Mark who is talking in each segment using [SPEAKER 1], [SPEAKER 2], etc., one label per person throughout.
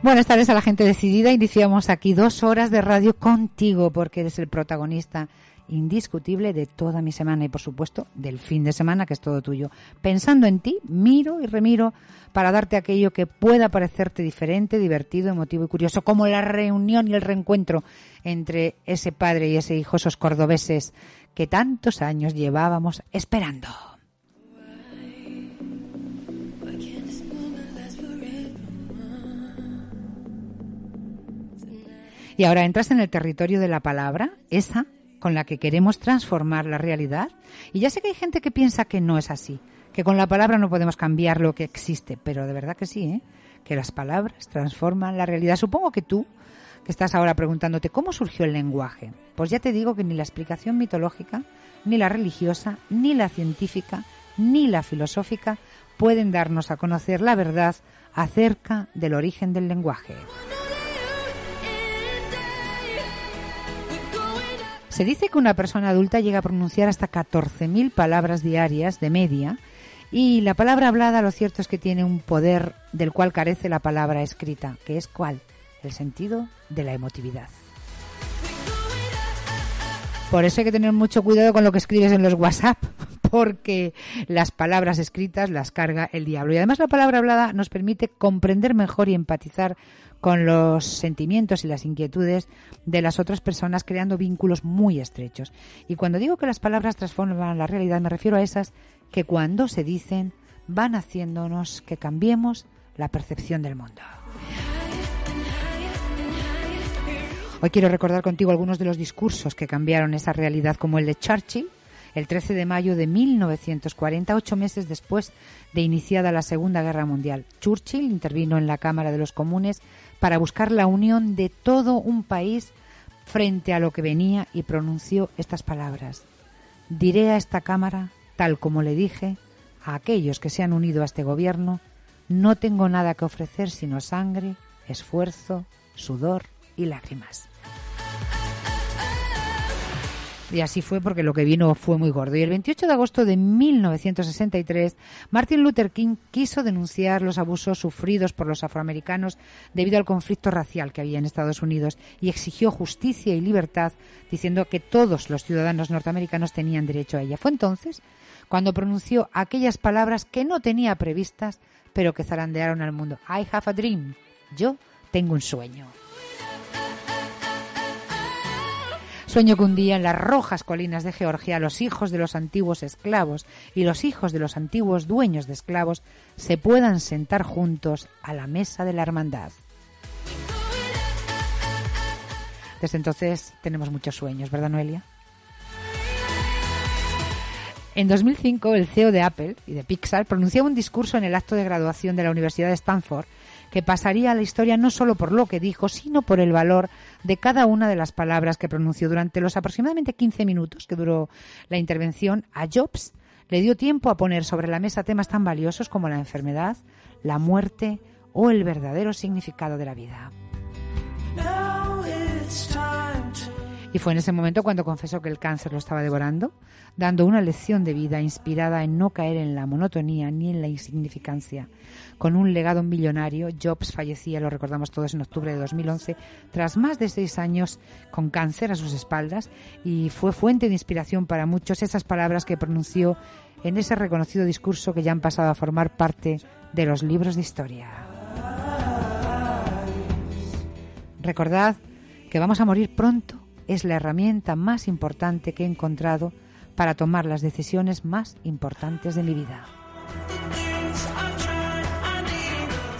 [SPEAKER 1] Buenas tardes a la gente decidida. Iniciamos aquí dos horas de radio contigo porque eres el protagonista indiscutible de toda mi semana y por supuesto del fin de semana que es todo tuyo. Pensando en ti, miro y remiro para darte aquello que pueda parecerte diferente, divertido, emotivo y curioso, como la reunión y el reencuentro entre ese padre y ese hijo, esos cordobeses que tantos años llevábamos esperando. Y ahora entras en el territorio de la palabra, esa con la que queremos transformar la realidad. Y ya sé que hay gente que piensa que no es así, que con la palabra no podemos cambiar lo que existe, pero de verdad que sí, ¿eh? que las palabras transforman la realidad. Supongo que tú, que estás ahora preguntándote cómo surgió el lenguaje, pues ya te digo que ni la explicación mitológica, ni la religiosa, ni la científica, ni la filosófica pueden darnos a conocer la verdad acerca del origen del lenguaje. Se dice que una persona adulta llega a pronunciar hasta 14.000 palabras diarias de media y la palabra hablada lo cierto es que tiene un poder del cual carece la palabra escrita, que es cuál? El sentido de la emotividad. Por eso hay que tener mucho cuidado con lo que escribes en los WhatsApp, porque las palabras escritas las carga el diablo. Y además la palabra hablada nos permite comprender mejor y empatizar con los sentimientos y las inquietudes de las otras personas, creando vínculos muy estrechos. Y cuando digo que las palabras transforman la realidad, me refiero a esas que cuando se dicen van haciéndonos que cambiemos la percepción del mundo. Hoy quiero recordar contigo algunos de los discursos que cambiaron esa realidad, como el de Churchill, el 13 de mayo de 1940, ocho meses después de iniciada la Segunda Guerra Mundial. Churchill intervino en la Cámara de los Comunes para buscar la unión de todo un país frente a lo que venía y pronunció estas palabras. Diré a esta Cámara, tal como le dije, a aquellos que se han unido a este gobierno, no tengo nada que ofrecer sino sangre, esfuerzo, sudor y lágrimas. Y así fue porque lo que vino fue muy gordo. Y el 28 de agosto de 1963, Martin Luther King quiso denunciar los abusos sufridos por los afroamericanos debido al conflicto racial que había en Estados Unidos y exigió justicia y libertad, diciendo que todos los ciudadanos norteamericanos tenían derecho a ella. Fue entonces cuando pronunció aquellas palabras que no tenía previstas, pero que zarandearon al mundo. I have a dream. Yo tengo un sueño. Sueño que un día en las rojas colinas de Georgia los hijos de los antiguos esclavos y los hijos de los antiguos dueños de esclavos se puedan sentar juntos a la mesa de la hermandad. Desde entonces tenemos muchos sueños, ¿verdad, Noelia? En 2005, el CEO de Apple y de Pixar pronunció un discurso en el acto de graduación de la Universidad de Stanford que pasaría a la historia no solo por lo que dijo, sino por el valor de cada una de las palabras que pronunció durante los aproximadamente 15 minutos que duró la intervención. A Jobs le dio tiempo a poner sobre la mesa temas tan valiosos como la enfermedad, la muerte o el verdadero significado de la vida. Y fue en ese momento cuando confesó que el cáncer lo estaba devorando, dando una lección de vida inspirada en no caer en la monotonía ni en la insignificancia. Con un legado millonario, Jobs fallecía, lo recordamos todos, en octubre de 2011, tras más de seis años con cáncer a sus espaldas, y fue fuente de inspiración para muchos esas palabras que pronunció en ese reconocido discurso que ya han pasado a formar parte de los libros de historia. Recordad que vamos a morir pronto es la herramienta más importante que he encontrado para tomar las decisiones más importantes de mi vida.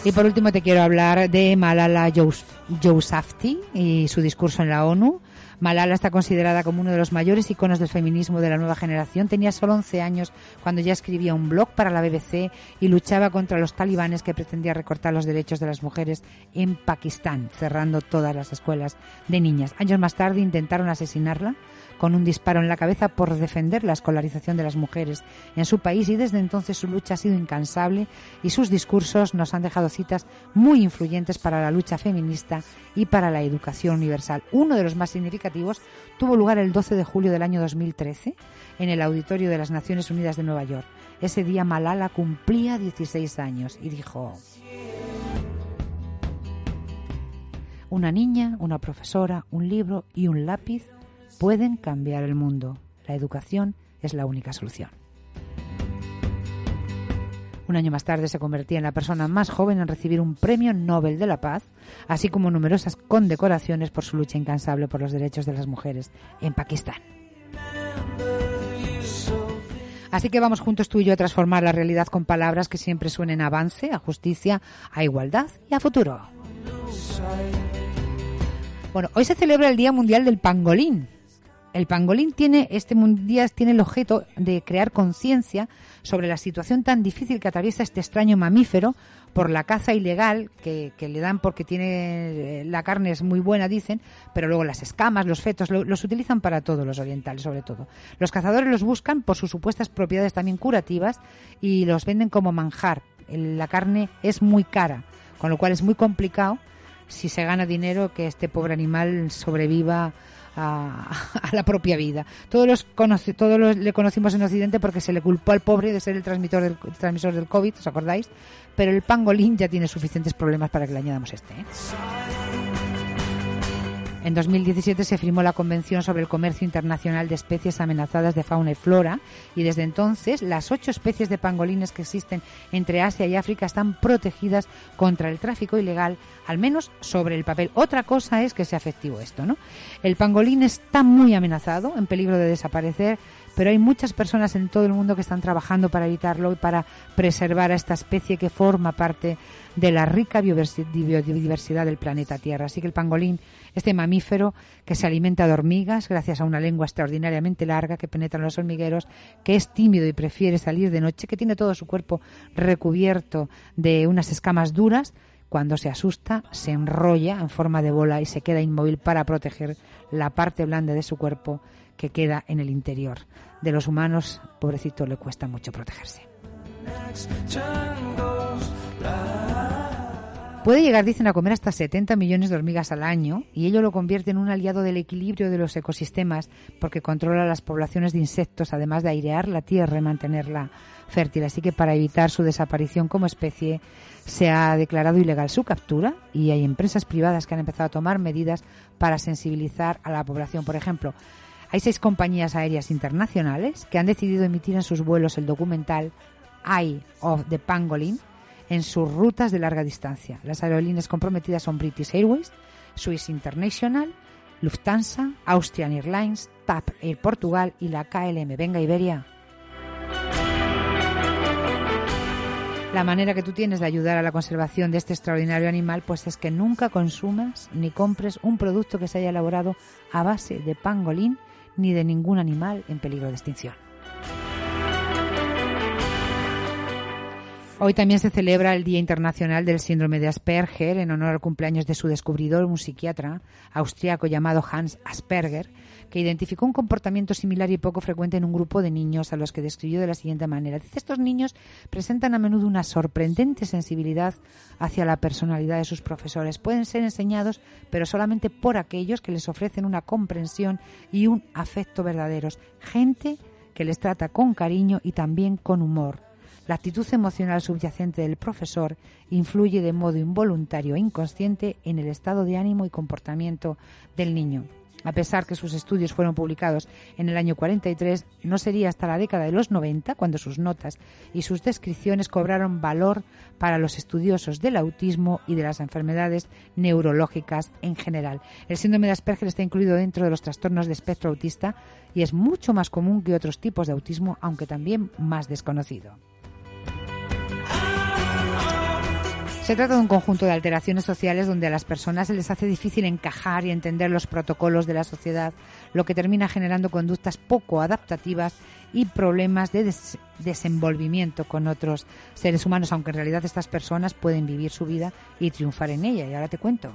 [SPEAKER 1] Y por último te quiero hablar de Malala Yousafzai y su discurso en la ONU. Malala está considerada como uno de los mayores iconos del feminismo de la nueva generación. Tenía solo 11 años cuando ya escribía un blog para la BBC y luchaba contra los talibanes que pretendían recortar los derechos de las mujeres en Pakistán, cerrando todas las escuelas de niñas. Años más tarde intentaron asesinarla con un disparo en la cabeza por defender la escolarización de las mujeres en su país y desde entonces su lucha ha sido incansable y sus discursos nos han dejado citas muy influyentes para la lucha feminista y para la educación universal. Uno de los más significativos tuvo lugar el 12 de julio del año 2013 en el Auditorio de las Naciones Unidas de Nueva York. Ese día Malala cumplía 16 años y dijo, una niña, una profesora, un libro y un lápiz pueden cambiar el mundo. La educación es la única solución. Un año más tarde se convertía en la persona más joven en recibir un premio Nobel de la Paz, así como numerosas condecoraciones por su lucha incansable por los derechos de las mujeres en Pakistán. Así que vamos juntos tú y yo a transformar la realidad con palabras que siempre suenen a avance, a justicia, a igualdad y a futuro. Bueno, hoy se celebra el Día Mundial del Pangolín, el pangolín tiene, este día tiene el objeto de crear conciencia sobre la situación tan difícil que atraviesa este extraño mamífero por la caza ilegal que, le dan porque tiene eh, la carne es muy buena, dicen, pero luego las escamas, los fetos, los utilizan para todo, los orientales sobre todo. Los cazadores los buscan por sus supuestas propiedades también curativas y los venden como manjar. La carne es muy cara, con lo cual es muy complicado si se gana dinero que este pobre animal sobreviva a, la propia vida. Todos los todos los, le conocimos en Occidente porque se le culpó al pobre de ser el transmisor del, transmisor del COVID, ¿os acordáis? Pero el pangolín ya tiene suficientes problemas para que le añadamos este. ¿eh? En 2017 se firmó la Convención sobre el Comercio Internacional de Especies Amenazadas de Fauna y Flora y desde entonces las ocho especies de pangolines que existen entre Asia y África están protegidas contra el tráfico ilegal, al menos sobre el papel. Otra cosa es que sea efectivo esto, ¿no? El pangolín está muy amenazado, en peligro de desaparecer, pero hay muchas personas en todo el mundo que están trabajando para evitarlo y para preservar a esta especie que forma parte de la rica biodiversidad del planeta Tierra. Así que el pangolín, este mamífero que se alimenta de hormigas gracias a una lengua extraordinariamente larga que penetra en los hormigueros, que es tímido y prefiere salir de noche, que tiene todo su cuerpo recubierto de unas escamas duras, cuando se asusta, se enrolla en forma de bola y se queda inmóvil para proteger la parte blanda de su cuerpo que queda en el interior. De los humanos, pobrecito, le cuesta mucho protegerse. Puede llegar, dicen, a comer hasta 70 millones de hormigas al año y ello lo convierte en un aliado del equilibrio de los ecosistemas porque controla las poblaciones de insectos, además de airear la tierra y mantenerla fértil. Así que para evitar su desaparición como especie se ha declarado ilegal su captura y hay empresas privadas que han empezado a tomar medidas para sensibilizar a la población. Por ejemplo, hay seis compañías aéreas internacionales que han decidido emitir en sus vuelos el documental Eye of the Pangolin en sus rutas de larga distancia. Las aerolíneas comprometidas son British Airways, Swiss International, Lufthansa, Austrian Airlines, TAP Air Portugal y la KLM. Venga, Iberia. La manera que tú tienes de ayudar a la conservación de este extraordinario animal pues es que nunca consumas ni compres un producto que se haya elaborado a base de pangolín ni de ningún animal en peligro de extinción. Hoy también se celebra el Día Internacional del Síndrome de Asperger en honor al cumpleaños de su descubridor, un psiquiatra austriaco llamado Hans Asperger, que identificó un comportamiento similar y poco frecuente en un grupo de niños a los que describió de la siguiente manera. Dice, estos niños presentan a menudo una sorprendente sensibilidad hacia la personalidad de sus profesores. Pueden ser enseñados, pero solamente por aquellos que les ofrecen una comprensión y un afecto verdaderos. Gente que les trata con cariño y también con humor. La actitud emocional subyacente del profesor influye de modo involuntario e inconsciente en el estado de ánimo y comportamiento del niño. A pesar que sus estudios fueron publicados en el año 43, no sería hasta la década de los 90 cuando sus notas y sus descripciones cobraron valor para los estudiosos del autismo y de las enfermedades neurológicas en general. El síndrome de Asperger está incluido dentro de los trastornos de espectro autista y es mucho más común que otros tipos de autismo, aunque también más desconocido. Se trata de un conjunto de alteraciones sociales donde a las personas se les hace difícil encajar y entender los protocolos de la sociedad, lo que termina generando conductas poco adaptativas y problemas de desenvolvimiento con otros seres humanos, aunque en realidad estas personas pueden vivir su vida y triunfar en ella. Y ahora te cuento.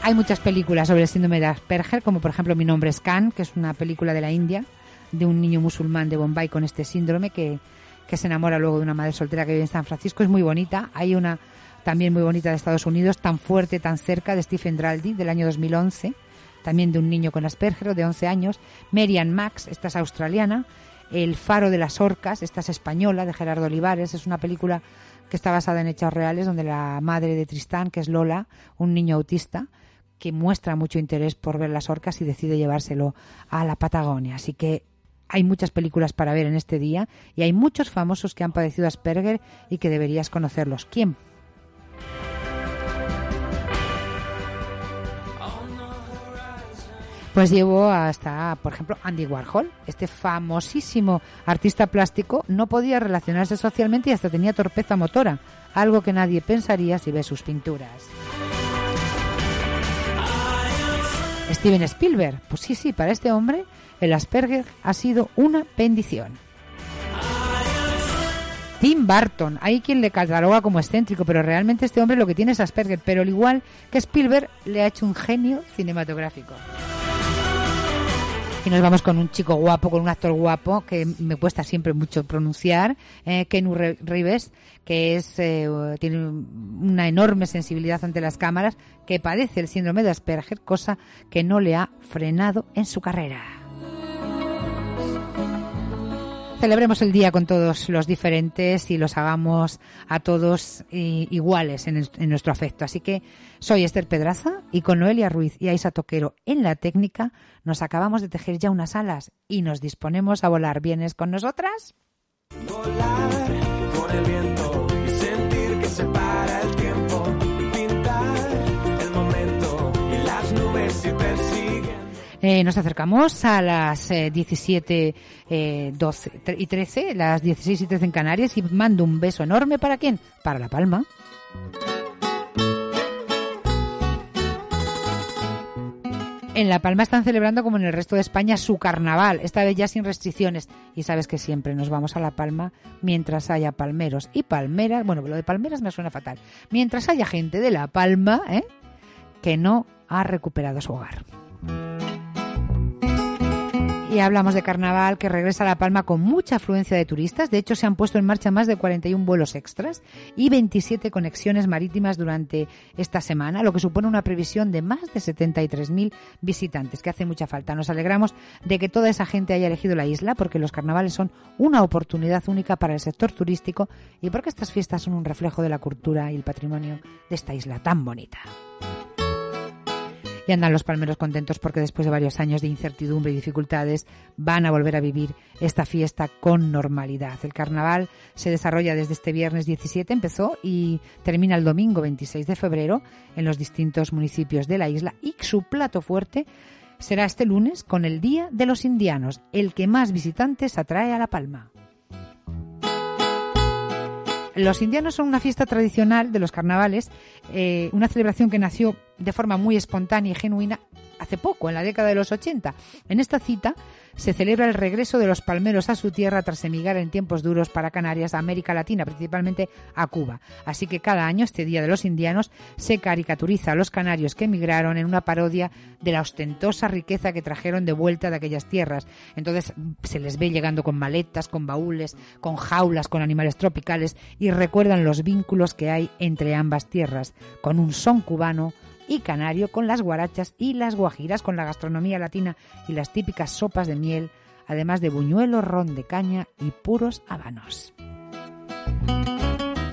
[SPEAKER 1] Hay muchas películas sobre el síndrome de Asperger, como por ejemplo Mi nombre es Khan, que es una película de la India, de un niño musulmán de Bombay con este síndrome que que se enamora luego de una madre soltera que vive en San Francisco. Es muy bonita. Hay una también muy bonita de Estados Unidos, tan fuerte, tan cerca, de Stephen Draldi, del año 2011, también de un niño con Asperger, de 11 años. Marian Max, esta es australiana. El faro de las orcas, esta es española, de Gerardo Olivares. Es una película que está basada en hechos reales, donde la madre de Tristán, que es Lola, un niño autista, que muestra mucho interés por ver las orcas y decide llevárselo a la Patagonia. Así que hay muchas películas para ver en este día y hay muchos famosos que han padecido Asperger y que deberías conocerlos. ¿Quién? Pues llevo hasta, por ejemplo, Andy Warhol, este famosísimo artista plástico, no podía relacionarse socialmente y hasta tenía torpeza motora, algo que nadie pensaría si ve sus pinturas. Steven Spielberg, pues sí, sí, para este hombre el Asperger ha sido una bendición. Tim Burton, hay quien le cataloga como excéntrico, pero realmente este hombre lo que tiene es Asperger, pero al igual que Spielberg le ha hecho un genio cinematográfico. Y nos vamos con un chico guapo, con un actor guapo que me cuesta siempre mucho pronunciar, eh, Ken Reeves, que es eh, tiene una enorme sensibilidad ante las cámaras, que padece el síndrome de Asperger, cosa que no le ha frenado en su carrera celebremos el día con todos los diferentes y los hagamos a todos iguales en, nuestro afecto. Así que soy Esther Pedraza y con Noelia Ruiz y Aisa Toquero en la técnica nos acabamos de tejer ya unas alas y nos disponemos a volar. ¿Vienes con nosotras?
[SPEAKER 2] Volar con el viento y sentir que se para el tiempo,
[SPEAKER 1] eh, nos acercamos a las 17 eh, 12 eh, y 13, las 16 y 13 en Canarias y mando un beso enorme para quién? Para La Palma. En La Palma están celebrando, como en el resto de España, su carnaval, esta vez ya sin restricciones. Y sabes que siempre nos vamos a La Palma mientras haya palmeros y palmeras. Bueno, lo de palmeras me suena fatal. Mientras haya gente de La Palma, ¿eh? que no ha recuperado su hogar. Y hablamos de carnaval que regresa a La Palma con mucha afluencia de turistas. De hecho, se han puesto en marcha más de 41 vuelos extras y 27 conexiones marítimas durante esta semana, lo que supone una previsión de más de 73.000 visitantes, que hace mucha falta. Nos alegramos de que toda esa gente haya elegido la isla porque los carnavales son una oportunidad única para el sector turístico y porque estas fiestas son un reflejo de la cultura y el patrimonio de esta isla tan bonita. Y andan los palmeros contentos porque después de varios años de incertidumbre y dificultades van a volver a vivir esta fiesta con normalidad. El carnaval se desarrolla desde este viernes 17, empezó y termina el domingo 26 de febrero en los distintos municipios de la isla y su plato fuerte será este lunes con el Día de los Indianos, el que más visitantes atrae a La Palma. Los indianos son una fiesta tradicional de los carnavales, eh, una celebración que nació de forma muy espontánea y genuina hace poco, en la década de los 80. En esta cita se celebra el regreso de los palmeros a su tierra tras emigrar en tiempos duros para Canarias, a América Latina, principalmente a Cuba. Así que cada año, este Día de los Indianos, se caricaturiza a los canarios que emigraron en una parodia de la ostentosa riqueza que trajeron de vuelta de aquellas tierras. Entonces se les ve llegando con maletas, con baúles, con jaulas, con animales tropicales y recuerdan los vínculos que hay entre ambas tierras, con un son cubano, y canario con las guarachas y las guajiras con la gastronomía latina y las típicas sopas de miel, además de buñuelo, ron de caña y puros habanos.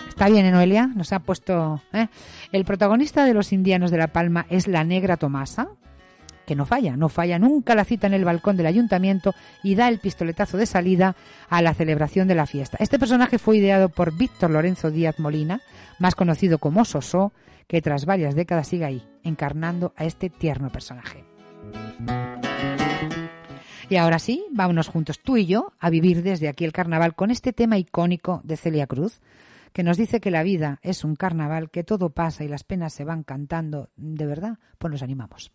[SPEAKER 1] Está bien, ¿eh, Noelia? Nos ha puesto... ¿eh? El protagonista de Los Indianos de La Palma es la negra Tomasa, que no falla, no falla nunca la cita en el balcón del ayuntamiento y da el pistoletazo de salida a la celebración de la fiesta. Este personaje fue ideado por Víctor Lorenzo Díaz Molina, más conocido como Sosó, que tras varias décadas sigue ahí, encarnando a este tierno personaje. Y ahora sí, vámonos juntos tú y yo a vivir desde aquí el carnaval con este tema icónico de Celia Cruz, que nos dice que la vida es un carnaval, que todo pasa y las penas se van cantando. De verdad, pues nos animamos.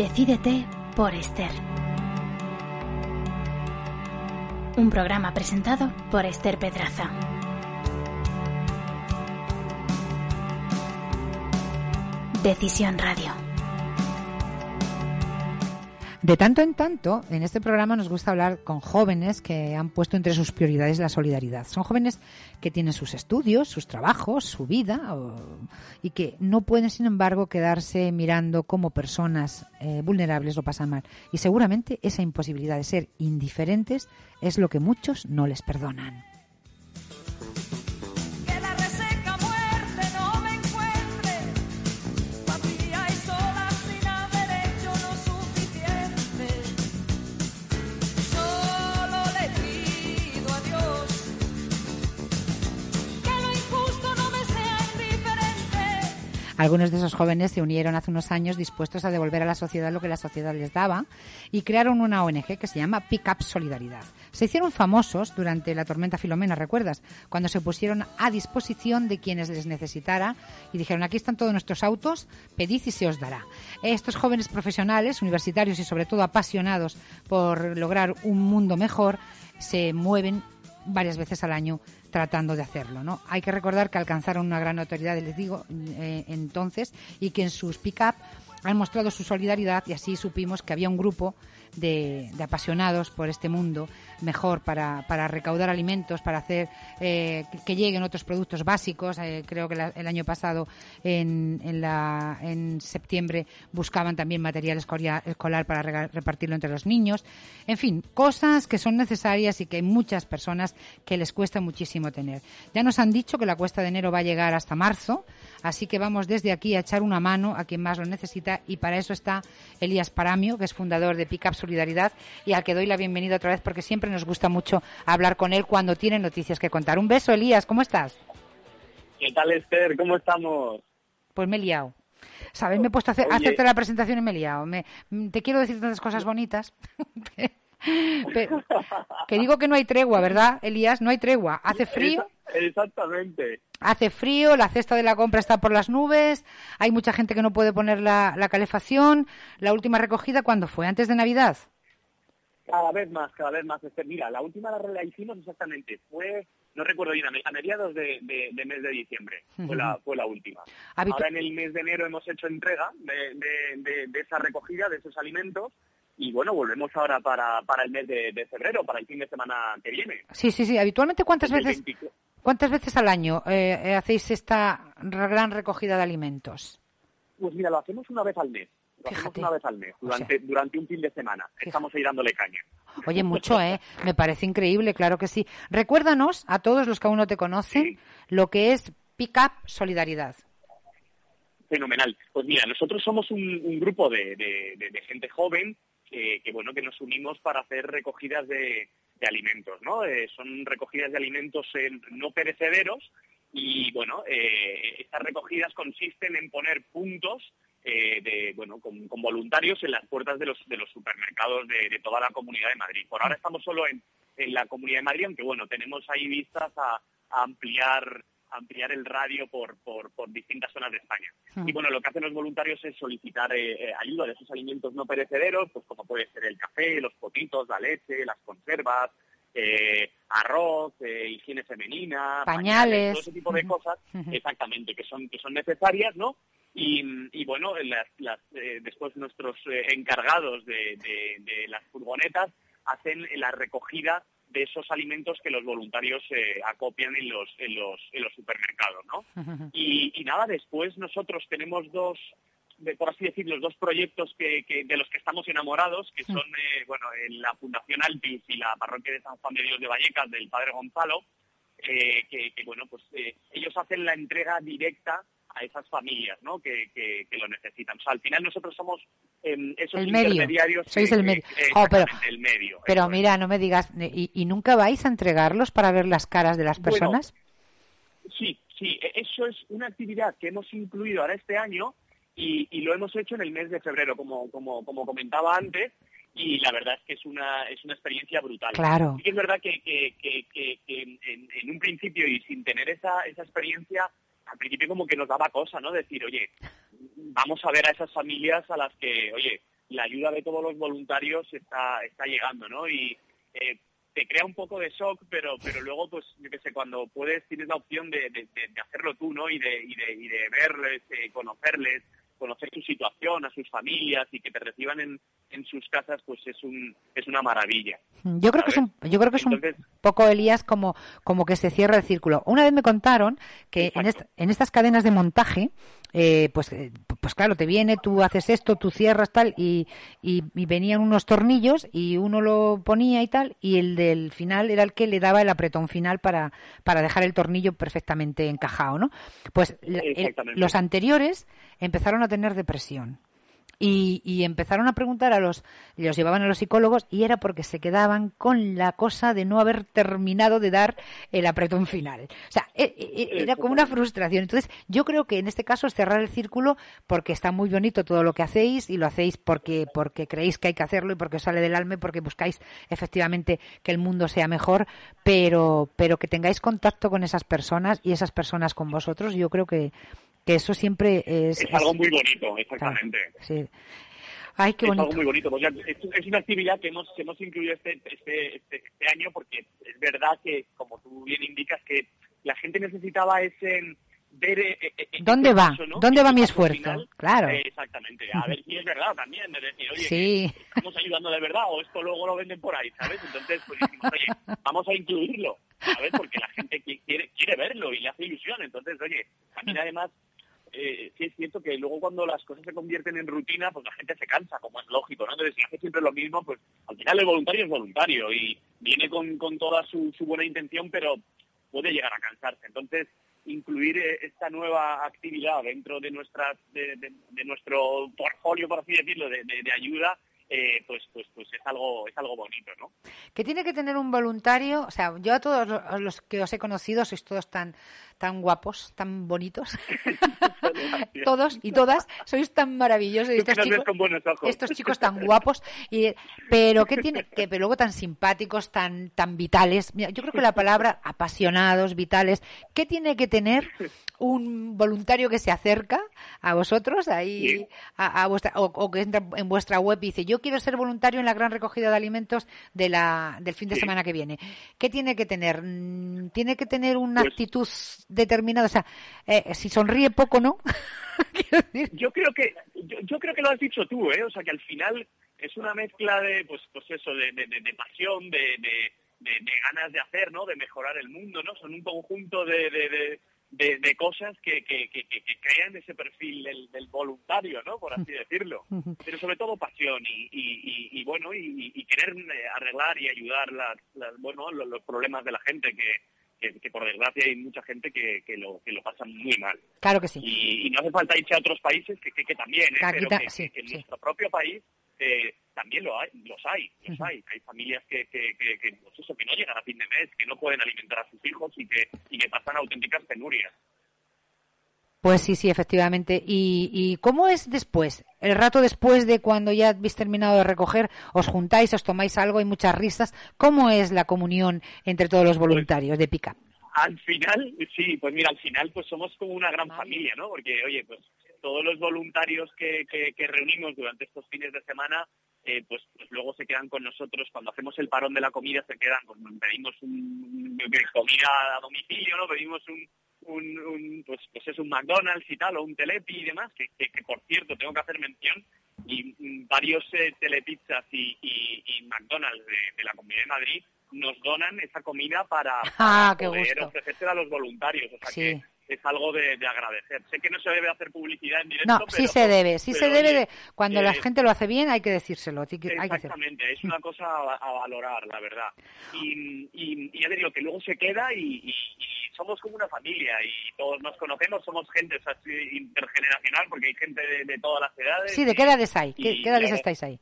[SPEAKER 3] Decídete por Esther. Un programa presentado por Esther Pedraza. Decisión Radio.
[SPEAKER 1] De tanto en tanto, en este programa nos gusta hablar con jóvenes que han puesto entre sus prioridades la solidaridad. Son jóvenes que tienen sus estudios, sus trabajos, su vida y que no pueden, sin embargo, quedarse mirando cómo personas eh, vulnerables lo pasan mal. Y seguramente esa imposibilidad de ser indiferentes es lo que muchos no les perdonan. Algunos de esos jóvenes se unieron hace unos años dispuestos a devolver a la sociedad lo que la sociedad les daba y crearon una ONG que se llama Pick Up Solidaridad. Se hicieron famosos durante la tormenta Filomena, ¿recuerdas? Cuando se pusieron a disposición de quienes les necesitara y dijeron, aquí están todos nuestros autos, pedid y se os dará. Estos jóvenes profesionales, universitarios y sobre todo apasionados por lograr un mundo mejor, se mueven varias veces al año tratando de hacerlo, ¿no? Hay que recordar que alcanzaron una gran autoridad, les digo, eh, entonces, y que en sus pick-up han mostrado su solidaridad y así supimos que había un grupo de, apasionados por este mundo mejor para, para recaudar alimentos, para hacer eh, que, lleguen otros productos básicos. Eh, creo que el año pasado, en, en, septiembre, buscaban también material escoria- escolar para repartirlo entre los niños. En fin, cosas que son necesarias y que hay muchas personas que les cuesta muchísimo tener. Ya nos han dicho que la cuesta de enero va a llegar hasta marzo, así que vamos desde aquí a echar una mano a quien más lo necesita y para eso está Elías Paramio, que es fundador de Pickup Solidaridad y al que doy la bienvenida otra vez porque siempre nos gusta mucho hablar con él cuando tiene noticias que contar. Un beso, Elías, ¿cómo estás?
[SPEAKER 4] ¿Qué tal, Esther? ¿Cómo estamos?
[SPEAKER 1] Pues me he liado. ¿Sabes? Me he puesto a, hacer,
[SPEAKER 4] Oye.
[SPEAKER 1] hacerte la presentación y me he liado. Me- te quiero decir tantas cosas bonitas. Que digo que no hay tregua, ¿verdad, Elías? No hay tregua. Hace frío,
[SPEAKER 4] Exactamente.
[SPEAKER 1] hace frío, la cesta de la compra está por las nubes, hay mucha gente que no puede poner la, la calefacción. La última recogida, ¿cuándo fue? ¿Antes de Navidad?
[SPEAKER 4] Cada vez más, cada vez más. Mira, la última la la hicimos exactamente. Fue, no recuerdo bien, a me- a mediados de, de- de mes de diciembre. Fue la, fue la última.
[SPEAKER 1] Habitu-
[SPEAKER 4] Ahora en el mes de enero hemos hecho entrega de, de- esa recogida, de esos alimentos. Y bueno, volvemos ahora para, para el mes de, de febrero, para el fin de semana que viene.
[SPEAKER 1] Sí, sí, sí. Habitualmente, ¿cuántas veces,
[SPEAKER 4] 24.
[SPEAKER 1] Cuántas veces al año eh, eh, hacéis esta gran recogida de alimentos?
[SPEAKER 4] Pues mira, lo hacemos una vez al mes. Lo hacemos
[SPEAKER 1] Fíjate.
[SPEAKER 4] una vez al mes,
[SPEAKER 1] O
[SPEAKER 4] durante, durante un fin de semana. Estamos ahí dándole caña.
[SPEAKER 1] Oye, mucho, ¿eh? Me parece increíble, claro que sí. Recuérdanos, a todos los que aún no te conocen,
[SPEAKER 4] Sí.
[SPEAKER 1] lo que es Pick Up Solidaridad.
[SPEAKER 4] Fenomenal. Pues mira, nosotros somos un, un grupo de, de- de- de gente joven que, que, bueno que nos unimos para hacer recogidas de, de alimentos, ¿no? Eh, son recogidas de alimentos en- no perecederos y bueno, eh, estas recogidas consisten en poner puntos eh, de bueno con, voluntarios en las puertas de los de los supermercados de, toda la Comunidad de Madrid. Por ahora estamos solo en, en la Comunidad de Madrid, aunque bueno tenemos ahí vistas a ampliar ampliar el radio por, por, por distintas zonas de España.
[SPEAKER 1] Hmm.
[SPEAKER 4] Y bueno, lo que hacen los voluntarios es solicitar eh, eh, ayuda de esos alimentos no perecederos, pues como puede ser el café, los potitos, la leche, las conservas, eh, arroz, eh, higiene femenina,
[SPEAKER 1] Pañales.
[SPEAKER 4] todo ese tipo de cosas, exactamente, que son que son necesarias, ¿no? Y, y bueno, las, las, eh, después nuestros encargados de, de- de las furgonetas hacen la recogida de esos alimentos que los voluntarios eh, acopian en los, en los, en los supermercados, ¿no? Y, y nada, después nosotros tenemos dos, de- por así decirlo, dos proyectos que, que- de los que estamos enamorados, que son, eh, bueno, en la Fundación Altis y la Parroquia de San Juan de Dios de Vallecas del Padre Gonzalo, eh, que, que, bueno, pues ellos hacen la entrega directa a esas familias, ¿no? Que, que- que lo necesitan. O sea, al final nosotros somos em, esos
[SPEAKER 1] El medio.
[SPEAKER 4] intermediarios.
[SPEAKER 1] Sois
[SPEAKER 4] que-
[SPEAKER 1] el medio. Jo, pero-
[SPEAKER 4] el medio.
[SPEAKER 1] Pero
[SPEAKER 4] eso
[SPEAKER 1] mira, no me digas, ¿y, y nunca vais a entregarlos para ver las caras de las
[SPEAKER 4] Bueno,
[SPEAKER 1] personas?
[SPEAKER 4] Sí, sí, e- eso es una actividad que hemos incluido ahora este año y, y lo hemos hecho en el mes de febrero, como, como, como comentaba antes, y la verdad es que es una, es una experiencia brutal.
[SPEAKER 1] Claro.
[SPEAKER 4] Sí que es verdad que, que, que, en- en un principio y sin tener esa, esa experiencia, al principio como que nos daba cosa, ¿no? Decir, oye, vamos a ver a esas familias a las que, oye, la ayuda de todos los voluntarios está, está llegando, ¿no? Y eh, te crea un poco de shock, pero pero luego, pues, yo qué sé, cuando puedes, tienes la opción de, de- de- de hacerlo tú, ¿no? Y de, y de, y de verles, eh, conocerles, conocer su situación, a sus familias y que te reciban en, en sus casas, pues es un es una maravilla.
[SPEAKER 1] Yo creo que es un, yo creo que es un poco, Elías, como, como que se cierra el círculo. Una vez me contaron que en, est- en estas cadenas de montaje, eh, pues, eh, pues claro, te viene, tú haces esto, tú cierras tal, y, y, y venían unos tornillos y uno lo ponía y tal, y el del final era el que le daba el apretón final para, para dejar el tornillo perfectamente encajado, ¿no? Pues la- el-
[SPEAKER 4] Exactamente.
[SPEAKER 1] los anteriores empezaron a tener depresión. Y, y empezaron a preguntar a los, los llevaban a los psicólogos y era porque se quedaban con la cosa de no haber terminado de dar el apretón final. O sea, e- e- era como una frustración. Entonces, yo creo que en este caso es cerrar el círculo porque está muy bonito todo lo que hacéis y lo hacéis porque, porque creéis que hay que hacerlo y porque sale del alma y porque buscáis efectivamente que el mundo sea mejor, pero, pero que tengáis contacto con esas personas y esas personas con vosotros, yo creo que, que eso siempre es...
[SPEAKER 4] Es algo muy bonito, exactamente.
[SPEAKER 1] Sí. Ay, qué
[SPEAKER 4] es
[SPEAKER 1] bonito.
[SPEAKER 4] algo muy bonito. Pues ya, es, es una actividad que hemos, que hemos incluido este, este, este, este año porque es verdad que, como tú bien indicas, que la gente necesitaba ese ver eh, eh, eh,
[SPEAKER 1] ¿Dónde va? ¿Dónde va mi esfuerzo?
[SPEAKER 4] final.
[SPEAKER 1] Claro.
[SPEAKER 4] Eh, exactamente. A ver si es verdad también. De decir, oye,
[SPEAKER 1] Sí.
[SPEAKER 4] estamos ayudando de verdad o esto luego lo venden por ahí, ¿sabes? Entonces, pues decimos, oye, vamos a incluirlo, ¿sabes? Porque la gente qui- quiere, quiere verlo y le hace ilusión. Entonces, oye, también además eh, sí es cierto que luego cuando las cosas se convierten en rutina, pues la gente se cansa, como es lógico, ¿no? Entonces, si hace siempre lo mismo, pues al final el voluntario es voluntario y viene con, con toda su, buena intención, pero puede llegar a cansarse. Entonces, incluir eh, esta nueva actividad dentro de nuestra de, de- nuestro portfolio, por así decirlo, de, de- ayuda, eh, pues pues pues es algo es algo bonito, ¿no?
[SPEAKER 1] que tiene que tener un voluntario, o sea, yo a todos los que os he conocido sois todos tan tan guapos, tan bonitos, todos y todas sois tan maravillosos, estos chicos, estos chicos tan guapos, y, pero que tiene, que pero luego tan simpáticos, tan tan vitales. Mira, yo creo que la palabra apasionados, vitales, ¿qué tiene que tener un voluntario que se acerca a vosotros ahí
[SPEAKER 4] Sí.
[SPEAKER 1] a, a vuestra o, o que entra en vuestra web y dice yo quiero ser voluntario en la gran recogida de alimentos de la del fin de
[SPEAKER 4] Sí.
[SPEAKER 1] semana que viene qué tiene que tener Mm, tiene que tener una
[SPEAKER 4] Pues-
[SPEAKER 1] actitud determinada o sea eh, si sonríe poco no decir,
[SPEAKER 4] Yo creo que yo, yo creo que lo has dicho tú, ¿eh? O sea, que al final es una mezcla de pues pues eso de, de, de- de pasión, de, de, de- de ganas de hacer, ¿no? De mejorar el mundo, ¿no? Son un conjunto de, de, cosas que, que, que, crean ese perfil del, del voluntario, ¿no? Por así decirlo. Pero sobre todo pasión y, y, y- y, bueno y, y querer eh, arreglar y ayudar las, las- bueno los, los problemas de la gente que, que, que por desgracia hay mucha gente que, que lo que lo pasa muy mal
[SPEAKER 1] claro que sí
[SPEAKER 4] y, y no hace falta irse a otros países que, que, también, ¿eh? Pero que,
[SPEAKER 1] sí,
[SPEAKER 4] en
[SPEAKER 1] sí.
[SPEAKER 4] nuestro propio país eh, también lo hay, los hay, los hay. Hay familias que, que, que, que, pues eso, que no llegan a fin de mes, que no pueden alimentar a sus hijos y que, y que pasan auténticas penurias.
[SPEAKER 1] Pues sí sí efectivamente y, y cómo es después el rato después de cuando ya habéis terminado de recoger os juntáis os tomáis algo hay muchas risas cómo es la comunión entre todos los voluntarios de Pica
[SPEAKER 4] Al final, sí, pues mira, al final pues somos como una gran familia, ¿no? Porque, oye, pues todos los voluntarios que, que, que reunimos durante estos fines de semana, eh, pues, pues luego se quedan con nosotros. Cuando hacemos el parón de la comida, se quedan, pues pedimos un, comida a domicilio, ¿no? Pedimos un, un, un, pues, pues es un McDonald's y tal, o un Telepi y demás, que, que, que, por cierto tengo que hacer mención, y mm, varios eh, Telepizzas y, y, y McDonald's de, de la Comunidad de Madrid nos donan esa comida para,
[SPEAKER 1] Ah,
[SPEAKER 4] para
[SPEAKER 1] qué
[SPEAKER 4] poder
[SPEAKER 1] gusto.
[SPEAKER 4] ofrecérsela a los voluntarios. O sea
[SPEAKER 1] Sí.
[SPEAKER 4] que es algo de, de agradecer. Sé que no se debe hacer publicidad en directo,
[SPEAKER 1] no
[SPEAKER 4] pero,
[SPEAKER 1] sí se debe sí se debe de cuando la
[SPEAKER 4] eh,
[SPEAKER 1] gente lo hace bien hay que decírselo hay que, hay que.
[SPEAKER 4] Exactamente, es una cosa a, a valorar, la verdad. Y, y, y ya te digo que luego se queda y, y- y somos como una familia y todos nos conocemos, somos gente o sea, así intergeneracional porque hay gente de, de todas las edades.
[SPEAKER 1] sí de qué edades hay ¿Qué, edades estáis ahí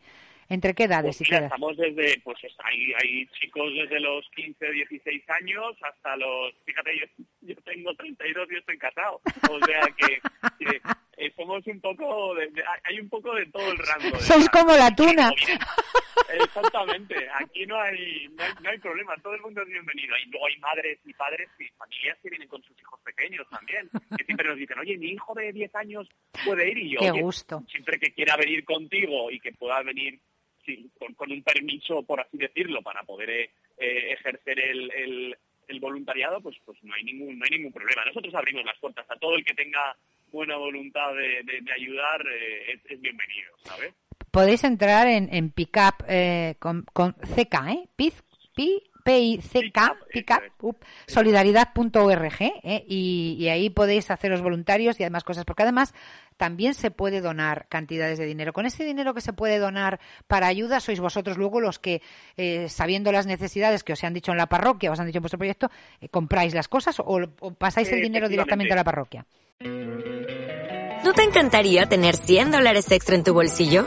[SPEAKER 1] entre qué edades
[SPEAKER 4] Pues
[SPEAKER 1] qué
[SPEAKER 4] mira, estamos desde, pues es- hay, hay chicos desde los 15, 16 años hasta los, fíjate, yo, yo tengo 32 y estoy casado. O sea que, que, eh, somos un poco, de, de- hay un poco de todo el rango.
[SPEAKER 1] Sois como la tuna.
[SPEAKER 4] Exactamente, aquí no hay, no hay, no hay problema, todo el mundo es bienvenido. Y luego hay madres y padres y familias que vienen con sus hijos pequeños también, que siempre nos dicen, oye, mi hijo de 10 años puede ir y yo,
[SPEAKER 1] Qué
[SPEAKER 4] "Oye,
[SPEAKER 1] gusto.
[SPEAKER 4] siempre que quiera venir contigo y que pueda venir con, un permiso, por así decirlo, para poder eh, eh, ejercer el, el, el voluntariado, pues pues no hay ningún no hay ningún problema. Nosotros abrimos las puertas a todo el que tenga buena voluntad de, ayudar, eh, es, bienvenido, ¿sabes?
[SPEAKER 1] Podéis entrar en, en Pickup eh, con, con CK, ¿eh? P-I-C-K, solidaridad.org, ¿eh? y, y ahí podéis haceros voluntarios y además cosas, porque además también se puede donar cantidades de dinero. Con ese dinero que se puede donar para ayuda, sois vosotros luego los que, eh, sabiendo las necesidades que os han dicho en la parroquia, os han dicho en vuestro proyecto, eh, compráis las cosas o, o pasáis el dinero directamente a la parroquia.
[SPEAKER 5] ¿No te encantaría tener 100 dólares extra en tu bolsillo?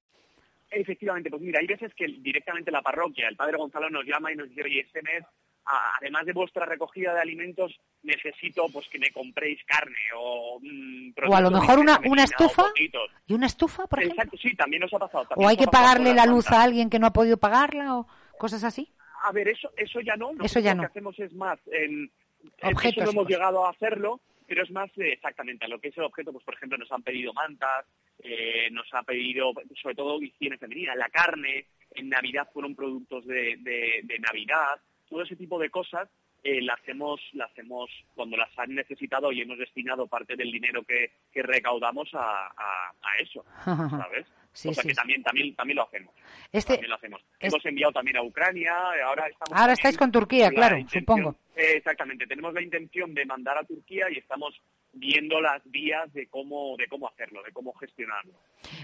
[SPEAKER 4] Efectivamente, pues mira, hay veces que directamente la parroquia, el padre Gonzalo nos llama y nos dice, oye, este mes, además de vuestra recogida de alimentos, necesito pues que me compréis carne o... mm,
[SPEAKER 1] O a lo mejor una, una estufa y una estufa, por ejemplo.
[SPEAKER 4] Exacto, sí, también nos ha pasado.
[SPEAKER 1] O hay que pagarle la luz a alguien que no ha podido pagarla o cosas así.
[SPEAKER 4] A ver, eso eso ya no. Nosotros
[SPEAKER 1] Eso ya no.
[SPEAKER 4] Lo que hacemos es más en
[SPEAKER 1] Objetos
[SPEAKER 4] Eso no hemos
[SPEAKER 1] cosas.
[SPEAKER 4] llegado a hacerlo, pero es más eh, exactamente a lo que es el objeto. Pues por ejemplo nos han pedido mantas, eh, nos ha pedido sobre todo higiene femenina, la carne. En Navidad fueron productos de, de, de Navidad, todo ese tipo de cosas. Eh, las hemos las hemos cuando las han necesitado y hemos destinado parte del dinero que, que recaudamos a, a, a eso, ¿sabes?
[SPEAKER 1] Sí,
[SPEAKER 4] o sea
[SPEAKER 1] sí,
[SPEAKER 4] que
[SPEAKER 1] sí.
[SPEAKER 4] también también también lo hacemos.
[SPEAKER 1] Este-
[SPEAKER 4] también lo hacemos. Hemos enviado también a Ucrania, ahora estamos
[SPEAKER 1] Ahora estáis con Turquía,
[SPEAKER 4] la
[SPEAKER 1] claro,
[SPEAKER 4] intención-
[SPEAKER 1] supongo.
[SPEAKER 4] eh, exactamente, tenemos la intención de mandar a Turquía y estamos viendo las vías de cómo de cómo hacerlo, de cómo gestionarlo.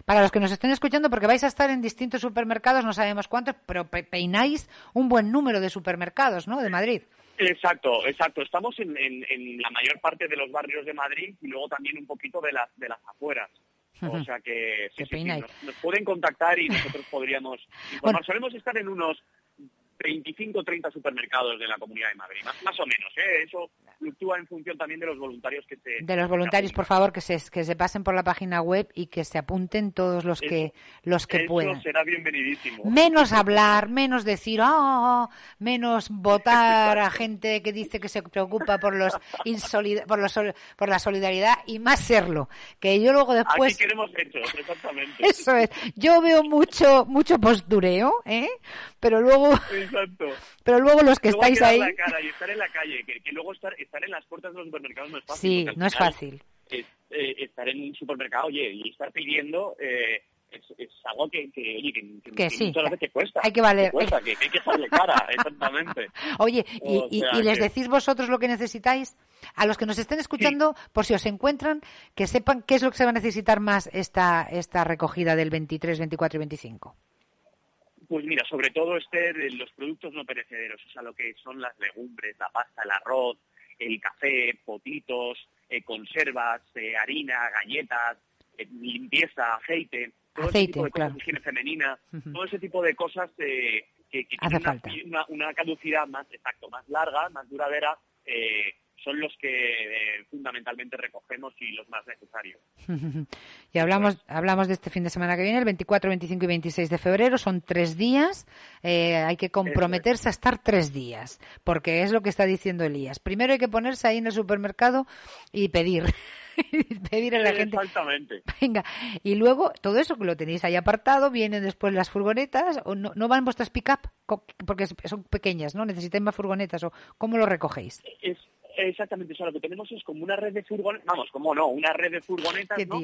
[SPEAKER 1] Para los que nos estén escuchando, porque vais a estar en distintos supermercados, no sabemos cuántos, pero pe- peináis un buen número de supermercados, ¿no? De Madrid.
[SPEAKER 4] Exacto, exacto. Estamos en, en- en la mayor parte de los barrios de Madrid y luego también un poquito de las de las afueras. O sea que sí, sí, sí, nos, nos pueden contactar y nosotros podríamos informar.
[SPEAKER 1] Bueno.
[SPEAKER 4] Solemos estar en unos 25 o 30 supermercados de la Comunidad de Madrid, más, más o menos. ¿eh? Eso fluctúa en función también de los voluntarios que se...
[SPEAKER 1] De los voluntarios, por favor, que se, que se pasen por la página web y que se apunten todos los que, los que
[SPEAKER 4] Eso
[SPEAKER 1] puedan.
[SPEAKER 4] será bienvenidísimo.
[SPEAKER 1] Menos hablar, menos decir, "Ah", menos votar a gente que dice que se preocupa por los por, los por la solidaridad y más serlo. Que yo luego después
[SPEAKER 4] Aquí queremos hechos, exactamente.
[SPEAKER 1] Eso es. Yo veo mucho mucho postureo, ¿eh? Pero luego
[SPEAKER 4] Exacto.
[SPEAKER 1] pero luego los que
[SPEAKER 4] Luego
[SPEAKER 1] estáis ahí
[SPEAKER 4] la cara y estar en la calle, que, que luego estar, estar en las puertas de los supermercados no es fácil.
[SPEAKER 1] Sí, no es fácil.
[SPEAKER 4] es, eh, estar en un supermercado, oye, y estar pidiendo eh, es, es algo que, que, oye, que, que-
[SPEAKER 1] sí,
[SPEAKER 4] muchas veces que cuesta.
[SPEAKER 1] hay que valer.
[SPEAKER 4] cuesta, que, hay que echarle cara, exactamente.
[SPEAKER 1] Oye, y,
[SPEAKER 4] O
[SPEAKER 1] y-
[SPEAKER 4] sea
[SPEAKER 1] y les decís vosotros lo que necesitáis a los que nos estén escuchando, por si os encuentran, que sepan qué es lo que se va a necesitar más esta esta recogida del 23, 24 y 25.
[SPEAKER 4] Pues mira, sobre todo Esther, los productos no perecederos, o sea, lo que son las legumbres, la pasta, el arroz, el café, potitos, eh, conservas, eh, harina, galletas, eh, limpieza, aceite, todo ese tipo de cosas,
[SPEAKER 1] claro.
[SPEAKER 4] higiene femenina, todo ese tipo de cosas eh, que, que tienen una- una, una caducidad más, exacto, más larga, más duradera, eh, son los que eh, fundamentalmente recogemos y los más necesarios.
[SPEAKER 1] y hablamos hablamos de este fin de semana que viene, el 24, 25 y 26 de febrero, son tres días, eh, hay que comprometerse a estar tres días, porque es lo que está diciendo Elías. Primero hay que ponerse ahí en el supermercado y pedir. pedir a la gente.
[SPEAKER 4] Exactamente.
[SPEAKER 1] Venga, y luego todo eso que lo tenéis ahí apartado, vienen después las furgonetas, o no, no van vuestras pick-up, porque son pequeñas, ¿no? Necesitáis más furgonetas, o ¿cómo lo recogéis?
[SPEAKER 4] Es exactamente eso. Lo que tenemos es como una red de furgonetas, vamos, como no, una red de furgonetas, ¿no?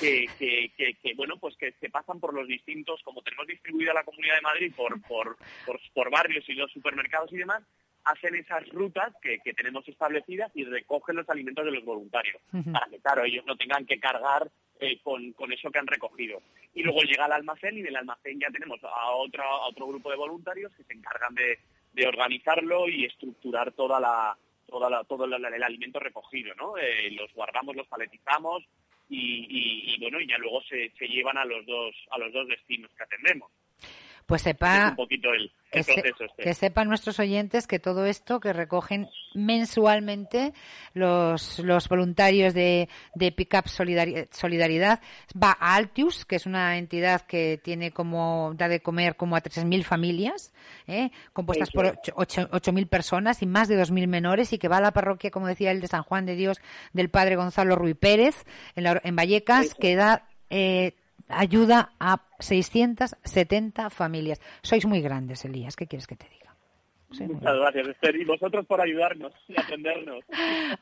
[SPEAKER 4] Que, que, que, que, bueno, pues que se pasan por los distintos, como tenemos distribuida la Comunidad de Madrid por, por, por, por barrios y los supermercados y demás, hacen esas rutas que, que tenemos establecidas y recogen los alimentos de los voluntarios, para que, claro, ellos no tengan que cargar eh, con, con eso que han recogido. Y luego llega al almacén y del almacén ya tenemos a, otra, a otro grupo de voluntarios que se encargan de, de organizarlo y estructurar toda la, toda la, todo el, el alimento recogido, ¿no? Eh, los guardamos, los paletizamos y, y- y, bueno, y ya luego se, se llevan a los dos a los dos destinos que atendemos.
[SPEAKER 1] Pues
[SPEAKER 4] es
[SPEAKER 1] sepa,
[SPEAKER 4] un poquito el,
[SPEAKER 1] que,
[SPEAKER 4] el
[SPEAKER 1] se-
[SPEAKER 4] proceso este.
[SPEAKER 1] que sepan nuestros oyentes que todo esto que recogen mensualmente los, los voluntarios de, de Pickup Solidari- Solidaridad va a Altius, que es una entidad que tiene como, da de comer como a 3.000 familias, ¿eh? compuestas por
[SPEAKER 4] es.
[SPEAKER 1] ocho- ocho- 8.000 personas y más de 2.000 menores y que va a la parroquia, como decía el de San Juan de Dios, del padre Gonzalo Ruy Pérez, en, la- en Vallecas,
[SPEAKER 4] Eso.
[SPEAKER 1] que da eh, ayuda a 670 familias. Sois muy grandes, Elías. ¿Qué quieres que te diga?
[SPEAKER 4] Muchas gracias, Esther. Y vosotros por ayudarnos y atendernos.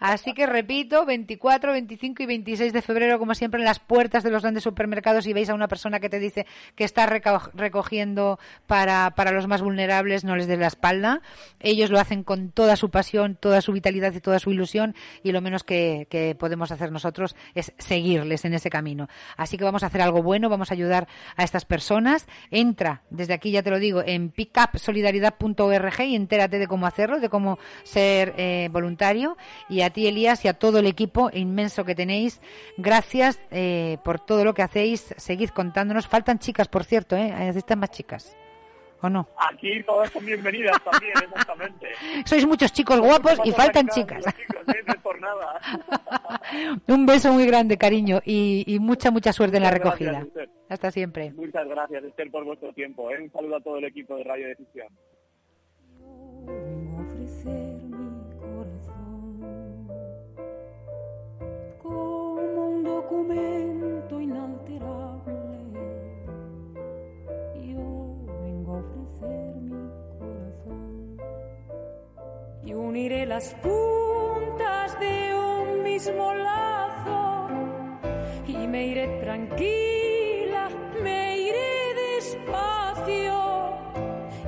[SPEAKER 1] Así que repito, 24, 25 y 26 de febrero, como siempre, en las puertas de los grandes supermercados y veis a una persona que te dice que está reco- recogiendo para, para los más vulnerables, no les des la espalda. Ellos lo hacen con toda su pasión, toda su vitalidad y toda su ilusión y lo menos que, que podemos hacer nosotros es seguirles en ese camino. Así que vamos a hacer algo bueno, vamos a ayudar a estas personas. Entra, desde aquí ya te lo digo, en pickupsolidaridad.org y entérate de cómo hacerlo, de cómo ser eh, voluntario. Y a ti, Elías, y a todo el equipo inmenso que tenéis, gracias eh, por todo lo que hacéis. Seguid contándonos. Faltan chicas, por cierto, ¿eh? Necesitan más chicas. ¿O no?
[SPEAKER 4] Aquí todas son bienvenidas también, exactamente.
[SPEAKER 1] Sois muchos chicos guapos y faltan chicas.
[SPEAKER 4] chicos, ¿eh? Por nada.
[SPEAKER 1] Un beso muy grande, cariño, y, y mucha, mucha suerte en la
[SPEAKER 4] gracias,
[SPEAKER 1] recogida. Hasta siempre.
[SPEAKER 4] Muchas gracias, Esther, por vuestro tiempo. ¿eh? Un saludo a todo el equipo de Radio Decisión.
[SPEAKER 6] Vengo a ofrecer mi corazón como un documento inalterable. Yo vengo a ofrecer mi corazón y uniré las puntas de un mismo lazo y me iré tranquila, me iré despacio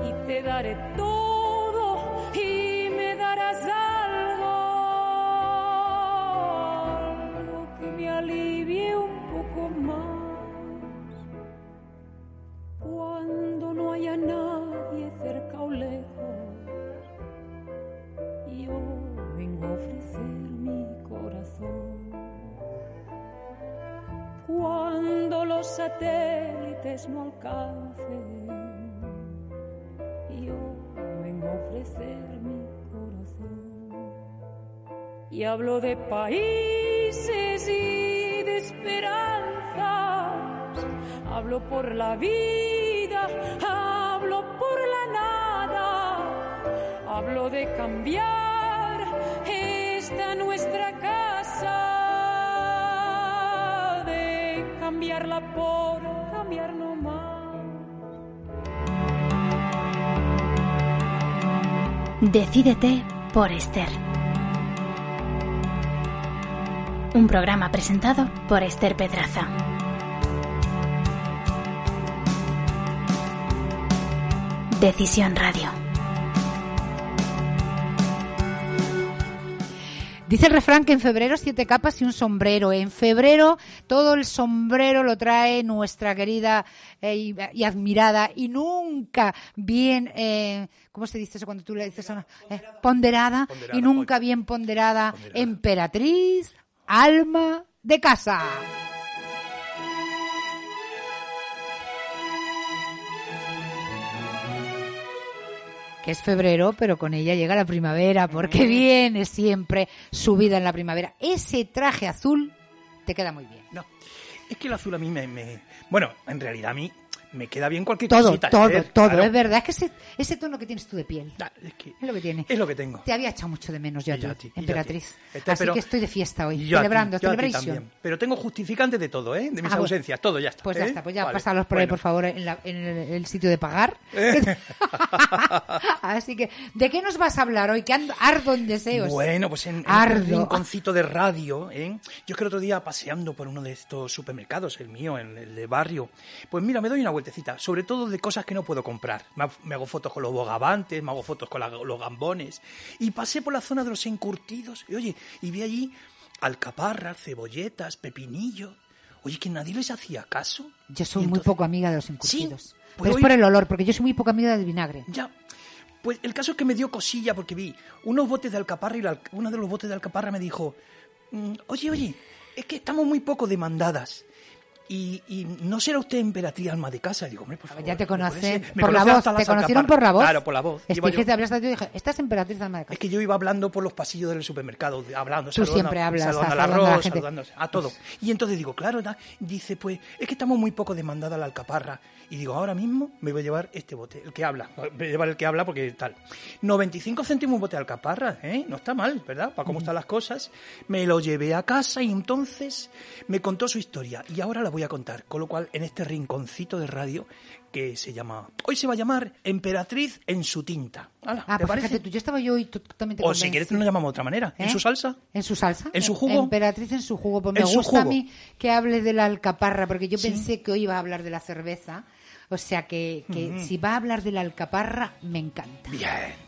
[SPEAKER 6] y te daré todo darás algo, que me alivie un poco más cuando no haya nadie cerca o lejos. Yo vengo a ofrecer mi corazón cuando los satélites no alcancen. Yo vengo a ofrecer Y hablo de países y de esperanzas. Hablo por la vida, hablo por la nada. Hablo de cambiar esta nuestra casa, de cambiarla por cambiar no más.
[SPEAKER 3] Decídete por Esther. Un programa presentado por Esther Pedraza. Decisión Radio.
[SPEAKER 1] Dice el refrán que en febrero siete capas y un sombrero. En febrero todo el sombrero lo trae nuestra querida eh, y, y admirada y nunca bien, eh, ¿cómo se dice eso cuando tú le dices a una- eh, ponderada, y nunca bien ponderada, emperatriz, alma de casa. que es febrero, pero con ella llega la primavera, porque viene siempre su vida en la primavera. Ese traje azul te queda muy bien.
[SPEAKER 7] No, es que el azul a mí me, me- Bueno, en realidad a mí me queda bien cualquier
[SPEAKER 1] Todo,
[SPEAKER 7] cosita.
[SPEAKER 1] todo, todo.
[SPEAKER 7] claro.
[SPEAKER 1] Es verdad, es que ese, ese tono que tienes tú de piel.
[SPEAKER 7] Es, que
[SPEAKER 1] Es lo que tiene.
[SPEAKER 7] es lo que tengo.
[SPEAKER 1] Te había echado mucho de menos yo a ti,
[SPEAKER 7] ti,
[SPEAKER 1] emperatriz.
[SPEAKER 7] Esther,
[SPEAKER 1] Así
[SPEAKER 7] pero-
[SPEAKER 1] que estoy de fiesta hoy,
[SPEAKER 7] yo
[SPEAKER 1] celebrando,
[SPEAKER 7] yo
[SPEAKER 1] celebration.
[SPEAKER 7] Pero tengo justificante de todo, ¿eh? De mis
[SPEAKER 1] Ah,
[SPEAKER 7] ausencias, todo, ya está.
[SPEAKER 1] Pues ya
[SPEAKER 7] ¿eh?
[SPEAKER 1] está, pues ya
[SPEAKER 7] Vale.
[SPEAKER 1] pásalos por ahí, por favor, en, la- en el, el sitio de pagar. Así que, ¿de qué nos vas a hablar hoy? Que ardo en deseos.
[SPEAKER 7] Bueno, pues en, en un rinconcito de radio, ¿eh? Yo es que el otro día paseando por uno de estos supermercados, el mío, el, el de barrio, pues mira, me doy una vueltecita, sobre todo de cosas que no puedo comprar. Me, hago- fotos con los bogavantes, me hago fotos con la- los gambones, y pasé por la zona de los encurtidos, y oye, y vi allí alcaparras, cebolletas, pepinillos. Oye, que nadie les hacía caso.
[SPEAKER 1] Yo soy muy poco amiga de los encurtidos.
[SPEAKER 7] Sí, pues
[SPEAKER 1] Pero es por el olor, porque yo soy muy poco amiga del vinagre.
[SPEAKER 7] Ya. Pues el caso es que me dio cosilla porque vi unos botes de alcaparra y la, uno de los botes de alcaparra me dijo, "Mm, oye, oye, es que estamos muy poco demandadas. Y, y no será usted emperatriz alma de casa. Digo, hombre, por favor.
[SPEAKER 1] Ya te conocen por la voz, te conocieron por la voz.
[SPEAKER 7] Claro, por la voz.
[SPEAKER 1] Es que
[SPEAKER 7] yo-
[SPEAKER 1] te hablaste tú y dije, esta es emperatriz alma de casa.
[SPEAKER 7] es que yo iba hablando por los pasillos del supermercado, hablando,
[SPEAKER 1] Tú
[SPEAKER 7] saludando,
[SPEAKER 1] siempre hablas,
[SPEAKER 7] saludando al
[SPEAKER 1] saludando a la
[SPEAKER 7] saludando a todo. Y entonces digo, claro, da- dice, pues, es que estamos muy poco demandada la alcaparra. Y digo, ahora mismo me voy a llevar este bote, el que habla. Me voy a llevar el que habla porque tal. 95 céntimos un bote de alcaparra, ¿eh? No está mal, ¿verdad? Para cómo están las cosas. Me lo llevé a casa y entonces me contó su historia. Y ahora la voy a contar. Con lo cual, en este rinconcito de radio que se llama, hoy se va a llamar Emperatriz en su tinta. Hala,
[SPEAKER 1] Ah,
[SPEAKER 7] ¿te
[SPEAKER 1] pues
[SPEAKER 7] parece?
[SPEAKER 1] fíjate tú, yo estaba yo hoy totalmente
[SPEAKER 7] O si quieres, nos llamamos de otra manera. ¿En
[SPEAKER 1] ¿Eh?
[SPEAKER 7] su salsa?
[SPEAKER 1] ¿En su salsa?
[SPEAKER 7] ¿En su jugo?
[SPEAKER 1] Emperatriz en su jugo. Pues me gusta a mí que hable de la alcaparra, porque yo
[SPEAKER 7] Sí.
[SPEAKER 1] pensé que hoy iba a hablar de la cerveza. O sea que, que si va a hablar de la alcaparra, me encanta.
[SPEAKER 7] Bien.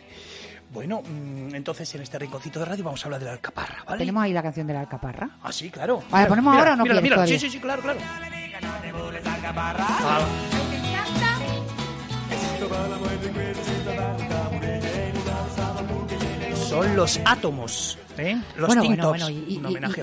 [SPEAKER 7] Bueno, mm, entonces en este rinconcito de radio vamos a hablar de la alcaparra, ¿vale?
[SPEAKER 1] ¿Tenemos ahí la canción de la alcaparra?
[SPEAKER 7] Ah, sí, claro.
[SPEAKER 1] Vale, ¿ponemos ahora o no
[SPEAKER 7] mírala.
[SPEAKER 1] todavía?
[SPEAKER 7] Sí, sí, sí, claro, claro. Ah, Son los átomos, ¿eh? Los
[SPEAKER 1] bueno,
[SPEAKER 7] tintops.
[SPEAKER 1] bueno, bueno, y,
[SPEAKER 7] un homenaje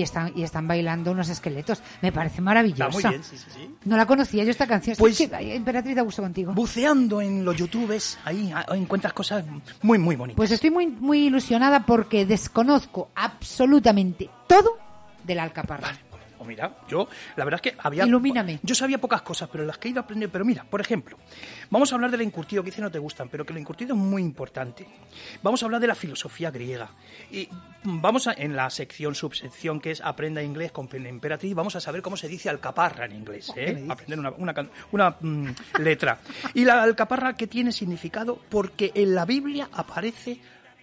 [SPEAKER 1] están, y están bailando unos esqueletos. Me parece maravillosa.
[SPEAKER 7] Está muy bien, sí, sí, sí.
[SPEAKER 1] No la conocía yo esta canción.
[SPEAKER 7] Pues-
[SPEAKER 1] Sí, sí, Emperatriz da gusto contigo.
[SPEAKER 7] Buceando en los youtubes, ahí ah, encuentras cosas muy, muy bonitas.
[SPEAKER 1] Pues estoy muy, muy ilusionada porque desconozco absolutamente todo de la alcaparra.
[SPEAKER 7] Mira, yo, la verdad es que había...
[SPEAKER 1] Ilumíname.
[SPEAKER 7] Yo sabía pocas cosas, pero las que he ido a aprender... Pero mira, por ejemplo, vamos a hablar del encurtido, que dice no te gustan, pero que el encurtido es muy importante. Vamos a hablar de la filosofía griega. Y vamos a, en la sección, subsección, que es Aprenda inglés con Emperatriz, vamos a saber cómo se dice alcaparra en inglés.
[SPEAKER 1] ¿Qué me
[SPEAKER 7] ¿eh? Aprender una, una, can- una, mm, letra. Y la alcaparra, que tiene significado? Porque en la Biblia aparece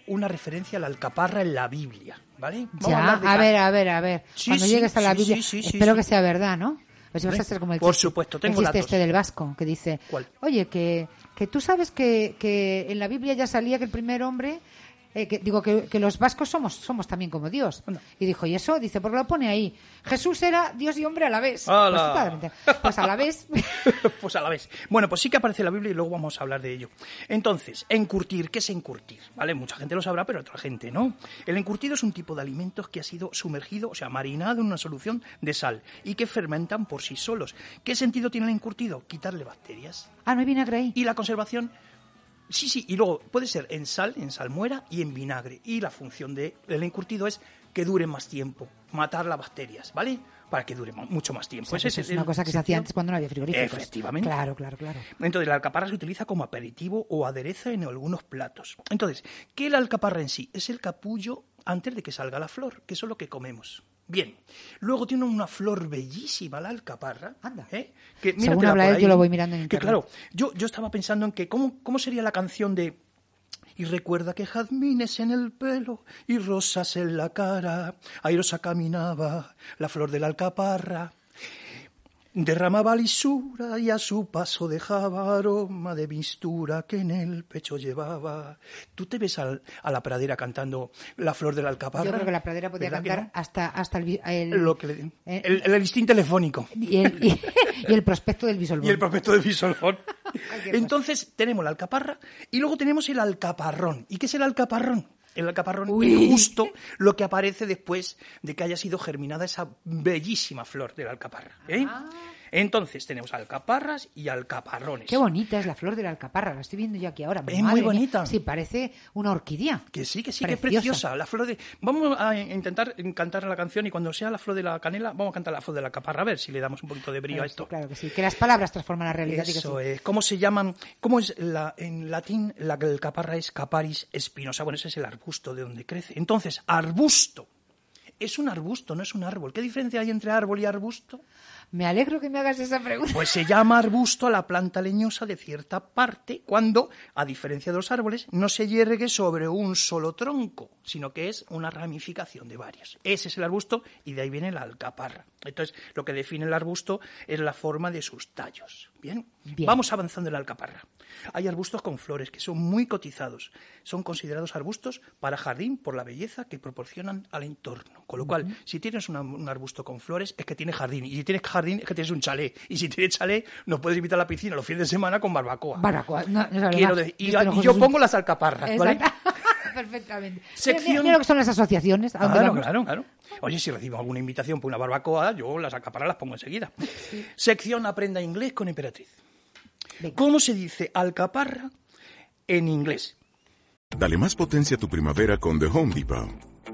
[SPEAKER 7] una referencia a la alcaparra en la Biblia. ¿Vale? Vamos
[SPEAKER 1] Ya,
[SPEAKER 7] de
[SPEAKER 1] a ver, a ver, a ver.
[SPEAKER 7] Sí,
[SPEAKER 1] Cuando
[SPEAKER 7] sí,
[SPEAKER 1] llegues a la Biblia,
[SPEAKER 7] sí,
[SPEAKER 1] espero que sea verdad, ¿no? Pues si vas a ser como el
[SPEAKER 7] Por
[SPEAKER 1] chiste-
[SPEAKER 7] supuesto, tengo
[SPEAKER 1] el chiste
[SPEAKER 7] datos.
[SPEAKER 1] este del vasco, que dice,
[SPEAKER 7] ¿Cuál?
[SPEAKER 1] oye, que, que tú sabes que, que en la Biblia ya salía que el primer hombre, eh, que, digo, que, que los vascos somos, somos también como Dios. Y dijo, ¿y eso? Dice, porque lo pone ahí. Jesús era Dios y hombre a la vez. Pues. Pues a la vez.
[SPEAKER 7] pues a la vez. Bueno, pues sí que aparece la Biblia y luego vamos a hablar de ello. Entonces, encurtir, ¿qué es encurtir? ¿Vale? Mucha gente lo sabrá, pero otra gente no. El encurtido es un tipo de alimentos que ha sido sumergido, o sea, marinado en una solución de sal y que fermentan por sí solos. ¿Qué sentido tiene el encurtido? Quitarle bacterias.
[SPEAKER 1] ah, no hay vinagre ahí.
[SPEAKER 7] Y la conservación, sí, sí, y luego puede ser en sal, en salmuera y en vinagre. Y la función de- del encurtido es que dure más tiempo, matar las bacterias, ¿vale? Para que dure mu- mucho más tiempo.
[SPEAKER 1] O sea, que
[SPEAKER 7] Ese
[SPEAKER 1] eso es
[SPEAKER 7] el
[SPEAKER 1] una cosa que se hacía antes cuando no había frigoríficos.
[SPEAKER 7] Efectivamente.
[SPEAKER 1] Claro, claro, claro.
[SPEAKER 7] Entonces, la alcaparra se utiliza como aperitivo o aderezo en algunos platos. Entonces, ¿qué es la alcaparra en sí? Es el capullo antes de que salga la flor, que eso es lo que comemos. Bien, luego tiene una flor bellísima la alcaparra.
[SPEAKER 1] Anda.
[SPEAKER 7] ¿eh? Que,
[SPEAKER 1] Según habla él, yo lo voy mirando en
[SPEAKER 7] Que
[SPEAKER 1] internet.
[SPEAKER 7] claro, yo, yo estaba pensando en que cómo, cómo sería la canción de y recuerda que jazmines en el pelo y rosas en la cara. Airosa caminaba la flor de la alcaparra. Derramaba lisura y a su paso dejaba aroma de mistura que en el pecho llevaba. ¿Tú te ves al- a la pradera cantando la flor de la alcaparra?
[SPEAKER 1] Yo creo que la pradera podía
[SPEAKER 7] ¿Verdad que
[SPEAKER 1] cantar
[SPEAKER 7] no?
[SPEAKER 1] hasta, hasta el,
[SPEAKER 7] Lo que le-
[SPEAKER 1] eh,
[SPEAKER 7] el, el listín telefónico.
[SPEAKER 1] y, el, y, y el prospecto del bisolbón.
[SPEAKER 7] Y el prospecto de Bisolfón.
[SPEAKER 1] Cualquier
[SPEAKER 7] Entonces tenemos la alcaparra y luego tenemos el alcaparrón. ¿Y qué es el alcaparrón? El alcaparrón es justo lo que aparece después de que haya sido germinada esa bellísima flor de la alcaparra. ¿eh? Entonces tenemos alcaparras y alcaparrones.
[SPEAKER 1] Qué bonita es la flor de la alcaparra, la estoy viendo yo aquí ahora.
[SPEAKER 7] Es muy
[SPEAKER 1] mía.
[SPEAKER 7] bonita.
[SPEAKER 1] Sí, parece una orquídea.
[SPEAKER 7] Que sí, que sí, que es
[SPEAKER 1] Preciosa.
[SPEAKER 7] La flor de... Vamos a intentar cantar la canción y cuando sea la flor de la canela, vamos a cantar la flor de la caparra, a ver si le damos un poquito de brillo a esto.
[SPEAKER 1] sí, claro que sí. Que las palabras transforman la realidad.
[SPEAKER 7] Eso
[SPEAKER 1] sí.
[SPEAKER 7] es. ¿Cómo se llaman? ¿Cómo es la, en latín la alcaparra es caparis espinosa? Bueno, ese es el arbusto de donde crece. Entonces, arbusto. Es un arbusto, no es un árbol. ¿Qué diferencia hay entre árbol y arbusto?
[SPEAKER 1] Me alegro que me hagas esa pregunta.
[SPEAKER 7] Pues se llama arbusto a la planta leñosa de cierta parte cuando, a diferencia de los árboles, no se yergue sobre un solo tronco, sino que es una ramificación de varios. Ese es el arbusto y de ahí viene la alcaparra. Entonces, lo que define el arbusto es la forma de sus tallos. Bien,
[SPEAKER 1] Bien.
[SPEAKER 7] vamos avanzando en la alcaparra. Hay arbustos con flores que son muy cotizados. Son considerados arbustos para jardín por la belleza que proporcionan al entorno. Con lo cual, si tienes un arbusto con flores, es que tienes jardín. Y si tienes jardín, es que tienes un chalet. Y si tienes chalet, nos puedes invitar a la piscina los fines de semana con barbacoa.
[SPEAKER 1] Barbacoa, no, no sabe
[SPEAKER 7] Quiero decir- y,
[SPEAKER 1] es
[SPEAKER 7] yo
[SPEAKER 1] un-
[SPEAKER 7] pongo las alcaparras, ¿vale?
[SPEAKER 1] Perfectamente.
[SPEAKER 7] Sección-
[SPEAKER 1] Mira, mira lo que son las asociaciones. ¿A dónde
[SPEAKER 7] Claro,
[SPEAKER 1] vamos?
[SPEAKER 7] claro, claro. Oye, si recibo alguna invitación por una barbacoa, yo las alcaparras las pongo enseguida. Sección Aprenda Inglés con Emperatriz.
[SPEAKER 1] Venga.
[SPEAKER 7] ¿Cómo se dice alcaparra en inglés?
[SPEAKER 8] Dale más potencia a tu primavera con The Home Depot.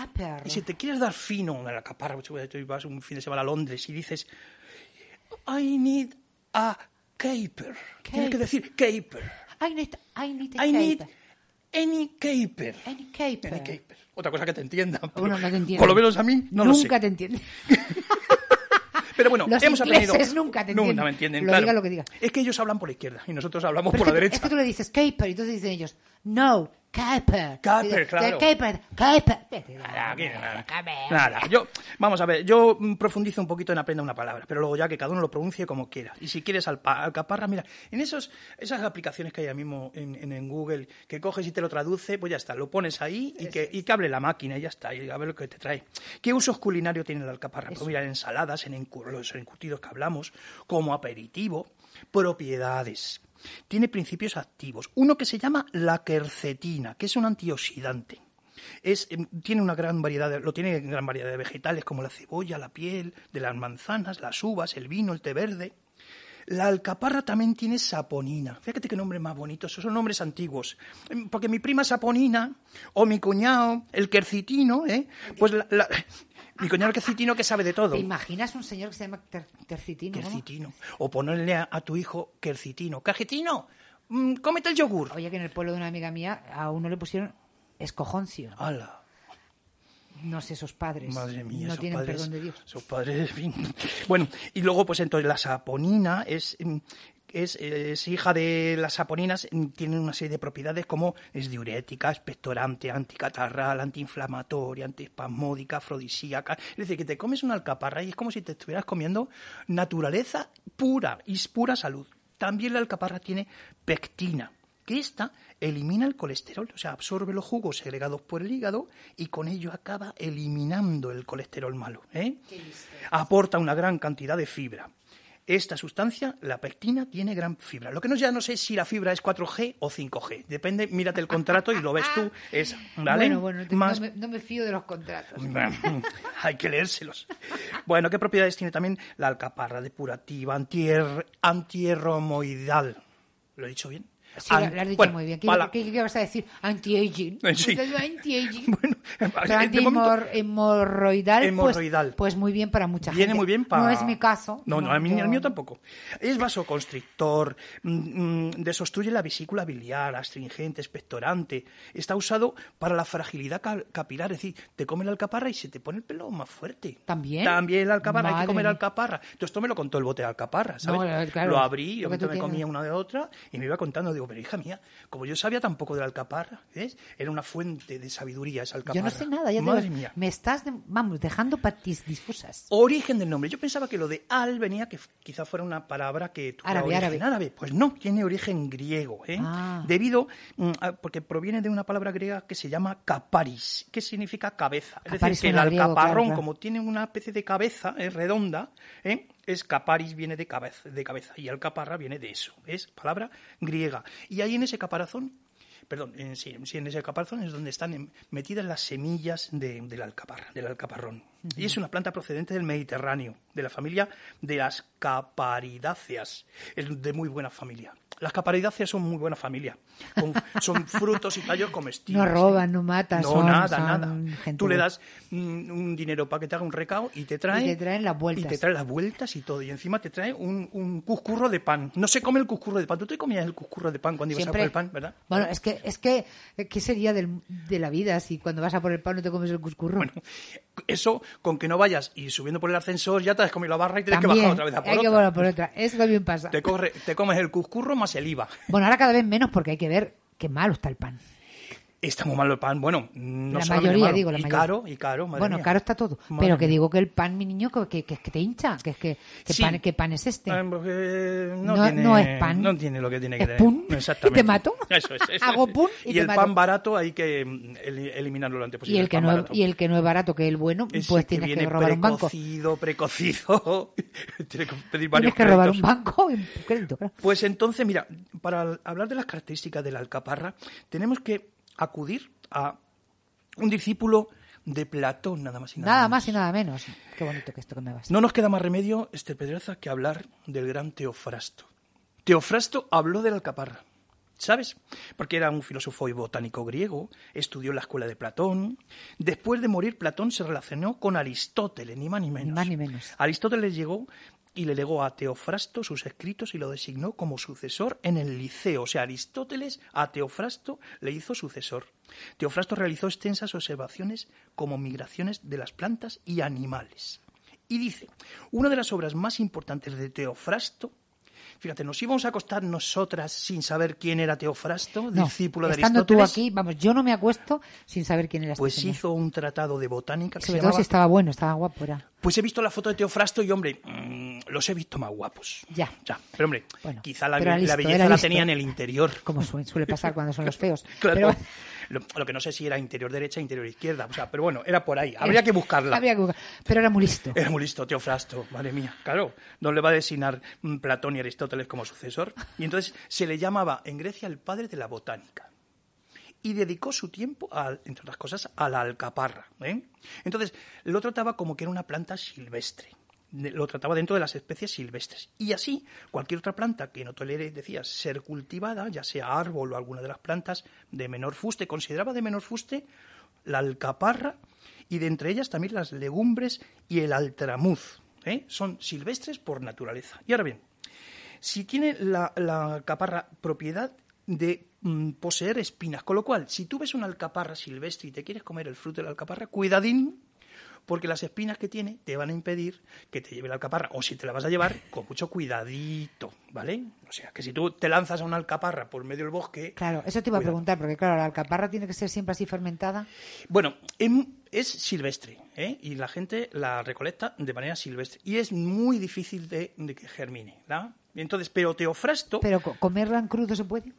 [SPEAKER 1] Capper.
[SPEAKER 7] Y si te quieres dar fino a la caparra, pues, tú vas un fin de semana a Londres y dices, I need a caper. Tienes que decir caper.
[SPEAKER 1] I need, I need a
[SPEAKER 7] I need
[SPEAKER 1] caper.
[SPEAKER 7] any caper.
[SPEAKER 1] Any caper.
[SPEAKER 7] Any caper. Otra cosa que te entienda. pero
[SPEAKER 1] Bueno, no te entiendo.
[SPEAKER 7] Por lo menos a mí no lo sé.
[SPEAKER 1] Nunca te entiende.
[SPEAKER 7] Pero bueno,
[SPEAKER 1] Los
[SPEAKER 7] hemos aprendido.
[SPEAKER 1] ingleses nunca te entienden.
[SPEAKER 7] Nunca me entienden,
[SPEAKER 1] Lo
[SPEAKER 7] claro.
[SPEAKER 1] diga lo que diga.
[SPEAKER 7] Es que ellos hablan por la izquierda y nosotros hablamos
[SPEAKER 1] Pero
[SPEAKER 7] por
[SPEAKER 1] es,
[SPEAKER 7] la
[SPEAKER 1] que,
[SPEAKER 7] derecha.
[SPEAKER 1] es que tú le dices caper y entonces dicen ellos, no, Y dices,
[SPEAKER 7] claro.
[SPEAKER 1] Caper, caper.
[SPEAKER 7] Nada, aquí nada. Nada, yo, vamos a ver, yo mm, profundizo un poquito en aprenda una palabra, pero luego ya que cada uno lo pronuncie como quiera. Y si quieres alcaparra, mira, en esos, esas aplicaciones que hay ahora mismo en, en, en Google, que coges y te lo traduce, pues ya está, lo pones ahí y que, y que hable la máquina y ya está, y a ver lo que te trae. ¿Qué usos culinarios tiene la alcaparra? Pues mira, en ensaladas, en los encurtidos que hablamos, como aperitivo, propiedades. Tiene principios activos. Uno que se llama la quercetina, que es un antioxidante. Es, em, tiene una gran variedad, de- lo tiene en gran variedad de vegetales como la cebolla, la piel, de las manzanas, las uvas, el vino, el té verde. La alcaparra también tiene saponina. Fíjate qué nombre más bonito, esos son nombres antiguos. Em, Porque mi prima saponina, o mi cuñado, el quercitino, ¿eh? Pues la- la- mi cuñado el quercitino que sabe de todo.
[SPEAKER 1] ¿Te imaginas un señor que se llama ter- tercitino? ¿cómo?
[SPEAKER 7] Quercitino. O ponerle a, a tu hijo quercitino. Quercitino, mm, cómete el yogur.
[SPEAKER 1] Oye, que en el pueblo de una amiga mía a uno le pusieron escojoncio.
[SPEAKER 7] ¡Hala!
[SPEAKER 1] No sé, esos padres.
[SPEAKER 7] Madre mía,
[SPEAKER 1] no
[SPEAKER 7] esos
[SPEAKER 1] tienen
[SPEAKER 7] padres,
[SPEAKER 1] perdón de Dios.
[SPEAKER 7] esos padres, en fin. Bueno, y luego, pues entonces la saponina es, mm, es, es hija de las saponinas, tiene una serie de propiedades como es diurética, expectorante, anticatarral, antiinflamatoria, antiespasmódica, afrodisíaca. Es decir, que te comes una alcaparra y es como si te estuvieras comiendo naturaleza pura y es pura salud. También la alcaparra tiene pectina, que esta elimina el colesterol, o sea, absorbe los jugos segregados por el hígado y con ello acaba eliminando el colesterol malo. ¿eh? Aporta una gran cantidad de fibra. Esta sustancia, la pectina, tiene gran fibra. Lo que no ya no sé si la fibra es 4G o 5G. Depende, mírate el contrato y lo ves tú. Es, ¿vale?
[SPEAKER 1] Bueno, bueno, te-
[SPEAKER 7] Más
[SPEAKER 1] no, me, no me fío de los contratos.
[SPEAKER 7] hay que leérselos. Bueno, ¿qué propiedades tiene también la alcaparra depurativa, antier, antierromoidal? ¿Lo he dicho bien?
[SPEAKER 1] Sí,
[SPEAKER 7] An-
[SPEAKER 1] lo has dicho
[SPEAKER 7] bueno,
[SPEAKER 1] muy bien. ¿Qué,
[SPEAKER 7] para-
[SPEAKER 1] qué- qué vas a decir? Anti-aging.
[SPEAKER 7] Sí.
[SPEAKER 1] Anti-aging.
[SPEAKER 7] Bueno,
[SPEAKER 1] anti-hemorroidal.
[SPEAKER 7] Hemorroidal.
[SPEAKER 1] Pues, pues muy bien para mucha gente.
[SPEAKER 7] Viene muy bien para...
[SPEAKER 1] No es mi caso.
[SPEAKER 7] No, no, a mí,
[SPEAKER 1] yo-
[SPEAKER 7] el mío tampoco. Es vasoconstrictor, mm, mm, desobstruye la vesícula biliar, astringente, expectorante. Está usado para la fragilidad ca- capilar, es decir, te come la alcaparra y se te pone el pelo más fuerte.
[SPEAKER 1] ¿También?
[SPEAKER 7] También la alcaparra, hay que comer alcaparra. Entonces esto me lo contó el bote de alcaparra, ¿sabes?
[SPEAKER 1] No, claro,
[SPEAKER 7] lo abrí, yo me comía una de otra y me iba contando, digo, digo, pero hija mía, como yo sabía tampoco de la alcaparra, ¿ves? Era una fuente de sabiduría esa alcaparra.
[SPEAKER 1] Yo no sé nada, ya
[SPEAKER 7] Madre
[SPEAKER 1] digo,
[SPEAKER 7] mía.
[SPEAKER 1] me estás, de- vamos, dejando patis difusas.
[SPEAKER 7] Origen del nombre. Yo pensaba que lo de al venía que quizá fuera una palabra que tuviera
[SPEAKER 1] Árabe,
[SPEAKER 7] origen
[SPEAKER 1] árabe.
[SPEAKER 7] Pues no, tiene origen griego, ¿eh?
[SPEAKER 1] Ah.
[SPEAKER 7] Debido, mm, a- porque proviene de una palabra griega que se llama caparis, que significa cabeza. Es
[SPEAKER 1] Caparis
[SPEAKER 7] decir, que el
[SPEAKER 1] griego,
[SPEAKER 7] alcaparrón,
[SPEAKER 1] claro, claro.
[SPEAKER 7] como tiene una especie de cabeza eh, redonda, ¿eh? Es caparis, viene de cabeza, de cabeza, y alcaparra viene de eso, es palabra griega. Y ahí en ese caparazón, perdón, en, sí, en ese caparazón es donde están metidas las semillas de, alcaparra, del alcaparrón. Y es una planta procedente del Mediterráneo, de la familia de las caparidáceas. Es de muy buena familia. Las caparidáceas son muy buena familia. con- son frutos y tallos comestibles.
[SPEAKER 1] No roban, no matan,
[SPEAKER 7] No,
[SPEAKER 1] son-
[SPEAKER 7] nada,
[SPEAKER 1] son
[SPEAKER 7] nada.
[SPEAKER 1] gente
[SPEAKER 7] Tú le das mm, un dinero para que te haga un recao y te trae...
[SPEAKER 1] Y te traen las vueltas.
[SPEAKER 7] Y te trae las vueltas y todo. Y encima te trae un, un cuscurro de pan. No se come el cuscurro de pan. Tú te comías el cuscurro de pan cuando ibas a por el pan, ¿verdad?
[SPEAKER 1] Bueno, es que, es que, ¿qué sería del- de la vida si cuando vas a por el pan no te comes el cuscurro?
[SPEAKER 7] Bueno, eso, con que no vayas y subiendo por el ascensor, ya te has comido la barra y tienes que bajar otra vez a por
[SPEAKER 1] hay que
[SPEAKER 7] otra.
[SPEAKER 1] volver por otra. Eso también pasa.
[SPEAKER 7] Te, corre- te comes el cuscurro más el IVA.
[SPEAKER 1] Bueno, ahora cada vez menos porque hay que ver qué malo está el pan.
[SPEAKER 7] Está muy malo el pan. Bueno, no
[SPEAKER 1] la mayoría,
[SPEAKER 7] malo,
[SPEAKER 1] digo, la
[SPEAKER 7] y
[SPEAKER 1] mayoría.
[SPEAKER 7] caro, y caro, madre
[SPEAKER 1] bueno,
[SPEAKER 7] mía.
[SPEAKER 1] caro está todo.
[SPEAKER 7] Madre
[SPEAKER 1] pero que
[SPEAKER 7] mía.
[SPEAKER 1] digo que el pan, mi niño, que, que, que te hincha. Que es que, ¿qué,
[SPEAKER 7] Sí.
[SPEAKER 1] pan, ¿qué pan es este?
[SPEAKER 7] Porque no,
[SPEAKER 1] No-
[SPEAKER 7] tiene,
[SPEAKER 1] no es pan.
[SPEAKER 7] No tiene lo que tiene que
[SPEAKER 1] ¿Es
[SPEAKER 7] tener. Exactamente.
[SPEAKER 1] ¿Y te mato?
[SPEAKER 7] Eso es. eso
[SPEAKER 1] Hago
[SPEAKER 7] es.
[SPEAKER 1] pun y te
[SPEAKER 7] el
[SPEAKER 1] mato.
[SPEAKER 7] pan barato hay que mm, el- eliminarlo lo antes
[SPEAKER 1] y,
[SPEAKER 7] posible.
[SPEAKER 1] el que no es,
[SPEAKER 7] barato.
[SPEAKER 1] y el que no es barato, que el bueno,
[SPEAKER 7] Ese
[SPEAKER 1] pues tienes que, robar un banco.
[SPEAKER 7] precocido, precocido. Tienes que pedir varios
[SPEAKER 1] Tienes que robar un banco y crédito, claro.
[SPEAKER 7] Pues entonces, mira, para hablar de las características de la alcaparra, tenemos que acudir a un discípulo de Platón, nada más y nada,
[SPEAKER 1] Nada
[SPEAKER 7] menos.
[SPEAKER 1] más y nada menos. Qué bonito que esto que me vas.
[SPEAKER 7] No nos queda más remedio, este Pedroza, que hablar del gran Teofrasto. Teofrasto habló de la alcaparra. ¿Sabes? Porque era un filósofo y botánico griego, estudió en la escuela de Platón. Después de morir, Platón se relacionó con Aristóteles, ni más ni menos.
[SPEAKER 1] Ni más ni menos.
[SPEAKER 7] Aristóteles llegó y le legó a Teofrasto sus escritos y lo designó como sucesor en el liceo. O sea, Aristóteles a Teofrasto le hizo sucesor. Teofrasto realizó extensas observaciones como migraciones de las plantas y animales. Y dice, una de las obras más importantes de Teofrasto, fíjate, nos íbamos a acostar nosotras sin saber quién era Teofrasto,
[SPEAKER 1] No,
[SPEAKER 7] discípulo de
[SPEAKER 1] estando tú
[SPEAKER 7] Aristóteles.
[SPEAKER 1] aquí, vamos, yo no me acuesto sin saber quién era este
[SPEAKER 7] Pues
[SPEAKER 1] señor.
[SPEAKER 7] hizo un tratado de botánica que
[SPEAKER 1] Sobre
[SPEAKER 7] se
[SPEAKER 1] todo
[SPEAKER 7] llamaba
[SPEAKER 1] si estaba bueno, estaba guapo, era.
[SPEAKER 7] Pues he visto la foto de Teofrasto y, hombre, mm, los he visto más guapos.
[SPEAKER 1] Ya.
[SPEAKER 7] Pero, hombre,
[SPEAKER 1] Bueno,
[SPEAKER 7] quizá la, belleza la tenía en el interior.
[SPEAKER 1] Como su- suele pasar cuando son los feos.
[SPEAKER 7] Claro.
[SPEAKER 1] Pero,
[SPEAKER 7] Lo, lo que no sé si era interior derecha, interior izquierda. O sea, pero bueno, era por ahí. Habría que buscarla.
[SPEAKER 1] habría que buscar- Pero era muy listo.
[SPEAKER 7] Era muy listo, Teofrasto, madre mía. Claro, no le va a designar Platón y Aristóteles como sucesor. Y entonces se le llamaba en Grecia el padre de la botánica. Y dedicó su tiempo, a, entre otras cosas, a la alcaparra. ¿eh? Entonces, lo trataba como que era una planta silvestre. Lo trataba dentro de las especies silvestres. Y así, cualquier otra planta que no tolere, decía, ser cultivada, ya sea árbol o alguna de las plantas de menor fuste, consideraba de menor fuste la alcaparra y de entre ellas también las legumbres y el altramuz. ¿eh? Son silvestres por naturaleza. Y ahora bien, si tiene la, la alcaparra propiedad de mm, poseer espinas, con lo cual, si tú ves una alcaparra silvestre y te quieres comer el fruto de la alcaparra, cuidadín, porque las espinas que tiene te van a impedir que te lleve la alcaparra, o si te la vas a llevar, con mucho cuidadito, ¿vale? O sea, que si tú te lanzas a una alcaparra por medio del bosque,
[SPEAKER 1] Claro, eso te iba a preguntar, porque claro, la alcaparra tiene que ser siempre así fermentada.
[SPEAKER 7] Bueno, em- es silvestre ¿eh? y la gente la recolecta de manera silvestre y es muy difícil de, de que germine. ¿la? Entonces, pero Teofrasto,
[SPEAKER 1] Pero co- comerla en crudo se puede.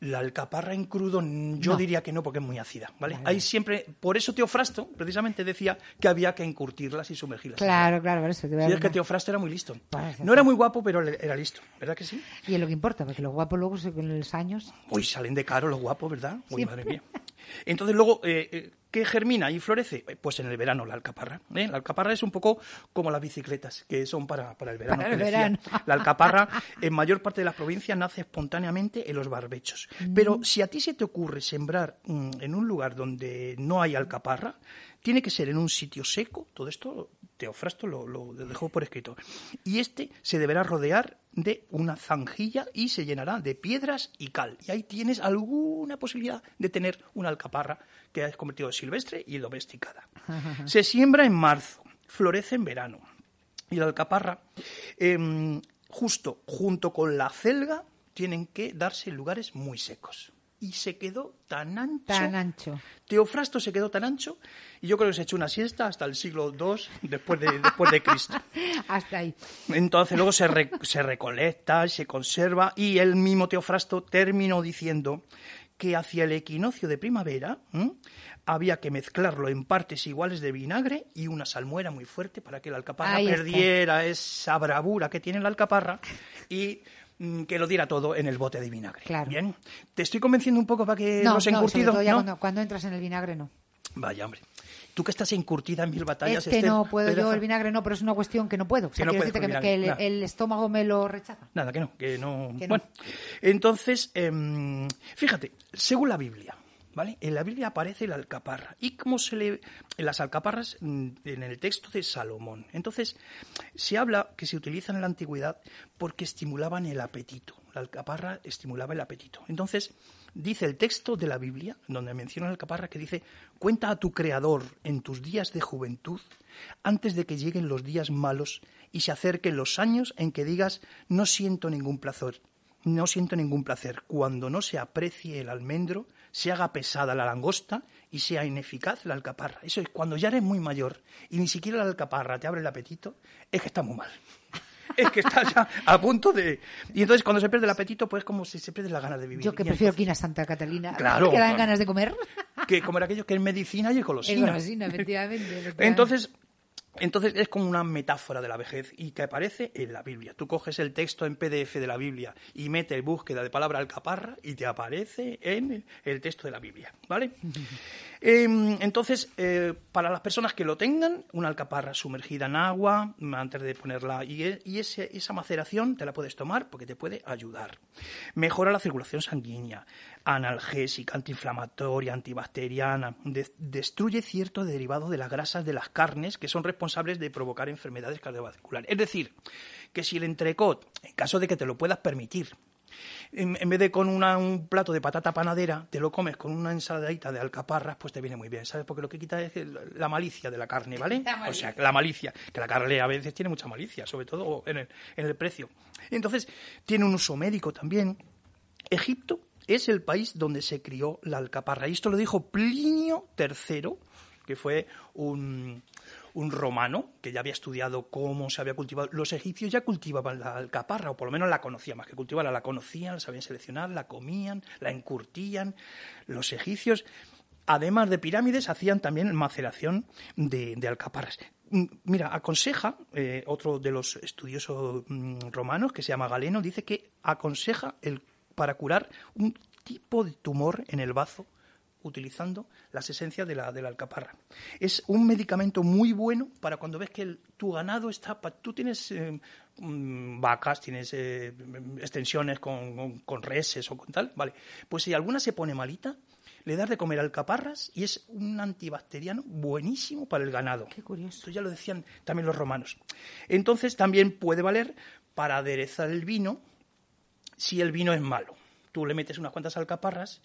[SPEAKER 7] La alcaparra en crudo, yo
[SPEAKER 1] No.
[SPEAKER 7] diría que no porque es muy ácida. ¿vale?
[SPEAKER 1] Vale.
[SPEAKER 7] Hay siempre, por eso Teofrasto precisamente decía que había que encurtirlas y sumergirlas.
[SPEAKER 1] Claro, claro, por eso te voy a
[SPEAKER 7] Sí, es que. Teofrasto era muy listo. No era muy guapo, pero era listo, ¿verdad que sí?
[SPEAKER 1] Y es lo que importa, porque los guapos luego, con los años...
[SPEAKER 7] Uy, salen de caro los guapos, ¿verdad? Uy,
[SPEAKER 1] Sí.
[SPEAKER 7] madre mía. Entonces luego, eh, eh, ¿qué germina y florece? Pues en el verano la alcaparra. ¿eh? La alcaparra es un poco como las bicicletas, que son para, para el verano.
[SPEAKER 1] Para el verano.
[SPEAKER 7] La alcaparra en mayor parte de las provincias nace espontáneamente en los barbechos.
[SPEAKER 1] Mm.
[SPEAKER 7] Pero si a ti se te ocurre sembrar mm, en un lugar donde no hay alcaparra, tiene que ser en un sitio seco. Todo esto Teofrasto lo, lo dejó por escrito. Y este se deberá rodear de una zanjilla y se llenará de piedras y cal. Y ahí tienes alguna posibilidad de tener una alcaparra que has convertido de silvestre y domesticada. Se siembra en marzo, florece en verano. Y la alcaparra, em, justo junto con la celga, tienen que darse en lugares muy secos. Y se quedó tan ancho.
[SPEAKER 1] Tan ancho.
[SPEAKER 7] Teofrasto se quedó tan ancho y yo creo que se echó una siesta hasta el siglo II después de, después de Cristo.
[SPEAKER 1] Hasta ahí.
[SPEAKER 7] Entonces luego se, re- se recolecta, se conserva y el mismo Teofrasto terminó diciendo que hacia el equinoccio de primavera ¿m? había que mezclarlo en partes iguales de vinagre y una salmuera muy fuerte para que la alcaparra
[SPEAKER 1] Ahí está.
[SPEAKER 7] perdiera esa bravura que tiene la alcaparra y que lo diera todo en el bote de vinagre.
[SPEAKER 1] Claro.
[SPEAKER 7] Bien, te estoy convenciendo un poco para que
[SPEAKER 1] no,
[SPEAKER 7] los
[SPEAKER 1] no, sobre
[SPEAKER 7] encurtidos
[SPEAKER 1] todo ya
[SPEAKER 7] ¿no?
[SPEAKER 1] cuando, cuando entras en el vinagre, no.
[SPEAKER 7] Vaya, hombre. Tú que estás encurtida en mil batallas.
[SPEAKER 1] Es que
[SPEAKER 7] Esther,
[SPEAKER 1] no puedo yo, el vinagre no, pero es una cuestión que no puedo. O sea,
[SPEAKER 7] Que no puedes
[SPEAKER 1] el, estómago me lo rechaza.
[SPEAKER 7] Nada, que no, que no.
[SPEAKER 1] Que no.
[SPEAKER 7] Bueno, entonces, em, fíjate, según la Biblia, En la Biblia aparece la alcaparra. ¿Y cómo se le. las alcaparras mm, en el texto de Salomón? Entonces, se habla que se utilizan en la antigüedad porque estimulaban el apetito. La alcaparra estimulaba el apetito. Entonces, dice el texto de la Biblia, donde menciona la alcaparra, que dice: Cuenta a tu creador en tus días de juventud, antes de que lleguen los días malos y se acerquen los años en que digas: No siento ningún placer. No siento ningún placer cuando no se aprecie el almendro, se haga pesada la langosta y sea ineficaz la alcaparra. Eso es cuando ya eres muy mayor y ni siquiera la alcaparra te abre el apetito, es que está muy mal. Es que estás ya a punto de... Y entonces cuando se pierde el apetito, pues como si se pierde la gana de vivir.
[SPEAKER 1] Yo que
[SPEAKER 7] Y
[SPEAKER 1] prefiero
[SPEAKER 7] entonces-
[SPEAKER 1] quina Santa Catalina.
[SPEAKER 7] Claro,
[SPEAKER 1] Que dan
[SPEAKER 7] claro.
[SPEAKER 1] ganas de comer.
[SPEAKER 7] que como era aquello que es medicina y
[SPEAKER 1] Es
[SPEAKER 7] golosina.
[SPEAKER 1] golosina, efectivamente, efectivamente.
[SPEAKER 7] Entonces, entonces es como una metáfora de la vejez y que aparece en la Biblia. Tú coges el texto en PDF de la Biblia y metes búsqueda de palabra alcaparra y te aparece en el texto de la Biblia, ¿vale? Em, entonces, eh, para las personas que lo tengan, una alcaparra sumergida en agua antes de ponerla y, e- esa maceración te la puedes tomar porque te puede ayudar. Mejora la circulación sanguínea, analgésica, antiinflamatoria, antibacteriana, de- destruye cierto derivado de las grasas de las carnes que son responsables de provocar enfermedades cardiovasculares. Es decir, que si el entrecot, en caso de que te lo puedas permitir, en, en vez de con una- un plato de patata panadera, te lo comes con una ensaladita de alcaparras, pues te viene muy bien, ¿sabes? Porque lo que quita es la malicia de la carne, ¿vale? O sea, la malicia, que la carne a veces tiene mucha malicia, sobre todo en el, en el precio. Entonces, tiene un uso médico también. Egipto es el país donde se crió la alcaparra. Y esto lo dijo Plinio III, que fue un, un romano que ya había estudiado cómo se había cultivado. Los egipcios ya cultivaban la alcaparra, o por lo menos la conocían, más que cultivarla, la conocían, la sabían seleccionar, la comían, la encurtían. Los egipcios, además de pirámides, hacían también maceración de, de alcaparras. Mm, Mira, aconseja, eh, otro de los estudiosos mm, romanos, que se llama Galeno, dice que aconseja el, para curar un tipo de tumor en el bazo utilizando las esencias de la, de la alcaparra. Es un medicamento muy bueno para cuando ves que el- tu ganado está... Tú tienes eh, mm, vacas, tienes eh, extensiones con, con- con reses o con tal, vale. Pues si alguna se pone malita, le das de comer alcaparras y es un antibacteriano buenísimo para el ganado.
[SPEAKER 1] Qué curioso.
[SPEAKER 7] Esto ya lo decían también los romanos. Entonces también puede valer para aderezar el vino si el vino es malo. Tú le metes unas cuantas alcaparras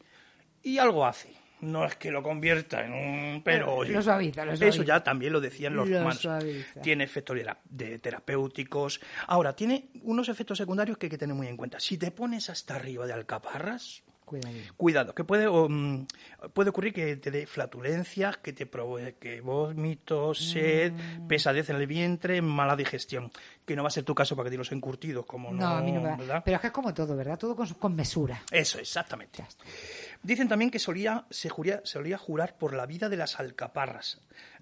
[SPEAKER 7] y algo hace. No es que lo convierta en un... Pero
[SPEAKER 1] Lo suaviza, lo
[SPEAKER 7] Eso
[SPEAKER 1] suaviza.
[SPEAKER 7] ya también lo decían los
[SPEAKER 1] Lo suaviza.
[SPEAKER 7] Tiene efectos de, de terapéuticos. Ahora, tiene unos efectos secundarios que hay que tener muy en cuenta. Si te pones hasta arriba de alcaparras,
[SPEAKER 1] Cuidado.
[SPEAKER 7] Cuidado, que puede, um, puede ocurrir que te dé flatulencias, que te provoque vómitos, sed,
[SPEAKER 1] Mm.
[SPEAKER 7] pesadez en el vientre, mala digestión. Que no va a ser tu caso para que te los encurtidos, como no,
[SPEAKER 1] No, a mí no me va.
[SPEAKER 7] ¿verdad?
[SPEAKER 1] Pero es que es como todo, ¿verdad? Todo con, con mesura.
[SPEAKER 7] Eso, exactamente. Dicen también que solía, se juría- solía jurar por la vida de las alcaparras.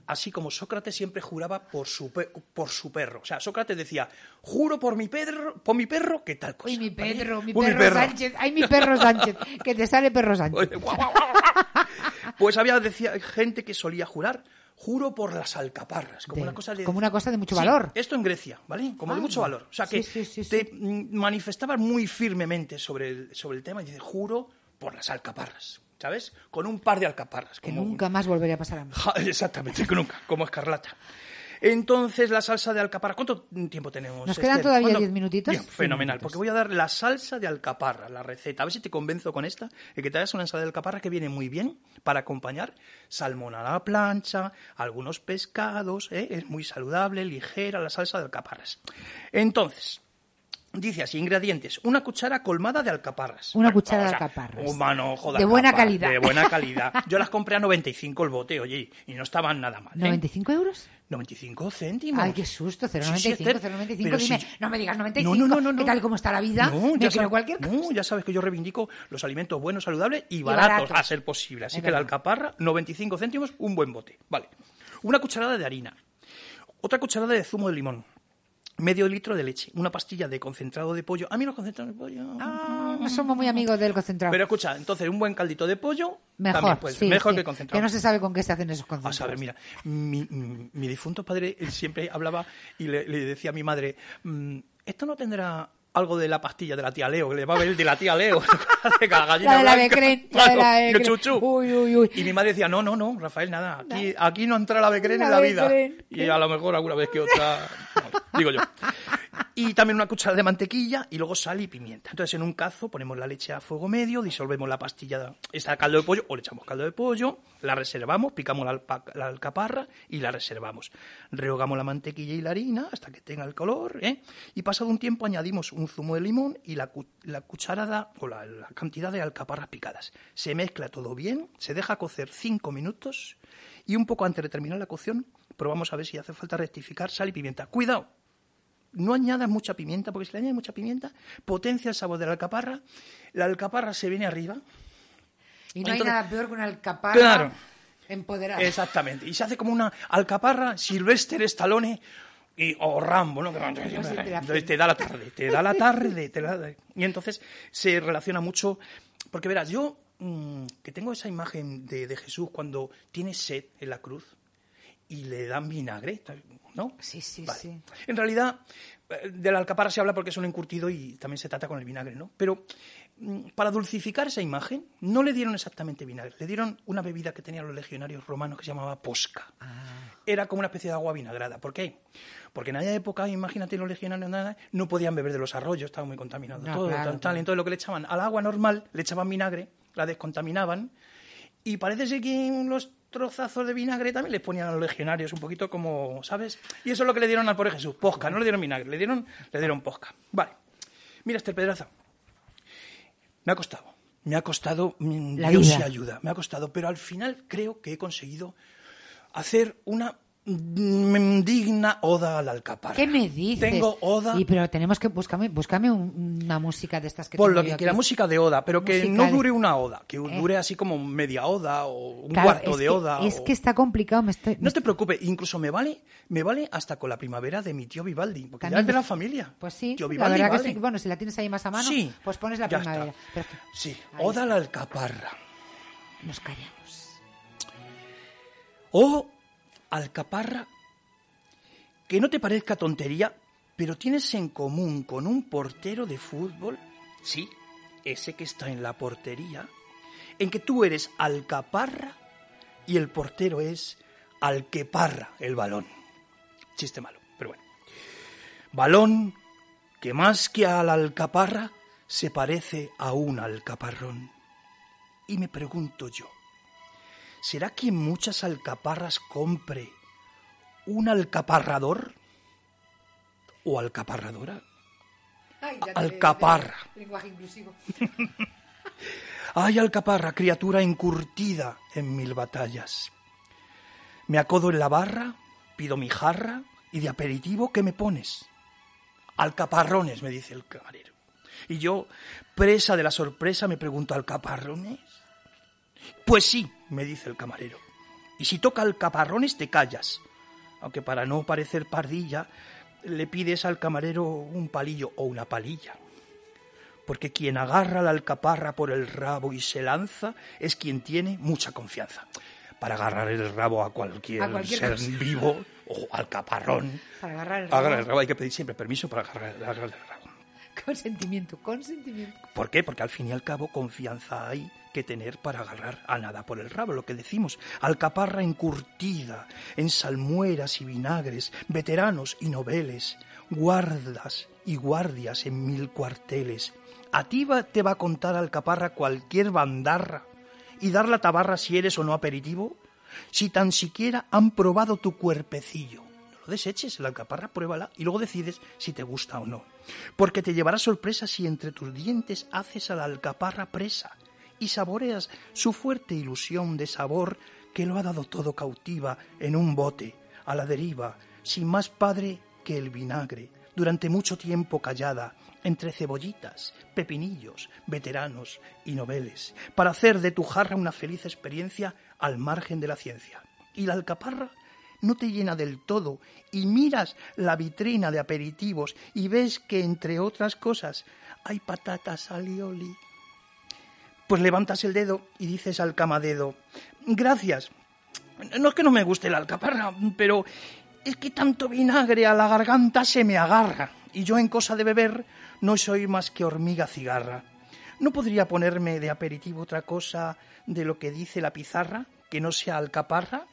[SPEAKER 7] Así como Sócrates siempre juraba por su, pe- por su perro. O sea, Sócrates decía, juro por mi perro, por mi perro, que tal cosa.
[SPEAKER 1] Uy, mi
[SPEAKER 7] ¿vale?
[SPEAKER 1] perro, mi
[SPEAKER 7] Uy,
[SPEAKER 1] perro, Sánchez. Ay, mi perro Sánchez. Que te sale perro Sánchez.
[SPEAKER 7] Oye, guau, guau, guau. Pues había decía, gente que solía jurar, juro por las alcaparras, como
[SPEAKER 1] De-
[SPEAKER 7] una cosa de
[SPEAKER 1] como una cosa de mucho
[SPEAKER 7] Sí,
[SPEAKER 1] valor.
[SPEAKER 7] Esto en Grecia, ¿vale? Como de
[SPEAKER 1] Ah,
[SPEAKER 7] mucho valor. O sea que
[SPEAKER 1] sí, sí, sí,
[SPEAKER 7] te manifestabas muy firmemente sobre el, sobre el tema y dices, juro por las alcaparras, ¿sabes? Con un par de alcaparras.
[SPEAKER 1] Que
[SPEAKER 7] como un-
[SPEAKER 1] nunca más volvería a pasar a mí.
[SPEAKER 7] Ja, Exactamente, que nunca, como escarlata. Entonces, la salsa de alcaparra, ¿cuánto tiempo tenemos?
[SPEAKER 1] Nos quedan
[SPEAKER 7] Esther?
[SPEAKER 1] todavía
[SPEAKER 7] ¿Cuándo?
[SPEAKER 1] diez minutitos.
[SPEAKER 7] Bien, fenomenal, porque voy a dar la salsa de alcaparra, la receta. A ver si te convenzo con esta, de que te hagas una ensalada de alcaparra que viene muy bien para acompañar salmón a la plancha, algunos pescados, ¿eh? es muy saludable, ligera la salsa de alcaparras. Entonces, Dice así, ingredientes, una cuchara colmada de alcaparras.
[SPEAKER 1] Una cuchara de alcaparras.
[SPEAKER 7] un manojo de
[SPEAKER 1] De buena
[SPEAKER 7] alcaparras,
[SPEAKER 1] calidad.
[SPEAKER 7] De buena calidad. Yo las compré a 95 el bote, oye, y no estaban nada mal. ¿eh?
[SPEAKER 1] ¿95 euros?
[SPEAKER 7] 95 céntimos.
[SPEAKER 1] Ay, qué susto,
[SPEAKER 7] Sí,
[SPEAKER 1] 0,95,
[SPEAKER 7] sí, Esther,
[SPEAKER 1] 0,95.
[SPEAKER 7] pero
[SPEAKER 1] Dime,
[SPEAKER 7] si-
[SPEAKER 1] no me digas 95,
[SPEAKER 7] No, no, no, no,
[SPEAKER 1] ¿qué tal como está la vida?
[SPEAKER 7] No, ya,
[SPEAKER 1] creo
[SPEAKER 7] sabes,
[SPEAKER 1] cualquier cosa.
[SPEAKER 7] no, ya sabes que yo reivindico los alimentos buenos, saludables y, baratos,
[SPEAKER 1] baratos.
[SPEAKER 7] a ser posible. Así
[SPEAKER 1] Es
[SPEAKER 7] que la alcaparra, 95 céntimos, un buen bote. Vale. Una cucharada de harina. Otra cucharada de zumo de limón. Medio litro de leche. Una pastilla de concentrado de pollo. A mí los concentrados de pollo...
[SPEAKER 1] Ah, somos muy amigos del concentrado.
[SPEAKER 7] Pero escucha, entonces un buen caldito de pollo
[SPEAKER 1] mejor,
[SPEAKER 7] también puede ser.
[SPEAKER 1] sí,
[SPEAKER 7] mejor
[SPEAKER 1] sí,
[SPEAKER 7] que concentrado.
[SPEAKER 1] no se sabe con qué se hacen esos
[SPEAKER 7] A
[SPEAKER 1] concentrados.
[SPEAKER 7] saber, mira, mi, mi- mi difunto padre siempre hablaba y le, le decía a mi madre, mm, ¿esto no tendrá algo de la pastilla de la tía Leo? Que le va a ver de la tía Leo. de la gallina
[SPEAKER 1] La de la
[SPEAKER 7] blanca.
[SPEAKER 1] Becren, la de la
[SPEAKER 7] Claro, chuchu.
[SPEAKER 1] Uy, uy, uy.
[SPEAKER 7] Y mi madre decía, no, no, no, Rafael, nada, aquí, aquí no entra la Becren en
[SPEAKER 1] La
[SPEAKER 7] vida. Y a lo mejor alguna vez que otra, no, digo yo. Y también una cuchara de mantequilla y luego sal y pimienta. Entonces en un cazo ponemos la leche a fuego medio, disolvemos la pastilla, esta caldo de pollo o le echamos caldo de pollo, la reservamos, picamos la, la alcaparra y la reservamos. Rehogamos la mantequilla y la harina hasta que tenga el color ¿eh? y pasado un tiempo añadimos un zumo de limón y la, la cucharada o la, la cantidad de alcaparras picadas. Se mezcla todo bien, se deja cocer cinco minutos y un poco antes de terminar la cocción probamos a ver si hace falta rectificar sal y pimienta. Cuidado, no añadas mucha pimienta, porque si le añades mucha pimienta, potencia el sabor de la alcaparra, la alcaparra se viene arriba.
[SPEAKER 1] Y no hay nada peor que una alcaparra
[SPEAKER 7] Claro.
[SPEAKER 1] empoderada.
[SPEAKER 7] Exactamente. Y se hace como una alcaparra Sylvester Stallone y, o Rambo, ¿no?
[SPEAKER 1] Pues la-
[SPEAKER 7] Entonces te da la tarde, te da la tarde, y entonces se relaciona mucho, porque verás, yo mm, que tengo esa imagen de, de Jesús cuando tiene sed en la cruz y le dan vinagre, ¿no?
[SPEAKER 1] Sí, sí,
[SPEAKER 7] Vale.
[SPEAKER 1] sí.
[SPEAKER 7] En realidad, eh, de la alcaparra se habla porque es un encurtido y también se trata con el vinagre, ¿no? Pero para dulcificar esa imagen, no le dieron exactamente vinagre, le dieron una bebida que tenían los legionarios romanos que se llamaba posca.
[SPEAKER 1] Ah.
[SPEAKER 7] Era como una especie de agua vinagrada. ¿Por qué? Porque en aquella época, imagínate, los legionarios nada, no podían beber de los arroyos, estaban muy contaminados.
[SPEAKER 1] No,
[SPEAKER 7] todo,
[SPEAKER 1] claro,
[SPEAKER 7] tal, tal. Entonces lo que le echaban al agua normal, le echaban vinagre, la descontaminaban y parece ser que los trozazos de vinagre también les ponían a los legionarios un poquito como, ¿sabes? Y eso es lo que le dieron al pobre Jesús, posca, no le dieron vinagre, le dieron, le dieron posca. Vale. Mira, este pedraza. Me ha costado, me ha costado, mm,
[SPEAKER 1] La
[SPEAKER 7] Dios
[SPEAKER 1] vida.
[SPEAKER 7] se ayuda, me ha costado, pero al final creo que he conseguido hacer una digna oda al alcaparra.
[SPEAKER 1] ¿Qué me dices?
[SPEAKER 7] Tengo oda
[SPEAKER 1] Y pero tenemos que buscarme, búscame un- una música de estas que
[SPEAKER 7] por lo que quiera, música de oda, pero que no dure una oda, que
[SPEAKER 1] Eh.
[SPEAKER 7] dure así como media oda o un
[SPEAKER 1] Claro,
[SPEAKER 7] cuarto de
[SPEAKER 1] que-
[SPEAKER 7] oda.
[SPEAKER 1] Es
[SPEAKER 7] o-
[SPEAKER 1] que está complicado, me estoy...
[SPEAKER 7] No te preocupes, incluso me vale, me vale hasta con la primavera de mi tío Vivaldi, porque ya es de la familia.
[SPEAKER 1] Pues sí,
[SPEAKER 7] Tío
[SPEAKER 1] la
[SPEAKER 7] Vivaldi
[SPEAKER 1] verdad que sí. Bueno, si la tienes ahí más a mano,
[SPEAKER 7] Sí,
[SPEAKER 1] pues pones la primavera.
[SPEAKER 7] Sí,
[SPEAKER 1] Ahí
[SPEAKER 7] oda a la alcaparra.
[SPEAKER 1] nos callamos.
[SPEAKER 7] O alcaparra, que no te parezca tontería, pero tienes en común con un portero de fútbol, sí, ese que está en la portería, en que tú eres alcaparra y el portero es alqueparra el balón. Chiste malo, pero bueno. Balón que más que a alcaparra se parece a un alcaparrón. Y me pregunto yo, ¿será que muchas alcaparras compre un alcaparrador? ¿O alcaparradora? Alcaparra.
[SPEAKER 1] Lenguaje inclusivo.
[SPEAKER 7] Ay, alcaparra, criatura encurtida en mil batallas. Me acodo en la barra, pido mi jarra y de aperitivo, ¿qué me pones? Alcaparrones, me dice el camarero. Y yo, presa de la sorpresa, me pregunto, ¿alcaparrones? Pues sí, me dice el camarero. Y si toca alcaparrones, te callas. Aunque para no parecer pardilla, le pides al camarero un palillo o una palilla porque quien agarra la alcaparra por el rabo y se lanza es quien tiene mucha confianza. Para agarrar el rabo a cualquier,
[SPEAKER 1] A cualquier
[SPEAKER 7] ser
[SPEAKER 1] cosa.
[SPEAKER 7] vivo o alcaparrón,
[SPEAKER 1] Para agarrar el
[SPEAKER 7] agarrar
[SPEAKER 1] rabo.
[SPEAKER 7] el rabo hay que pedir siempre permiso para agarrar, agarrar el rabo.
[SPEAKER 1] Consentimiento, consentimiento.
[SPEAKER 7] ¿Por qué? Porque al fin y al cabo confianza hay que tener para agarrar a nada por el rabo, lo que decimos. Alcaparra encurtida en salmueras y vinagres, veteranos y noveles, guardas y guardias en mil cuarteles. A ti va- te va a contar alcaparra cualquier bandarra y dar la tabarra si eres o no aperitivo, si tan siquiera han probado tu cuerpecillo. No lo deseches, la alcaparra pruébala y luego decides si te gusta o no. Porque te llevará sorpresa si entre tus dientes haces a la alcaparra presa y saboreas su fuerte ilusión de sabor que lo ha dado todo cautiva en un bote, a la deriva, sin más padre que el vinagre, durante mucho tiempo callada, entre cebollitas, pepinillos, veteranos y noveles, para hacer de tu jarra una feliz experiencia al margen de la ciencia. Y la alcaparra no te llena del todo y miras la vitrina de aperitivos y ves que entre otras cosas hay patatas alioli. Pues levantas el dedo y dices al camadedo, gracias. No es que no me guste la alcaparra, pero es que tanto vinagre a la garganta se me agarra y yo en cosa de beber no soy más que hormiga cigarra. ¿No podría ponerme de aperitivo otra cosa de lo que dice la pizarra, que no sea alcaparra?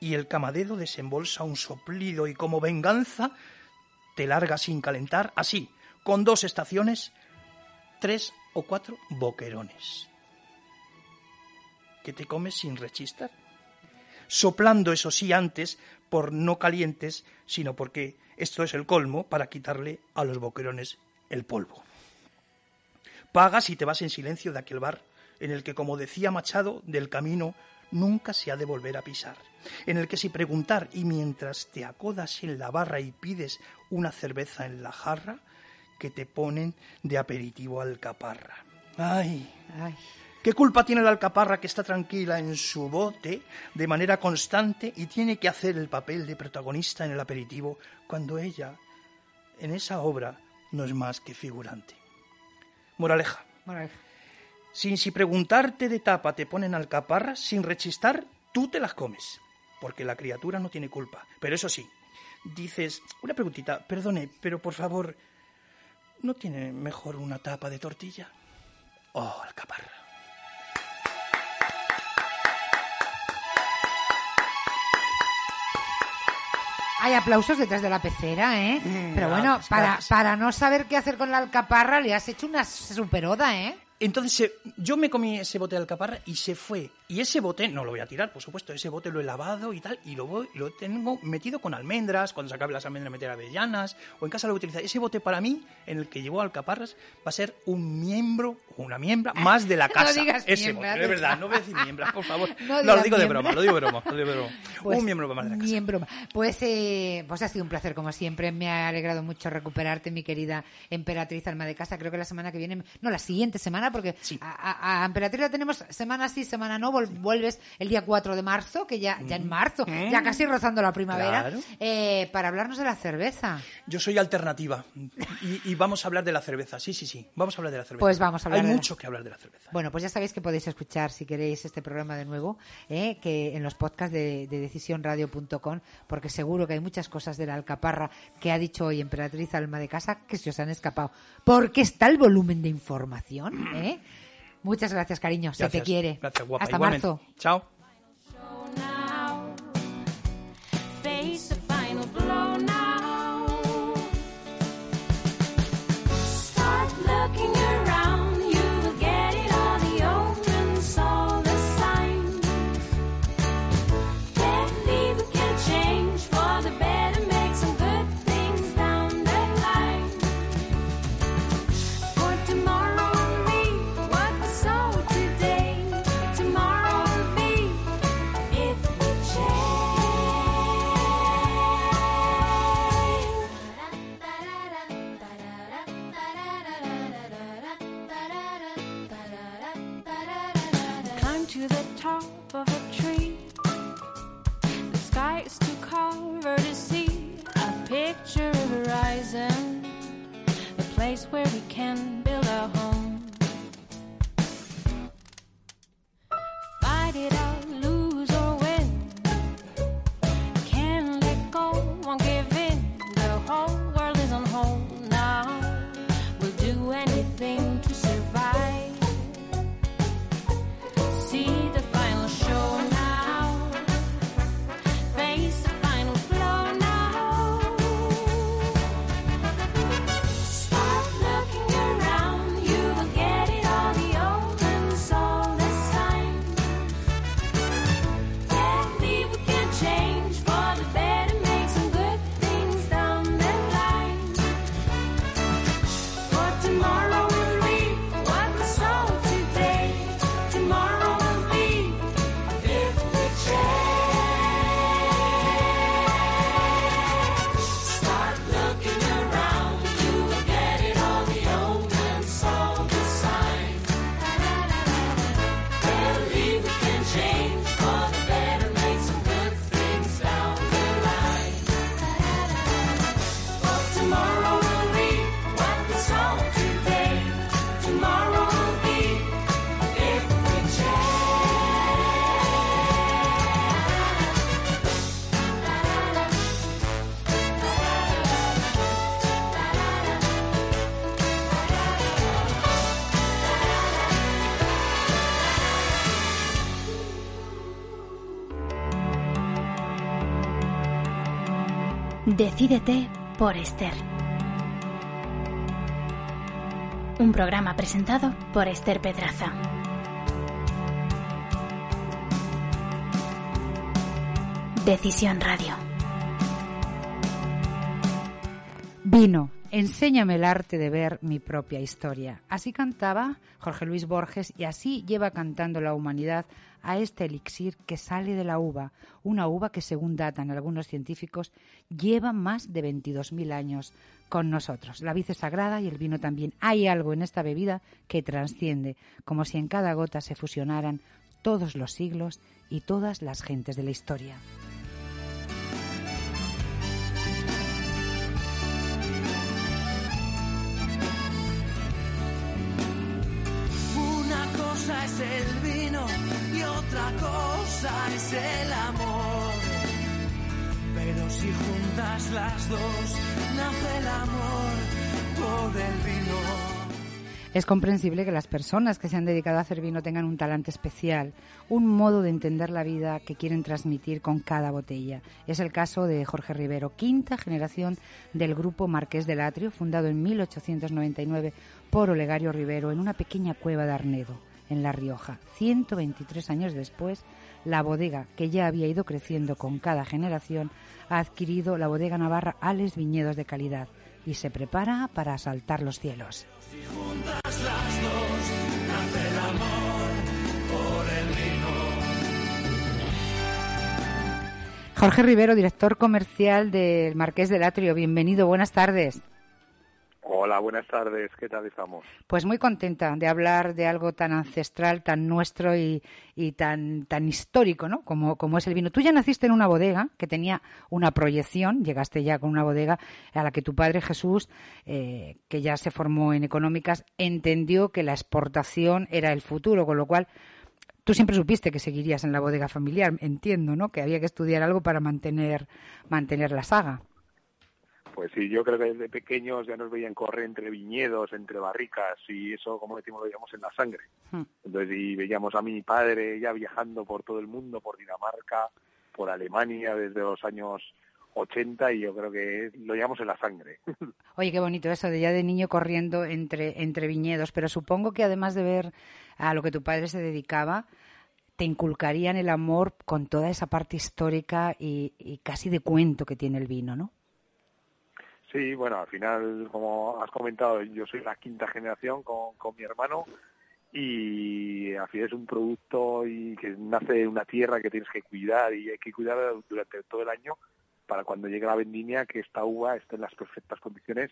[SPEAKER 7] Y el camadero desembolsa un soplido y como venganza te larga sin calentar, así, con dos estaciones, tres o cuatro boquerones. Que te comes sin rechistar. Soplando, eso sí, antes, por no calientes, sino porque esto es el colmo para quitarle a los boquerones el polvo. Pagas y te vas en silencio de aquel bar en el que, como decía Machado, del camino nunca se ha de volver a pisar, en el que si preguntar y mientras te acodas en la barra y pides una cerveza en la jarra, que te ponen de aperitivo alcaparra. ¡Ay!
[SPEAKER 1] Ay,
[SPEAKER 7] ¿Qué culpa tiene la alcaparra que está tranquila en su bote de manera constante y tiene que hacer el papel de protagonista en el aperitivo cuando ella, en esa obra, no es más que figurante? Moraleja. Sin si preguntarte de tapa te ponen alcaparras, sin rechistar, tú te las comes. Porque la criatura no tiene culpa. Pero eso sí, dices, una preguntita, perdone, pero por favor, ¿no tiene mejor una tapa de tortilla? Oh, alcaparra.
[SPEAKER 1] Hay aplausos detrás de la pecera, ¿eh?
[SPEAKER 7] Mm,
[SPEAKER 1] Pero bueno,
[SPEAKER 7] gracias,
[SPEAKER 1] para,
[SPEAKER 7] gracias.
[SPEAKER 1] para no saber qué hacer con la alcaparra, le has hecho una superoda, ¿eh?
[SPEAKER 7] Entonces se- yo me comí ese bote de alcaparra y se fue. Y ese bote, no lo voy a tirar, por supuesto, ese bote lo he lavado y tal, y lo, voy- lo tengo metido con almendras, cuando se acabe las almendras meter avellanas, o en casa lo voy a utilizar. Ese bote para mí, en el que llevo alcaparras, va a ser un miembro o una miembra más de la
[SPEAKER 1] No
[SPEAKER 7] casa.
[SPEAKER 1] digas
[SPEAKER 7] ese
[SPEAKER 1] miembra,
[SPEAKER 7] bote, de verdad, no voy a decir miembra, por favor.
[SPEAKER 1] No
[SPEAKER 7] No, lo digo de broma, lo digo de broma, lo digo de broma.
[SPEAKER 1] Pues,
[SPEAKER 7] un miembro más de la casa.
[SPEAKER 1] miembro. Pues, eh, pues ha sido un placer, como siempre. Me ha alegrado mucho recuperarte, mi querida emperatriz alma de casa. Creo que la semana que viene, no, la siguiente semana, porque
[SPEAKER 7] Sí.
[SPEAKER 1] a, a- a emperatriz la tenemos semana sí, semana no. vuelves el día 4 de marzo, que ya, ya en marzo,
[SPEAKER 7] Mm.
[SPEAKER 1] ya casi rozando la primavera,
[SPEAKER 7] Claro.
[SPEAKER 1] eh, para hablarnos de la cerveza.
[SPEAKER 7] Yo soy alternativa y, y vamos a hablar de la cerveza. Sí, sí, sí. Vamos a hablar de la cerveza.
[SPEAKER 1] Pues vamos a hablar
[SPEAKER 7] Hay
[SPEAKER 1] de la-
[SPEAKER 7] mucho que hablar de la cerveza.
[SPEAKER 1] Bueno, pues ya sabéis que podéis escuchar, si queréis, este programa de nuevo, ¿eh? que en los podcasts de, de decisionradio.com, porque seguro que hay muchas cosas de la alcaparra que ha dicho hoy Emperatriz Alma de Casa que se os han escapado. Porque está el volumen de información, ¿eh? Muchas gracias, cariño. Se te quiere.
[SPEAKER 7] Gracias, guapa.
[SPEAKER 1] Hasta
[SPEAKER 7] Igualmente.
[SPEAKER 1] marzo.
[SPEAKER 7] Chao.
[SPEAKER 6] Where we can
[SPEAKER 3] Decídete por Esther. Un programa presentado por Esther Pedraza. Decisión Radio.
[SPEAKER 1] Vino, enséñame el arte de ver mi propia historia. Así cantaba Jorge Luis Borges y así lleva cantando la humanidad a este elixir que sale de la uva, una uva que según datan algunos científicos lleva más de 22.000 años con nosotros. La vid es sagrada y el vino también. Hay algo en esta bebida que trasciende, como si en cada gota se fusionaran todos los siglos y todas las gentes de la historia.
[SPEAKER 2] Es el vino y otra cosa es el amor. Pero si juntas las dos, nace el amor por el vino.
[SPEAKER 1] Es comprensible que las personas que se han dedicado a hacer vino tengan un talante especial, un modo de entender la vida que quieren transmitir con cada botella. Es el caso de Jorge Rivero, quinta generación del grupo Marqués del Atrio, fundado en 1899 por Olegario Rivero en una pequeña cueva de Arnedo, en La Rioja. 123 años después, la bodega, que ya había ido creciendo con cada generación, ha adquirido la bodega navarra Ales Viñedos de Calidad y se prepara para asaltar los cielos. Jorge Rivero, director comercial del Marqués del Atrio, bienvenido, buenas tardes.
[SPEAKER 9] Hola, buenas tardes. ¿Qué tal estamos?
[SPEAKER 1] Pues muy contenta de hablar de algo tan ancestral, tan nuestro y, y tan, tan histórico, ¿no? Como, como es el vino. Tú ya naciste en una bodega que tenía una proyección, llegaste ya con una bodega a la que tu padre Jesús, eh, que ya se formó en económicas, entendió que la exportación era el futuro, con lo cual tú siempre supiste que seguirías en la bodega familiar, entiendo, ¿no? Que había que estudiar algo para mantener, mantener la saga.
[SPEAKER 9] Pues sí, yo creo que desde pequeños ya nos veían correr entre viñedos, entre barricas y eso, como decimos, lo veíamos en la sangre.
[SPEAKER 1] Hmm.
[SPEAKER 9] Entonces, y veíamos a mi padre ya viajando por todo el mundo, por Dinamarca, por Alemania desde los años 80 y yo creo que lo llevamos en la sangre.
[SPEAKER 1] Oye, qué bonito eso de ya de niño corriendo entre, entre viñedos, pero supongo que además de ver a lo que tu padre se dedicaba, te inculcarían el amor con toda esa parte histórica y, y casi de cuento que tiene el vino, ¿no?
[SPEAKER 9] Sí, bueno, al final, como has comentado, yo soy la quinta generación con, con mi hermano y al final es un producto y que nace de una tierra que tienes que cuidar y hay que cuidar durante todo el año para cuando llegue la vendimia que esta uva esté en las perfectas condiciones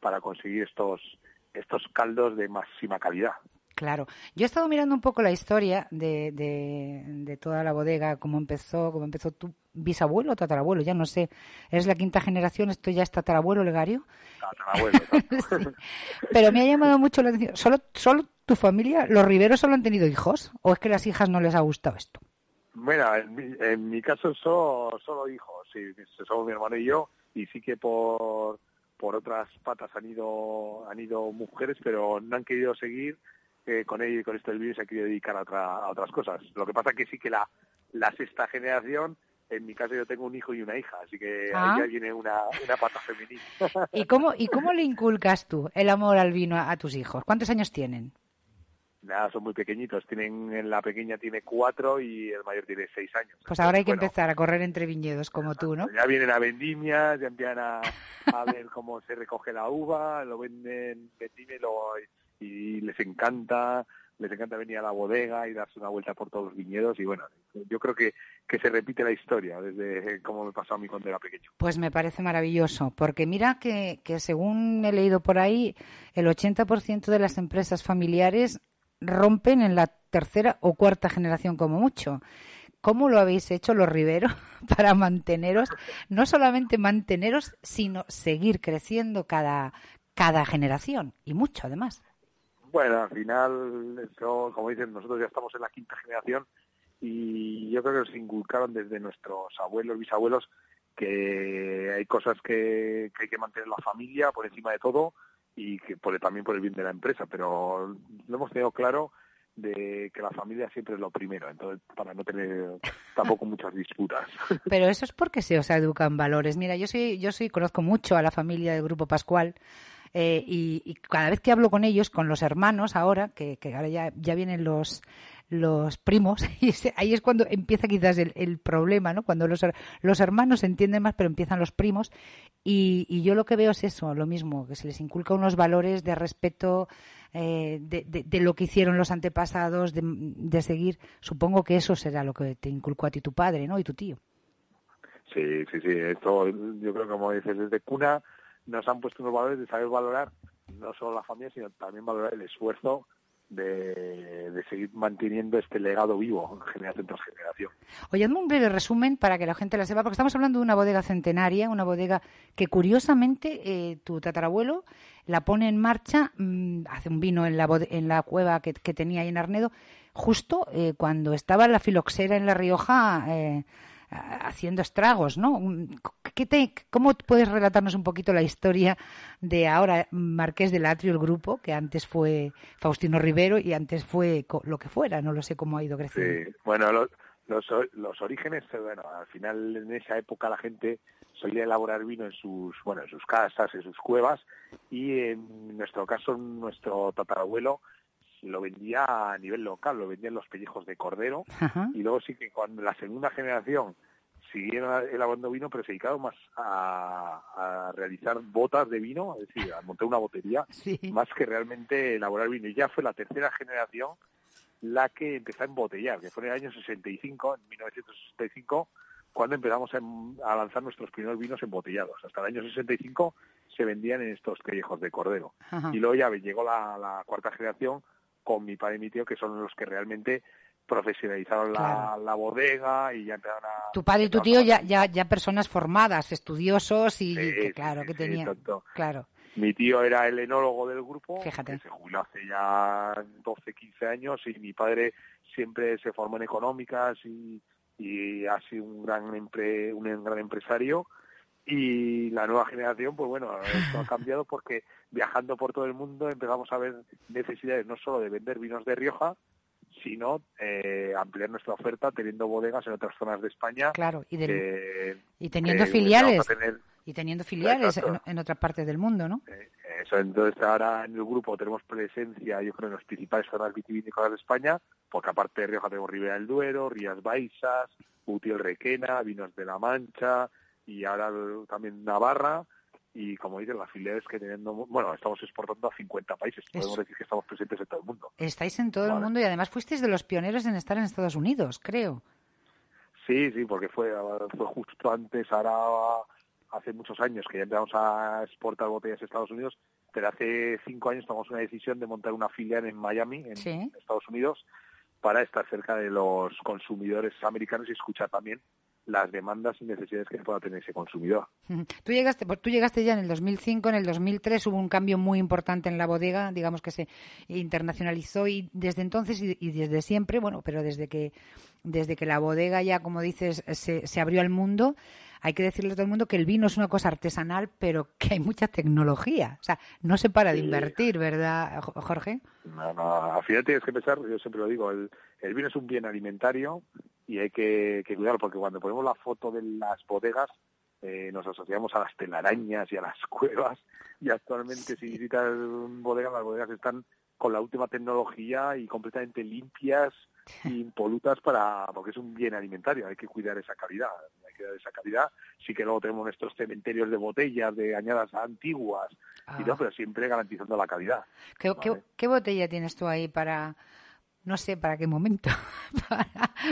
[SPEAKER 9] para conseguir estos estos caldos de máxima calidad.
[SPEAKER 1] Claro. Yo he estado mirando un poco la historia de, de, de toda la bodega, cómo empezó, cómo empezó tu bisabuelo o tatarabuelo, ya no sé. ¿Eres la quinta generación? ¿Esto ya es tatarabuelo, Legario?
[SPEAKER 9] Tatarabuelo.
[SPEAKER 1] Sí. Pero me ha llamado mucho la atención. ¿Solo, ¿Solo tu familia, los Riveros, solo han tenido hijos? ¿O es que las hijas no les ha gustado esto?
[SPEAKER 9] Mira, en mi, en mi caso solo, solo hijos, sí, somos mi hermano y yo, y sí que por, por otras patas han ido, han ido mujeres, pero no han querido seguir eh, con ello y con esto del vídeo se ha querido dedicar a, otra, a otras cosas. Lo que pasa que sí que la, la sexta generación, en mi caso yo tengo un hijo y una hija, así que
[SPEAKER 1] Ah.
[SPEAKER 9] ahí ya viene una, una pata femenina.
[SPEAKER 1] ¿Y cómo, ¿Y cómo le inculcas tú el amor al vino a, a tus hijos? ¿Cuántos años tienen?
[SPEAKER 9] Nada, son muy pequeñitos. Tienen, la pequeña tiene cuatro y el mayor tiene seis años.
[SPEAKER 1] Pues ahora hay que
[SPEAKER 9] Bueno,
[SPEAKER 1] empezar a correr entre viñedos como tú, ¿no?
[SPEAKER 9] Ya vienen a vendimias, ya empiezan a, a ver cómo se recoge la uva, lo venden vendimia y, lo- y les encanta, les encanta venir a la bodega y darse una vuelta por todos los viñedos y bueno, yo creo que, que se repite la historia desde como me pasó a mí cuando era pequeño.
[SPEAKER 1] Pues me parece maravilloso, porque mira que, que según he leído por ahí, el 80% de las empresas familiares rompen en la tercera o cuarta generación como mucho. ¿Cómo lo habéis hecho los Rivero para manteneros, no solamente manteneros, sino seguir creciendo cada, cada generación? Y mucho, además.
[SPEAKER 9] Bueno, al final, como dicen, nosotros ya estamos en la quinta generación y yo creo que nos inculcaron desde nuestros abuelos, bisabuelos, que hay cosas que, que hay que mantener la familia por encima de todo y que por, también por el bien de la empresa, pero lo hemos tenido claro de que la familia siempre es lo primero, entonces para no tener tampoco muchas disputas.
[SPEAKER 1] Pero eso es porque se os educan valores. Mira, yo soy, yo soy, conozco mucho a la familia del Grupo Pascual. Eh, y, y cada vez que hablo con ellos, con los hermanos ahora, que, ahora ya, ya vienen los, los primos, y ahí es cuando empieza quizás el, el problema, ¿no? Cuando los, los hermanos entienden más, pero empiezan los primos. Y, y yo lo que veo es eso, lo mismo, que se les inculca unos valores de respeto eh, de, de- de lo que hicieron los antepasados, de, de seguir. Supongo que eso será lo que te inculcó a ti tu padre, ¿no? Y tu tío.
[SPEAKER 9] Sí, sí, sí, esto yo creo que como dices, desde cuna nos han puesto unos valores de saber valorar no solo la familia, sino también valorar el esfuerzo de, de seguir manteniendo este legado vivo generación tras generación.
[SPEAKER 1] Oye, un breve resumen para que la gente la sepa, porque estamos hablando de una bodega centenaria, una bodega que curiosamente eh, tu tatarabuelo la pone en marcha, mm, hace un vino en la, en la cueva que, que tenía ahí en Arnedo, justo eh, cuando estaba la filoxera en La Rioja eh, haciendo estragos, ¿no? ¿Qué te- ¿Cómo puedes relatarnos un poquito la historia de ahora Marqués del Atrio, el grupo, que antes fue Faustino Rivero y antes fue lo que fuera, no lo sé cómo ha ido creciendo?
[SPEAKER 9] Sí, bueno, los, los, los orígenes, eh, bueno, al final en esa época la gente solía elaborar vino en sus, bueno, en sus casas, en sus cuevas, y en nuestro caso, nuestro tatarabuelo lo vendía a nivel local, lo vendía en los pellejos de cordero,
[SPEAKER 1] Ajá.
[SPEAKER 9] y luego sí que cuando la segunda generación siguieron elaborando vino, pero se dedicaron más a, a realizar botas de vino, es decir, a montar una botería,
[SPEAKER 1] Sí.
[SPEAKER 9] más que realmente elaborar vino. Y ya fue la tercera generación la que empezó a embotellar, que fue en el año 65, en 1965, cuando empezamos a, em- a lanzar nuestros primeros vinos embotellados. Hasta el año 65 se vendían en estos callejos de cordero.
[SPEAKER 1] Ajá.
[SPEAKER 9] Y luego ya llegó la, la cuarta generación con mi padre y mi tío, que son los que realmente profesionalizaron la,
[SPEAKER 1] Claro.
[SPEAKER 9] la bodega y ya empezaron a...
[SPEAKER 1] Tu padre y tu tío ya, ya, ya personas formadas, estudiosos y
[SPEAKER 9] Sí,
[SPEAKER 1] que
[SPEAKER 9] sí,
[SPEAKER 1] claro,
[SPEAKER 9] sí,
[SPEAKER 1] que tenían, claro.
[SPEAKER 9] Mi tío era el enólogo del grupo,
[SPEAKER 1] Fíjate.
[SPEAKER 9] que se jubiló hace ya 12, 15 años, y mi padre siempre se formó en económicas y, y ha sido un gran, empre- un gran empresario. Y la nueva generación, pues bueno, esto ha cambiado porque viajando por todo el mundo empezamos a ver necesidades no solo de vender vinos de Rioja, sino eh, ampliar nuestra oferta teniendo bodegas en otras zonas de España.
[SPEAKER 1] Claro, y
[SPEAKER 9] que-
[SPEAKER 1] y teniendo filiales.
[SPEAKER 9] tener
[SPEAKER 1] Y teniendo filiales en, en otras partes del mundo, ¿no?
[SPEAKER 9] eso, entonces ahora en el grupo tenemos presencia, yo creo, en las principales zonas vitivinícolas de España, porque aparte de Rioja tenemos Ribera del Duero, Rías Baixas, Utiel Requena, Vinos de la Mancha y ahora también Navarra. Y como dicen, las filiales que teniendo, bueno, estamos exportando a 50 países, podemos decir que estamos presentes en todo el mundo.
[SPEAKER 1] Estáis en todo el mundo y además fuisteis de los pioneros en estar en Estados Unidos, creo.
[SPEAKER 9] Sí, sí, porque fue, fue justo antes, ahora hace muchos años que ya empezamos a exportar botellas a Estados Unidos, pero hace cinco años tomamos una decisión de montar una filial en Miami, en
[SPEAKER 1] Sí.
[SPEAKER 9] Estados Unidos, para estar cerca de los consumidores americanos y escuchar también las demandas y necesidades que pueda tener ese consumidor.
[SPEAKER 1] Tú llegaste, pues tú llegaste ya en el 2005, en el 2003 hubo un cambio muy importante en la bodega, digamos que se internacionalizó y desde entonces y, y desde siempre, bueno, pero desde que desde que la bodega ya, como dices, se, se abrió al mundo, hay que decirle a todo el mundo que el vino es una cosa artesanal, pero que hay mucha tecnología. O sea, no se para de
[SPEAKER 9] Sí.
[SPEAKER 1] invertir, ¿verdad, Jo- Jorge?
[SPEAKER 9] No, no, al final tienes que pensar, yo siempre lo digo, el, el vino es un bien alimentario y hay que, que cuidarlo, porque cuando ponemos la foto de las bodegas eh, nos asociamos a las telarañas y a las cuevas y actualmente si visitas un bodega, las bodegas están con la última tecnología y completamente limpias e impolutas para porque es un bien alimentario, hay que cuidar esa calidad, hay que cuidar esa calidad. Sí que luego tenemos nuestros cementerios de botellas, de añadas antiguas, y
[SPEAKER 1] Ah.
[SPEAKER 9] todo, pero siempre garantizando la calidad.
[SPEAKER 1] ¿Qué, qué botella tienes tú ahí para, no sé, para qué momento? para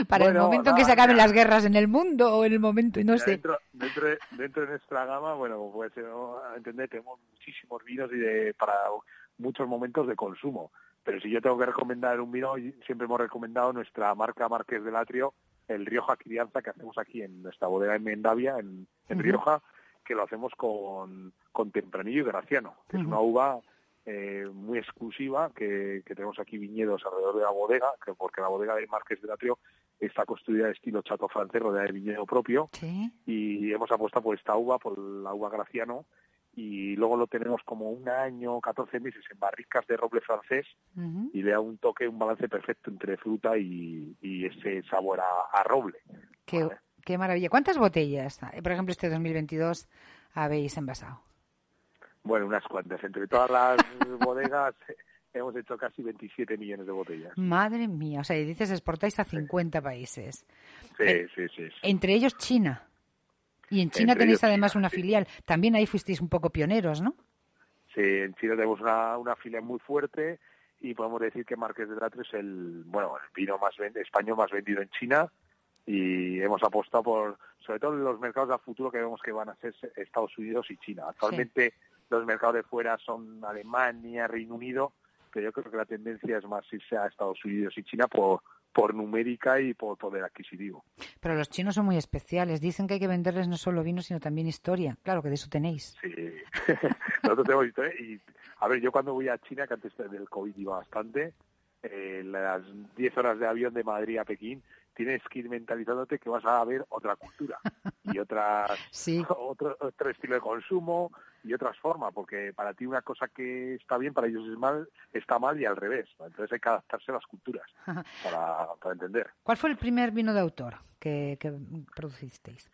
[SPEAKER 1] para el momento en que se acaben las guerras en el mundo o en el momento, no
[SPEAKER 9] Mira,
[SPEAKER 1] sé.
[SPEAKER 9] Dentro, dentro, de, dentro de nuestra gama, bueno, pues ¿no? a entender, tenemos muchísimos vinos y de, para muchos momentos de consumo. Pero si yo tengo que recomendar un vino, y siempre hemos recomendado nuestra marca Marqués del Atrio, el Rioja Crianza que hacemos aquí en nuestra bodega en Mendavia, en, en. Rioja, que lo hacemos con, con Tempranillo y Graciano, que es una uva eh, muy exclusiva, que, que tenemos aquí viñedos alrededor de la bodega, que porque la bodega de Marqués del Atrio está construida de estilo chato francés, rodeada de viñedo propio,
[SPEAKER 1] Sí.
[SPEAKER 9] y hemos apostado por esta uva, por la uva Graciano, y luego lo tenemos como un año, 14 meses en barricas de roble francés y le da un toque, un balance perfecto entre fruta y, y ese sabor a, a roble.
[SPEAKER 1] Qué, qué maravilla. ¿Cuántas botellas, por ejemplo, este 2022 habéis envasado?
[SPEAKER 9] Bueno, unas cuantas. Entre todas las bodegas hemos hecho casi 27 millones de botellas.
[SPEAKER 1] Madre mía, o sea, y dices exportáis a 50 países.
[SPEAKER 9] Sí,
[SPEAKER 1] Eh,
[SPEAKER 9] sí, sí. sí.
[SPEAKER 1] Entre ellos China. Y en China
[SPEAKER 9] Entre
[SPEAKER 1] tenéis además
[SPEAKER 9] China,
[SPEAKER 1] una
[SPEAKER 9] sí.
[SPEAKER 1] filial. También ahí fuisteis un poco pioneros, ¿no?
[SPEAKER 9] Sí, en Chile tenemos una, una filial muy fuerte y podemos decir que Marqués de Latro es el, bueno, el vino más español más vendido en China y hemos apostado por, sobre todo en los mercados a futuro que vemos que van a ser Estados Unidos y China. Actualmente los mercados de fuera son Alemania, Reino Unido, pero yo creo que la tendencia es más irse a Estados Unidos y China por, por numérica y por poder adquisitivo.
[SPEAKER 1] Pero los chinos son muy especiales. Dicen que hay que venderles no solo vino, sino también historia. Claro que de eso tenéis.
[SPEAKER 9] Sí, nosotros tenemos historia y, a ver, yo cuando voy a China, que antes del COVID iba bastante, eh, las 10 horas de avión de Madrid a Pekín, tienes que ir mentalizándote que vas a ver otra cultura y otras,
[SPEAKER 1] Sí.
[SPEAKER 9] otro, otro estilo de consumo y otras formas, porque para ti una cosa que está bien, para ellos es mal, está mal y al revés. ¿no? Entonces hay que adaptarse a las culturas para, para entender.
[SPEAKER 1] ¿Cuál fue el primer vino de autor que, que producisteis?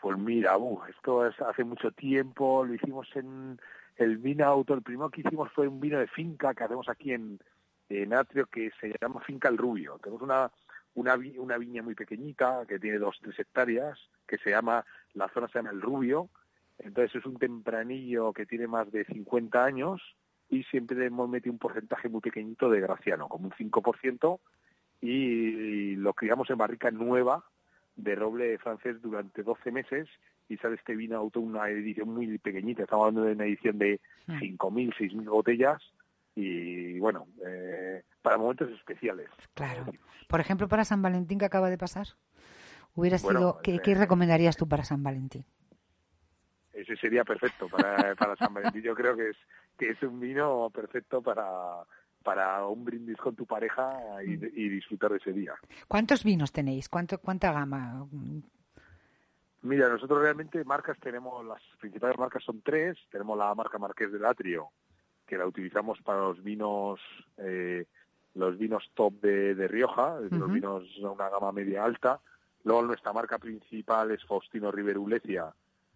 [SPEAKER 9] Pues mira, uh, esto es hace mucho tiempo, lo hicimos en el vino auto, el primero que hicimos fue un vino de finca que hacemos aquí en, en Atrio que se llama Finca El Rubio. Tenemos una, una, una viña muy pequeñita que tiene dos, tres hectáreas, que se llama, la zona se llama El Rubio, entonces es un tempranillo que tiene más de 50 años y siempre hemos metido un porcentaje muy pequeñito de graciano, como un 5%, y lo criamos en barrica nueva de roble francés durante 12 meses y sale este vino auto una edición muy pequeñita, estamos hablando de una edición de
[SPEAKER 1] Mm.
[SPEAKER 9] 5.000, 6.000 botellas y bueno, eh, para momentos especiales.
[SPEAKER 1] Claro. Por ejemplo, para San Valentín que acaba de pasar. Hubiera
[SPEAKER 9] Bueno,
[SPEAKER 1] sido, ¿qué,
[SPEAKER 9] eh,
[SPEAKER 1] qué recomendarías tú para San Valentín?
[SPEAKER 9] Ese sería perfecto para, para San Valentín. Yo creo que es que es un vino perfecto para para un brindis con tu pareja y, y disfrutar de ese día.
[SPEAKER 1] ¿Cuántos vinos tenéis? ¿Cuánto, ¿Cuánta gama?
[SPEAKER 9] Mira, nosotros realmente marcas tenemos, las principales marcas son tres. Tenemos la marca Marqués del Atrio, que la utilizamos para los vinos, eh, los vinos top de, de Rioja, los vinos de una gama media alta. Luego nuestra marca principal es Faustino Riverulecia,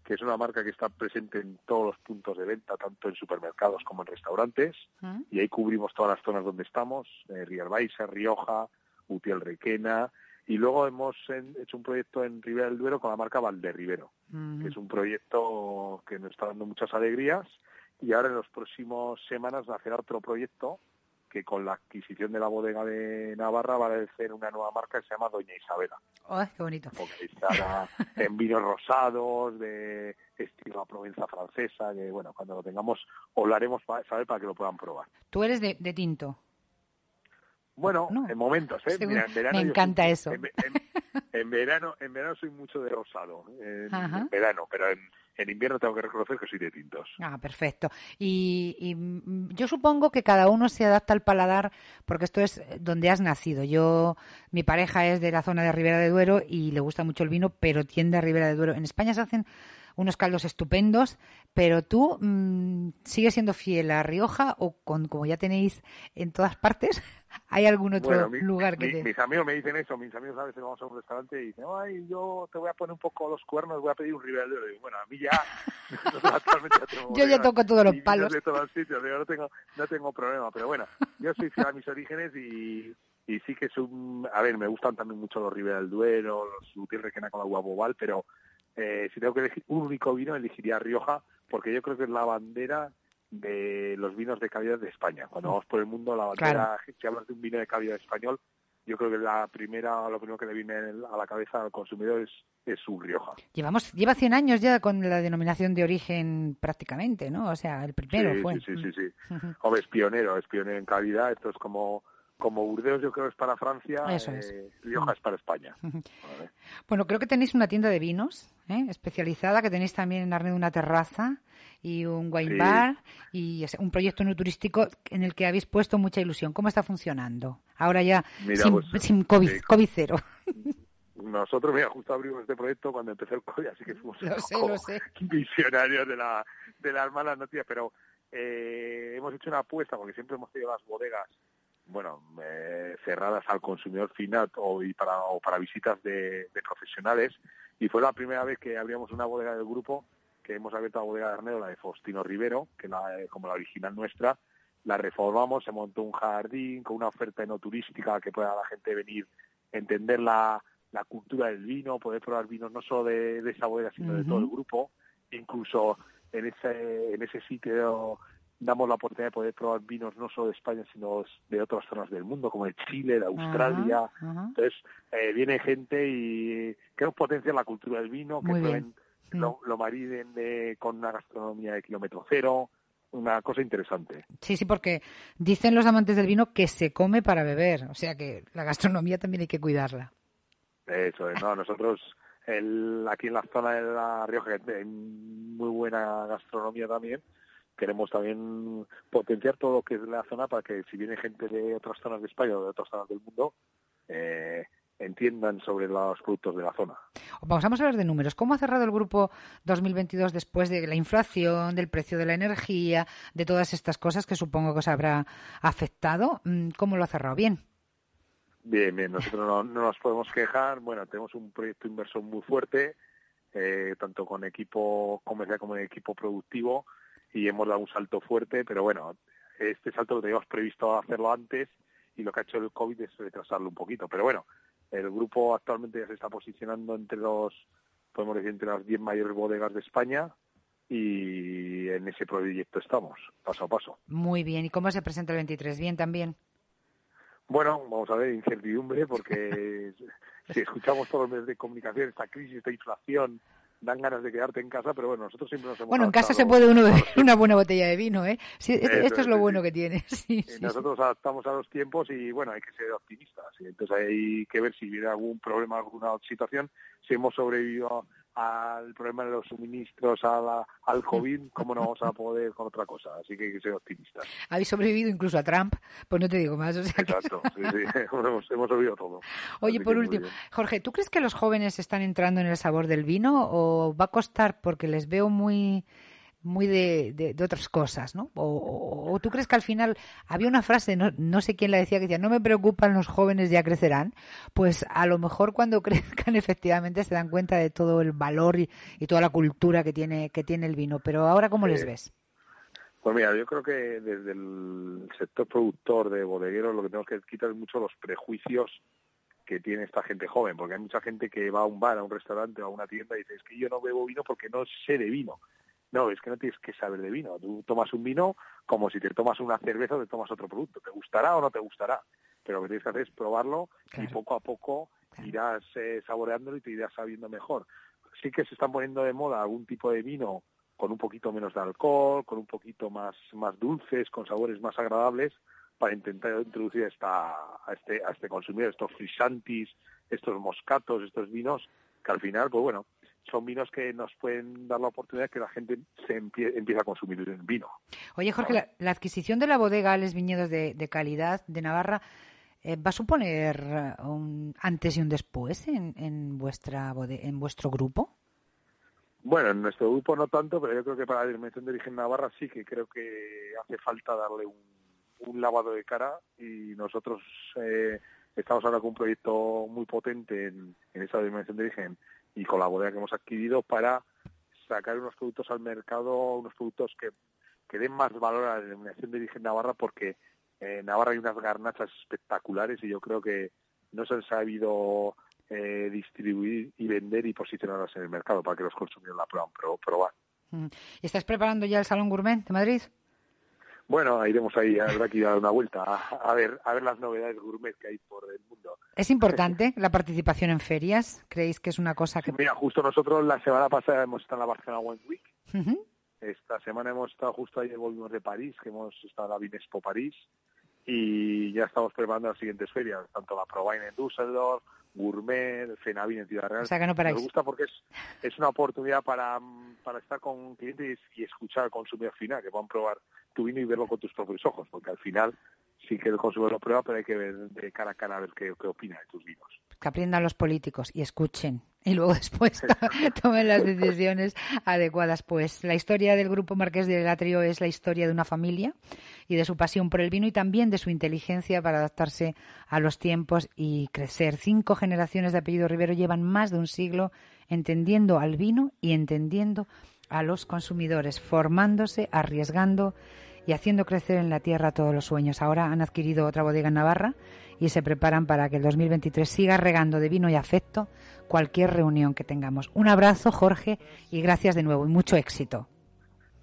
[SPEAKER 9] que es una marca que está presente en todos los puntos de venta, tanto en supermercados como en restaurantes. Y ahí cubrimos todas las zonas donde estamos, eh, Rialbaixa, Rioja, Utiel Requena. Y luego hemos hecho un proyecto en Ribera del Duero con la marca Valderribero que es un proyecto que nos está dando muchas alegrías y ahora en las próximas semanas nacerá otro proyecto que con la adquisición de la bodega de Navarra va a ser una nueva marca que se llama Doña Isabela,
[SPEAKER 1] ¡Ay, qué bonito!
[SPEAKER 9] focalizada en vinos rosados de estilo a Provenza francesa, que bueno, cuando lo tengamos os lo haremos pa- saber para que lo puedan probar.
[SPEAKER 1] Tú eres de, de tinto.
[SPEAKER 9] Bueno, en momentos, ¿eh?
[SPEAKER 1] Según-
[SPEAKER 9] Mira, en verano
[SPEAKER 1] me encanta
[SPEAKER 9] soy-
[SPEAKER 1] eso.
[SPEAKER 9] En, en- en verano, en verano soy mucho de rosado, en,
[SPEAKER 1] Ajá.
[SPEAKER 9] en verano, pero en, en invierno tengo que reconocer que soy de tintos.
[SPEAKER 1] Ah, perfecto. Y, y, yo supongo que cada uno se adapta al paladar porque esto es donde has nacido. Yo, mi pareja es de la zona de Ribera de Duero y le gusta mucho el vino, pero tiende a Ribera de Duero. En España se hacen unos caldos estupendos, pero tú mm, sigues siendo fiel a Rioja o con, como ya tenéis en todas partes, ¿hay algún otro
[SPEAKER 9] Bueno, mi-
[SPEAKER 1] lugar que
[SPEAKER 9] mi-
[SPEAKER 1] te...
[SPEAKER 9] mis amigos me dicen eso, mis amigos a veces vamos a un restaurante y dicen, ay, yo te voy a poner un poco los cuernos, voy a pedir un digo, bueno, a mí ya, actualmente ya tengo
[SPEAKER 1] Yo ya toco todos los palos.
[SPEAKER 9] de todos los sitios, yo no tengo, no tengo problema, pero bueno, yo soy fiel a mis orígenes y, y sí que es un, a ver, me gustan también mucho los Ribera del Duero, los Utiel Requena con agua bobal, pero eh, si tengo que elegir un único vino, elegiría Rioja, porque yo creo que es la bandera de los vinos de calidad de España. Cuando vamos por el mundo, la bandera,
[SPEAKER 1] Claro.
[SPEAKER 9] si hablas de un vino de calidad español, yo creo que la primera, lo primero que le viene a la cabeza al consumidor es, es un Rioja.
[SPEAKER 1] Llevamos, lleva 100 años ya con la denominación de origen prácticamente, ¿no? O sea, el primero
[SPEAKER 9] sí,
[SPEAKER 1] fue.
[SPEAKER 9] sí, sí, sí, sí.
[SPEAKER 1] Ujú.
[SPEAKER 9] Hombre, es pionero, es pionero en calidad. Esto es como, como Burdeos, yo creo es para Francia,
[SPEAKER 1] Eso es.
[SPEAKER 9] eh, Rioja es para España.
[SPEAKER 1] Bueno, creo que tenéis una tienda de vinos ¿eh? especializada, que tenéis también en Arnedo una terraza y un wine
[SPEAKER 9] Sí.
[SPEAKER 1] bar y un proyecto no turístico en el que habéis puesto mucha ilusión. ¿Cómo está funcionando? Ahora ya
[SPEAKER 9] Mira,
[SPEAKER 1] sin,
[SPEAKER 9] pues,
[SPEAKER 1] sin COVID,
[SPEAKER 9] sí.
[SPEAKER 1] COVID cero.
[SPEAKER 9] Nosotros, mira, justo abrimos este proyecto cuando empezó el COVID, así que fuimos
[SPEAKER 1] sé, lo sé.
[SPEAKER 9] visionarios de la, de las malas noticias, pero eh, hemos hecho una apuesta porque siempre hemos tenido las bodegas bueno, eh, cerradas al consumidor final o, y para, o para visitas de, de profesionales. Y fue la primera vez que abríamos una bodega del grupo que hemos abierto la bodega de Arneo, la de Faustino Rivero, que la, eh, como la original nuestra, la reformamos, se montó un jardín con una oferta enoturística que pueda la gente venir, entender la, la cultura del vino, poder probar vinos no solo de, de esa bodega, sino de todo el grupo, incluso en ese, en ese sitio damos la oportunidad de poder probar vinos no solo de España, sino de otras zonas del mundo, como de Chile, de Australia. Entonces, eh, viene gente y queremos potenciar la cultura del vino, que lo, lo mariden de- con una gastronomía de kilómetro cero, una cosa interesante.
[SPEAKER 1] Sí, sí, porque dicen los amantes del vino que se come para beber, o sea que la gastronomía también hay que cuidarla.
[SPEAKER 9] Eso es, ¿no? Nosotros el, aquí en la zona de La Rioja que hay muy buena gastronomía también. Queremos también potenciar todo lo que es la zona para que si viene gente de otras zonas de España o de otras zonas del mundo, eh, entiendan sobre los productos de la zona.
[SPEAKER 1] Vamos, a hablar de números. ¿Cómo ha cerrado el grupo 2022 después de la inflación, del precio de la energía, de todas estas cosas que supongo que os habrá afectado? Mm, ¿Cómo lo ha cerrado? Bien.
[SPEAKER 9] Bien, bien, nosotros no, no nos podemos quejar. Bueno, tenemos un proyecto inversor muy fuerte, eh, tanto con equipo comercial como en equipo productivo, y hemos dado un salto fuerte, pero bueno, este salto lo teníamos previsto hacerlo antes y lo que ha hecho el COVID es retrasarlo un poquito. Pero bueno, el grupo actualmente ya se está posicionando entre los, podemos decir, entre las 10 mayores bodegas de España y en ese proyecto estamos, paso a paso.
[SPEAKER 1] Muy bien. ¿Y cómo se presenta el 23? Bien también.
[SPEAKER 9] Bueno, vamos a ver, incertidumbre, porque si escuchamos todos los medios de comunicación, esta crisis, esta inflación, dan ganas de quedarte en casa, pero bueno, nosotros siempre nos hemos
[SPEAKER 1] Bueno, en casa se puede uno beber una buena botella de vino, ¿eh? Sí, esto,
[SPEAKER 9] Eso
[SPEAKER 1] esto es lo
[SPEAKER 9] sí,
[SPEAKER 1] bueno
[SPEAKER 9] sí.
[SPEAKER 1] que tiene. Sí,
[SPEAKER 9] Y
[SPEAKER 1] sí, sí.
[SPEAKER 9] nosotros adaptamos a los tiempos y bueno, hay que ser optimistas. Entonces hay que ver si viene algún problema, alguna situación, si hemos sobrevivido al problema de los suministros, a la- al COVID, cómo no vamos a poder con otra cosa. Así que hay que ser optimistas.
[SPEAKER 1] Habéis sobrevivido incluso a Trump, pues no te digo más. O sea que-
[SPEAKER 9] Exacto, sí, sí, hemos, hemos sobrevivido todo.
[SPEAKER 1] Oye,
[SPEAKER 9] Así
[SPEAKER 1] por
[SPEAKER 9] que
[SPEAKER 1] último. Jorge, ¿tú crees que los jóvenes están entrando en el sabor del vino o va a costar porque les veo muy muy de, de- de otras cosas, ¿no? O, o- o tú crees que al final había una frase, no, no sé quién la decía, que decía, no me preocupan los jóvenes, ya crecerán. Pues a lo mejor cuando crezcan efectivamente se dan cuenta de todo el valor y, y toda la cultura que tiene, que tiene el vino. Pero ahora, ¿cómo les ves?
[SPEAKER 9] Pues mira, yo creo que desde el sector productor de bodegueros lo que tenemos que quitar es mucho los prejuicios que tiene esta gente joven, porque hay mucha gente que va a un bar, a un restaurante o a una tienda y dice, es que yo no bebo vino porque no sé de vino. No, es que no tienes que saber de vino. Tú tomas un vino como si te tomas una cerveza o te tomas otro producto. ¿Te gustará o no te gustará? Pero lo que tienes que hacer es probarlo y poco a poco
[SPEAKER 1] Claro.
[SPEAKER 9] irás eh, saboreándolo y te irás sabiendo mejor. Sí que se están poniendo de moda algún tipo de vino con un poquito menos de alcohol, con un poquito más, más dulces, con sabores más agradables, para intentar introducir esta, a, este, a este consumidor estos frisantis, estos moscatos, estos vinos, que al final, pues bueno, son vinos que nos pueden dar la oportunidad de que la gente se empie- empiece a consumir el vino.
[SPEAKER 1] Oye, Jorge, la, la adquisición de la bodega Ales Viñedos de, de calidad de Navarra eh, va a suponer eh, un antes y un después en, en vuestra bode- en vuestro grupo.
[SPEAKER 9] Bueno, en nuestro grupo no tanto, pero yo creo que para la Denominación de Origen Navarra sí que creo que hace falta darle un, un lavado de cara y nosotros eh, estamos ahora con un proyecto muy potente en, en esa Denominación de Origen y con la bodega que hemos adquirido para sacar unos productos al mercado, unos productos que, que den más valor a la Denominación de Origen Navarra porque en Navarra hay unas garnachas espectaculares y yo creo que no se han sabido eh, distribuir y vender y posicionarlas en el mercado para que los consumidores la puedan pro- probar.
[SPEAKER 1] Mm. ¿Y estás preparando ya el Salón Gourmet de Madrid?
[SPEAKER 9] Bueno, iremos ahí, habrá que ir a dar una vuelta a, a ver a ver las novedades gourmet que hay por el mundo.
[SPEAKER 1] ¿Es importante la participación en ferias? ¿Creéis que es una cosa que...
[SPEAKER 9] Mira, justo nosotros la semana pasada hemos estado en la Barcelona Wine Week. Esta semana hemos estado justo ayer volvimos de París, que hemos estado en la Vinespo París y ya estamos preparando las siguientes ferias, tanto la Provine en Düsseldorf, Gourmet, el Fenavin en Ciudad Real.
[SPEAKER 1] O sea que no paráis.
[SPEAKER 9] Nos gusta porque es, es una oportunidad para, para estar con clientes y escuchar al consumidor final, que puedan probar tu vino y verlo con tus propios ojos, porque al final sí que el consumidor lo prueba, pero hay que ver de cara a cara a ver qué, qué opina de tus vinos.
[SPEAKER 1] Que aprendan los políticos y escuchen y luego después tomen las decisiones adecuadas. Pues la historia del Grupo Marqués de Latrio es la historia de una familia y de su pasión por el vino y también de su inteligencia para adaptarse a los tiempos y crecer. Cinco generaciones de apellido Rivero llevan más de un siglo entendiendo al vino y entendiendo a los consumidores, formándose, arriesgando y haciendo crecer en la tierra todos los sueños. Ahora han adquirido otra bodega en Navarra y se preparan para que el 2023 siga regando de vino y afecto cualquier reunión que tengamos. Un abrazo, Jorge, y gracias de nuevo y mucho éxito.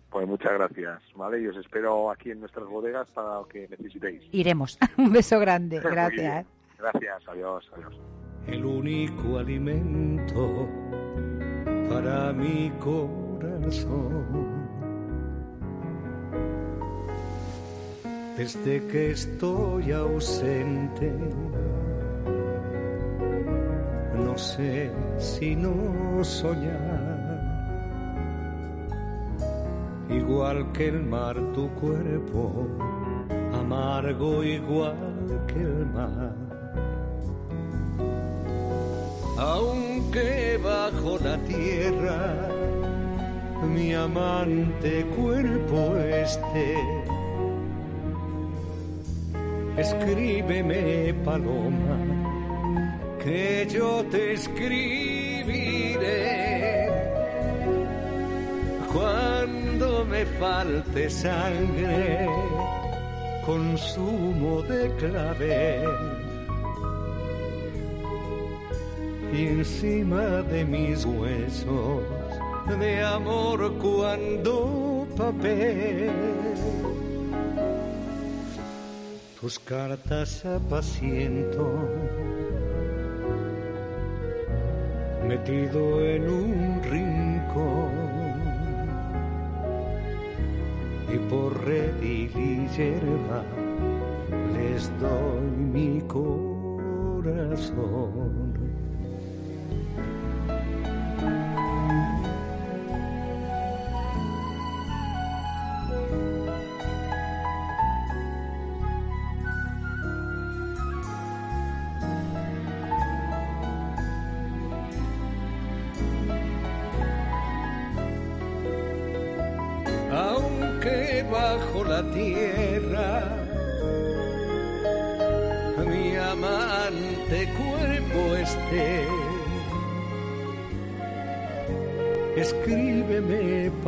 [SPEAKER 9] Pues muchas gracias, ¿vale? Y os espero aquí en nuestras bodegas para lo que necesitéis.
[SPEAKER 1] Iremos. Un beso grande. Gracias.
[SPEAKER 9] Gracias, adiós, adiós.
[SPEAKER 10] El único alimento para mi corazón. Desde que estoy ausente, no sé si no soñar. Igual que el mar, tu cuerpo, amargo igual que el mar. Aunque bajo la tierra mi amante cuerpo esté, escríbeme paloma que yo te escribiré cuando me falte sangre, consumo de clavel. Y encima de mis huesos de amor cuando papel. Tus cartas apaciento metido en un rincón y por redil y hierba les doy mi corazón.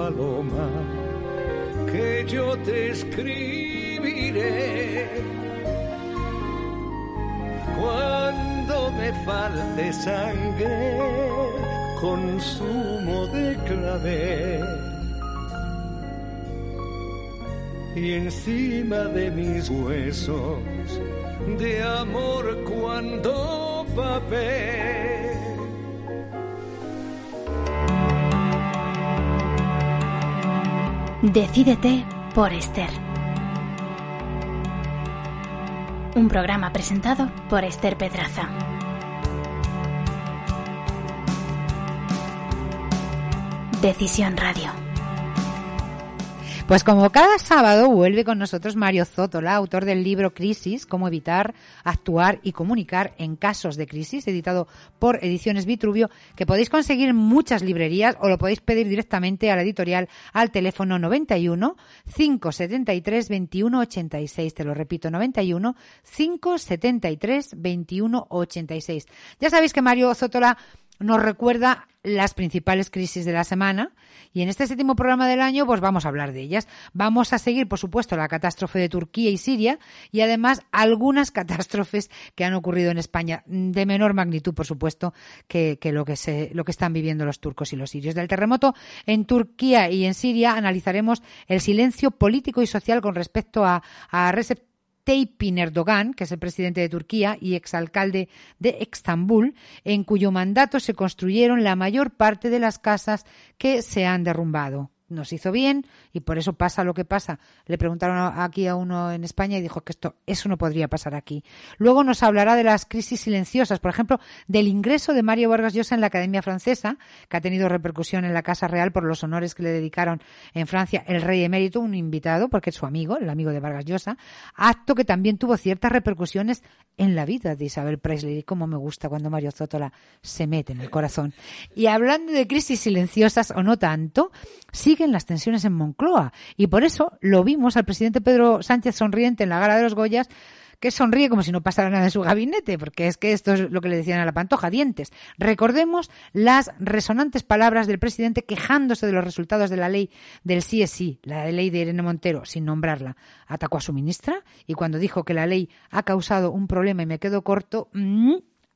[SPEAKER 10] Paloma, que yo te escribiré. Cuando me falte sangre, consumo de clavel y encima de mis huesos de amor cuando papel.
[SPEAKER 3] Decídete por Esther. Un programa presentado por Esther Pedraza. Decisión Radio.
[SPEAKER 1] Pues como cada sábado vuelve con nosotros Mario Zótola, autor del libro Crisis, cómo evitar, actuar y comunicar en casos de crisis, editado por Ediciones Vitruvio, que podéis conseguir en muchas librerías o lo podéis pedir directamente a la editorial al teléfono 91 573 21 86. Te lo repito, 91 573 21 86. Ya sabéis que Mario Zótola nos recuerda las principales crisis de la semana y en este séptimo programa del año pues vamos a hablar de ellas. Vamos a seguir, por supuesto, la catástrofe de Turquía y Siria y además algunas catástrofes que han ocurrido en España de menor magnitud, por supuesto, que, que lo que se, lo que están viviendo los turcos y los sirios. Del terremoto en Turquía y en Siria analizaremos el silencio político y social con respecto a, a Tayyip Erdogan, que es el presidente de Turquía y exalcalde de Estambul, en cuyo mandato se construyeron la mayor parte de las casas que se han derrumbado. Nos hizo bien y por eso pasa lo que pasa. Le preguntaron aquí a uno en España y dijo que esto eso no podría pasar aquí. Luego nos hablará de las crisis silenciosas, por ejemplo, del ingreso de Mario Vargas Llosa en la Academia Francesa, que ha tenido repercusión en la Casa Real por los honores que le dedicaron en Francia el rey emérito, un invitado, porque es su amigo, el amigo de Vargas Llosa, acto que también tuvo ciertas repercusiones en la vida de Isabel Presley. Y cómo me gusta cuando Mario Zótola se mete en el corazón. Y hablando de crisis silenciosas o no tanto, siguen las tensiones en Moncloa. Y por eso lo vimos al presidente Pedro Sánchez sonriente en la gala de los Goyas, que sonríe como si no pasara nada en su gabinete, porque es que esto es lo que le decían a la pantoja, dientes. Recordemos las resonantes palabras del presidente quejándose de los resultados de la ley del sí, la ley de Irene Montero, sin nombrarla. Atacó a su ministra y cuando dijo que la ley ha causado un problema y me quedo corto, mm,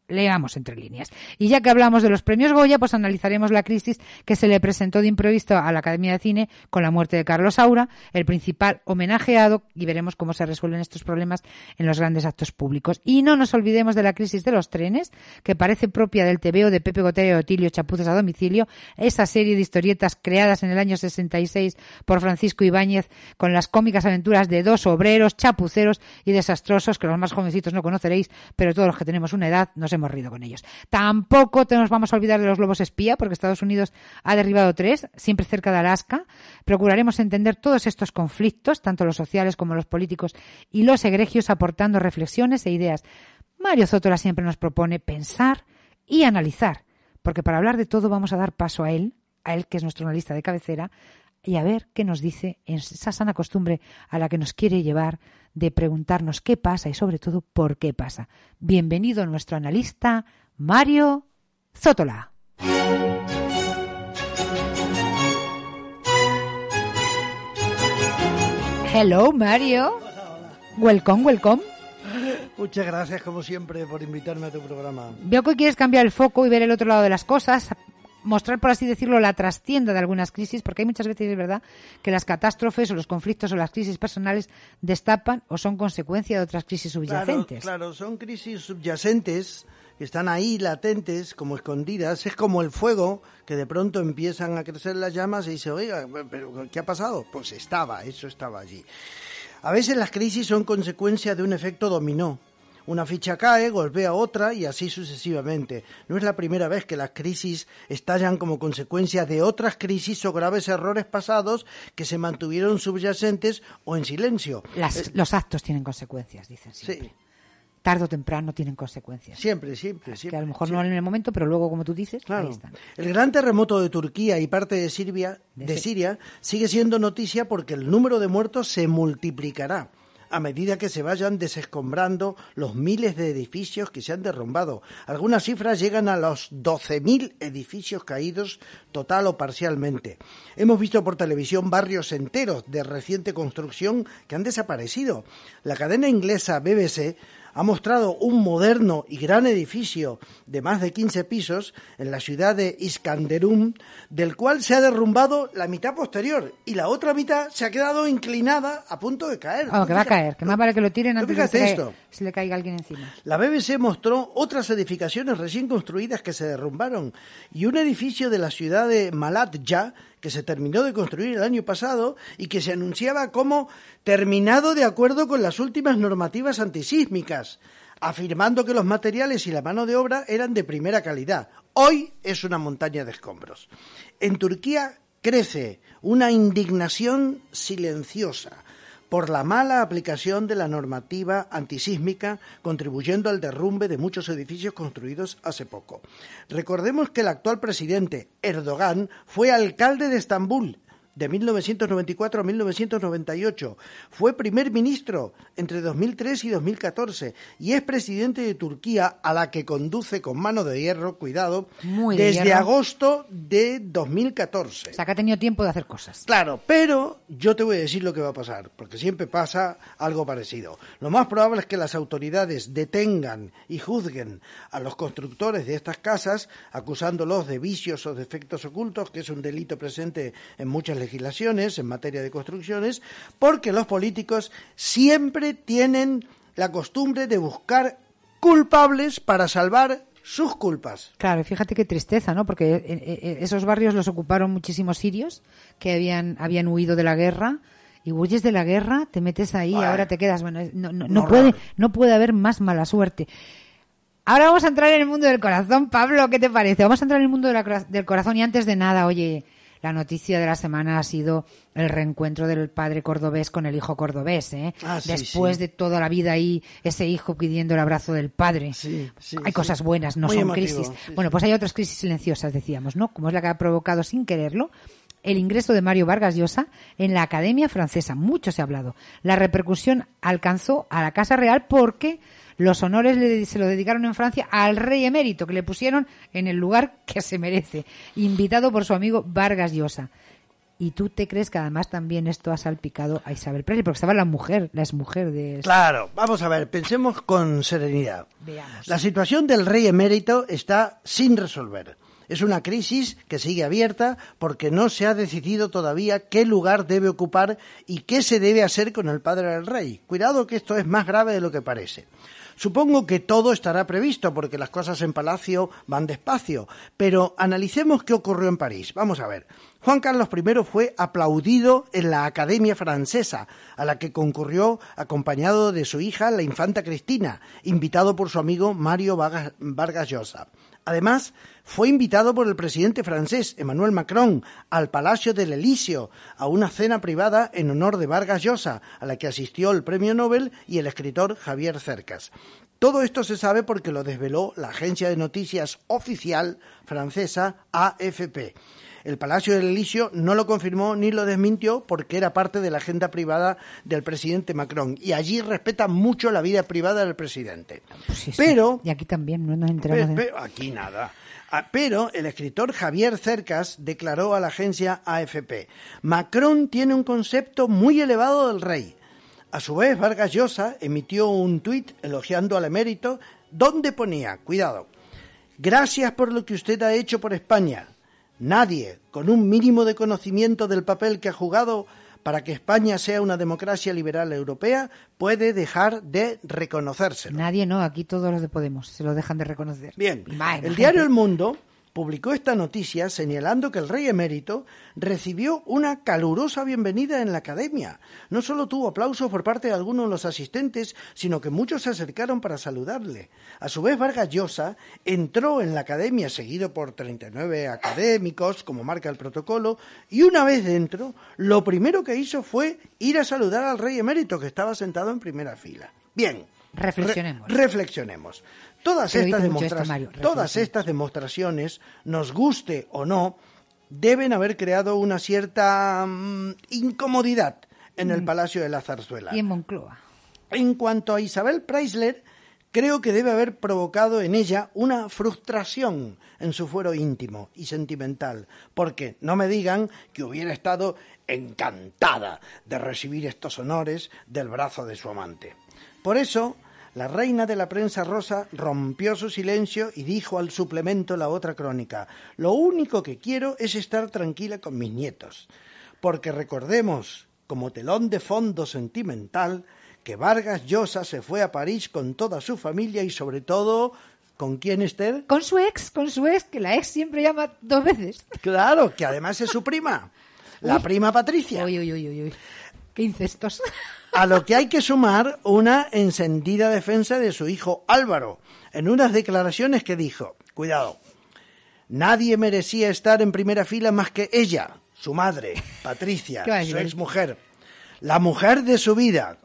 [SPEAKER 1] leamos entre líneas. Y ya que hablamos de los premios Goya, pues analizaremos la crisis que se le presentó de imprevisto a la Academia de Cine con la muerte de Carlos Saura, el principal homenajeado, y veremos cómo se resuelven estos problemas en los grandes actos públicos. Y no nos olvidemos de la crisis de los trenes, que parece propia del TVO de Pepe Gotero y Otilio Chapuzas a domicilio, esa serie de historietas creadas en el año 66 por Francisco Ibáñez con las cómicas aventuras de dos obreros chapuceros y desastrosos que los más jovencitos no conoceréis, pero todos los que tenemos una edad nos hemos rido con ellos. Tampoco te nos vamos a olvidar de los globos espía, porque Estados Unidos ha derribado tres, siempre cerca de Alaska. Procuraremos entender todos estos conflictos, tanto los sociales como los políticos y los egregios, aportando reflexiones e ideas. Mario Zótola siempre nos propone pensar y analizar, porque para hablar de todo vamos a dar paso a él, a él que es nuestro analista de cabecera, y a ver qué nos dice en esa sana costumbre a la que nos quiere llevar de preguntarnos qué pasa y sobre todo por qué pasa. Bienvenido nuestro analista Mario Zótola. Hello Mario. Welcome, welcome.
[SPEAKER 11] Muchas gracias, como siempre, por invitarme a tu programa.
[SPEAKER 1] Veo que quieres cambiar el foco y ver el otro lado de las cosas, mostrar, por así decirlo, la trastienda de algunas crisis, porque hay muchas veces, es verdad, que las catástrofes o los conflictos o las crisis personales destapan o son consecuencia de otras crisis
[SPEAKER 11] Claro,
[SPEAKER 1] subyacentes.
[SPEAKER 11] claro, son crisis subyacentes que están ahí latentes, como escondidas. Es como el fuego, que de pronto empiezan a crecer las llamas y dice, oiga, pero ¿qué ha pasado? Pues estaba, eso estaba allí. A veces las crisis son consecuencia de un efecto dominó. Una ficha cae, golpea otra y así sucesivamente. No es la primera vez que las crisis estallan como consecuencia de otras crisis o graves errores pasados que se mantuvieron subyacentes o en silencio.
[SPEAKER 1] Las- los actos tienen consecuencias, dicen siempre. Tarde o temprano tienen consecuencias.
[SPEAKER 11] Siempre, siempre,
[SPEAKER 1] Que a lo mejor no en el momento, pero luego, como tú dices, ahí están.
[SPEAKER 11] El gran terremoto de Turquía y parte de Siria, de Siria sigue siendo noticia porque el número de muertos se multiplicará a medida que se vayan desescombrando los miles de edificios que se han derrumbado. Algunas cifras llegan a los 12.000 edificios caídos total o parcialmente. Hemos visto por televisión barrios enteros de reciente construcción que han desaparecido. La cadena inglesa BBC ha mostrado un moderno y gran edificio de más de 15 pisos en la ciudad de Iskanderun, del cual se ha derrumbado la mitad posterior y la otra mitad se ha quedado inclinada a punto de caer.
[SPEAKER 1] Vamos, que va a caer, que más vale que lo tiren
[SPEAKER 11] ¿Tú
[SPEAKER 1] antes de que se,
[SPEAKER 11] esto?
[SPEAKER 1] se le caiga alguien encima.
[SPEAKER 11] La BBC mostró otras edificaciones recién construidas que se derrumbaron y un edificio de la ciudad de Malatya que se terminó de construir el año pasado y que se anunciaba como terminado de acuerdo con las últimas normativas antisísmicas, afirmando que los materiales y la mano de obra eran de primera calidad. Hoy es una montaña de escombros. En Turquía crece una indignación silenciosa por la mala aplicación de la normativa antisísmica, contribuyendo al derrumbe de muchos edificios construidos hace poco. Recordemos que el actual presidente, Erdogan, fue alcalde de Estambul de 1994 a 1998. Fue primer ministro entre 2003 y 2014 y es presidente de Turquía a la que conduce con mano de hierro, cuidado,
[SPEAKER 1] Muy de
[SPEAKER 11] desde
[SPEAKER 1] hierro.
[SPEAKER 11] agosto de 2014.
[SPEAKER 1] O sea, que ha tenido tiempo de hacer cosas.
[SPEAKER 11] Claro, pero yo te voy a decir lo que va a pasar, porque siempre pasa algo parecido. Lo más probable es que las autoridades detengan y juzguen a los constructores de estas casas, acusándolos de vicios o defectos ocultos, que es un delito presente en muchas legislaciones en materia de construcciones, porque los políticos siempre tienen la costumbre de buscar culpables para salvar sus culpas.
[SPEAKER 1] Claro, fíjate qué tristeza, ¿no? Porque eh, eh, esos barrios los ocuparon muchísimos sirios que habían, habían huido de la guerra. Y huyes de la guerra, te metes ahí ahora te quedas. Bueno, no, no, no puede, no puede haber más mala suerte. Ahora vamos a entrar en el mundo del corazón, Pablo, ¿qué te parece? Vamos a entrar en el mundo de la cora- del corazón y antes de nada, oye, la noticia de la semana ha sido el reencuentro del padre cordobés con el hijo cordobés, ¿eh?
[SPEAKER 11] Ah, sí,
[SPEAKER 1] Después
[SPEAKER 11] sí.
[SPEAKER 1] de toda la vida ahí, ese hijo pidiendo el abrazo del padre.
[SPEAKER 11] sí,
[SPEAKER 1] hay cosas buenas, no
[SPEAKER 11] Muy
[SPEAKER 1] son
[SPEAKER 11] emotivo,
[SPEAKER 1] crisis. bueno, pues hay otras crisis silenciosas, decíamos, ¿no? Como es la que ha provocado sin quererlo el ingreso de Mario Vargas Llosa en la Academia Francesa. Mucho se ha hablado. La repercusión alcanzó a la Casa Real porque los honores le- se lo dedicaron en Francia al rey emérito, que le pusieron en el lugar que se merece, invitado por su amigo Vargas Llosa. Y tú te crees que además también esto ha salpicado a Isabel Presley, porque estaba la mujer, la exmujer de...
[SPEAKER 11] Claro, vamos a ver, pensemos con serenidad.
[SPEAKER 1] Veamos.
[SPEAKER 11] La situación del rey emérito está sin resolver. Es una crisis que sigue abierta porque no se ha decidido todavía qué lugar debe ocupar y qué se debe hacer con el padre del rey. Cuidado que esto es más grave de lo que parece. Supongo que todo estará previsto porque las cosas en Palacio van despacio, pero analicemos qué ocurrió en París. Vamos a ver. Juan Carlos I fue aplaudido en la Academia Francesa, a la que concurrió acompañado de su hija, la infanta Cristina, invitado por su amigo Mario Vargas, Llosa. Además, fue invitado por el presidente francés Emmanuel Macron al Palacio del Elíseo a una cena privada en honor de Vargas Llosa, a la que asistió el premio Nobel y el escritor Javier Cercas. Todo esto se sabe porque lo desveló la agencia de noticias oficial francesa AFP. El Palacio del Elíseo no lo confirmó ni lo desmintió porque era parte de la agenda privada del presidente Macron y allí respeta mucho la vida privada del presidente.
[SPEAKER 1] Sí.
[SPEAKER 11] Pero
[SPEAKER 1] Y aquí también no nos enteramos
[SPEAKER 11] Pe-
[SPEAKER 1] de...
[SPEAKER 11] pe- aquí nada. Ah, Pero el escritor Javier Cercas declaró a la agencia AFP, Macron tiene un concepto muy elevado del rey. A su vez, Vargas Llosa emitió un tuit elogiando al emérito, donde ponía, cuidado, gracias por lo que usted ha hecho por España. Nadie, con un mínimo de conocimiento del papel que ha jugado para que España sea una democracia liberal europea, puede dejar de reconocérselo.
[SPEAKER 1] Nadie no, aquí todos los de Podemos se lo dejan de reconocer.
[SPEAKER 11] Bien, el diario El Mundo publicó esta noticia señalando que el rey emérito recibió una calurosa bienvenida en la academia. No solo tuvo aplausos por parte de algunos de los asistentes, sino que muchos se acercaron para saludarle. A su vez, Vargas Llosa entró en la academia seguido por 39 académicos, como marca el protocolo, y una vez dentro, lo primero que hizo fue ir a saludar al rey emérito, que estaba sentado en primera fila. Bien.
[SPEAKER 1] Reflexionemos.
[SPEAKER 11] Re- reflexionemos. Todas estas,
[SPEAKER 1] mucho esto, Mario,
[SPEAKER 11] todas estas demostraciones, nos guste o no, deben haber creado una cierta mm, incomodidad en el Palacio de la Zarzuela.
[SPEAKER 1] Mm. Y en Moncloa.
[SPEAKER 11] En cuanto a Isabel Preisler, creo que debe haber provocado en ella una frustración en su fuero íntimo y sentimental, porque no me digan que hubiera estado encantada de recibir estos honores del brazo de su amante. Por eso, la reina de la prensa rosa rompió su silencio y dijo al suplemento la otra crónica, lo único que quiero es estar tranquila con mis nietos, porque recordemos, como telón de fondo sentimental, que Vargas Llosa se fue a París con toda su familia y sobre todo, ¿con quién Esther?
[SPEAKER 1] Con su ex, con su ex, que la ex siempre llama dos veces.
[SPEAKER 11] Claro, que además es su prima, la
[SPEAKER 1] Uy.
[SPEAKER 11] prima Patricia.
[SPEAKER 1] Uy, uy, uy, uy, uy. Qué incestos.
[SPEAKER 11] A lo que hay que sumar una encendida defensa de su hijo Álvaro, en unas declaraciones que dijo, cuidado, nadie merecía estar en primera fila más que ella, su madre, Patricia,
[SPEAKER 1] ¿Qué va a
[SPEAKER 11] su
[SPEAKER 1] él?
[SPEAKER 11] exmujer, la mujer de su vida.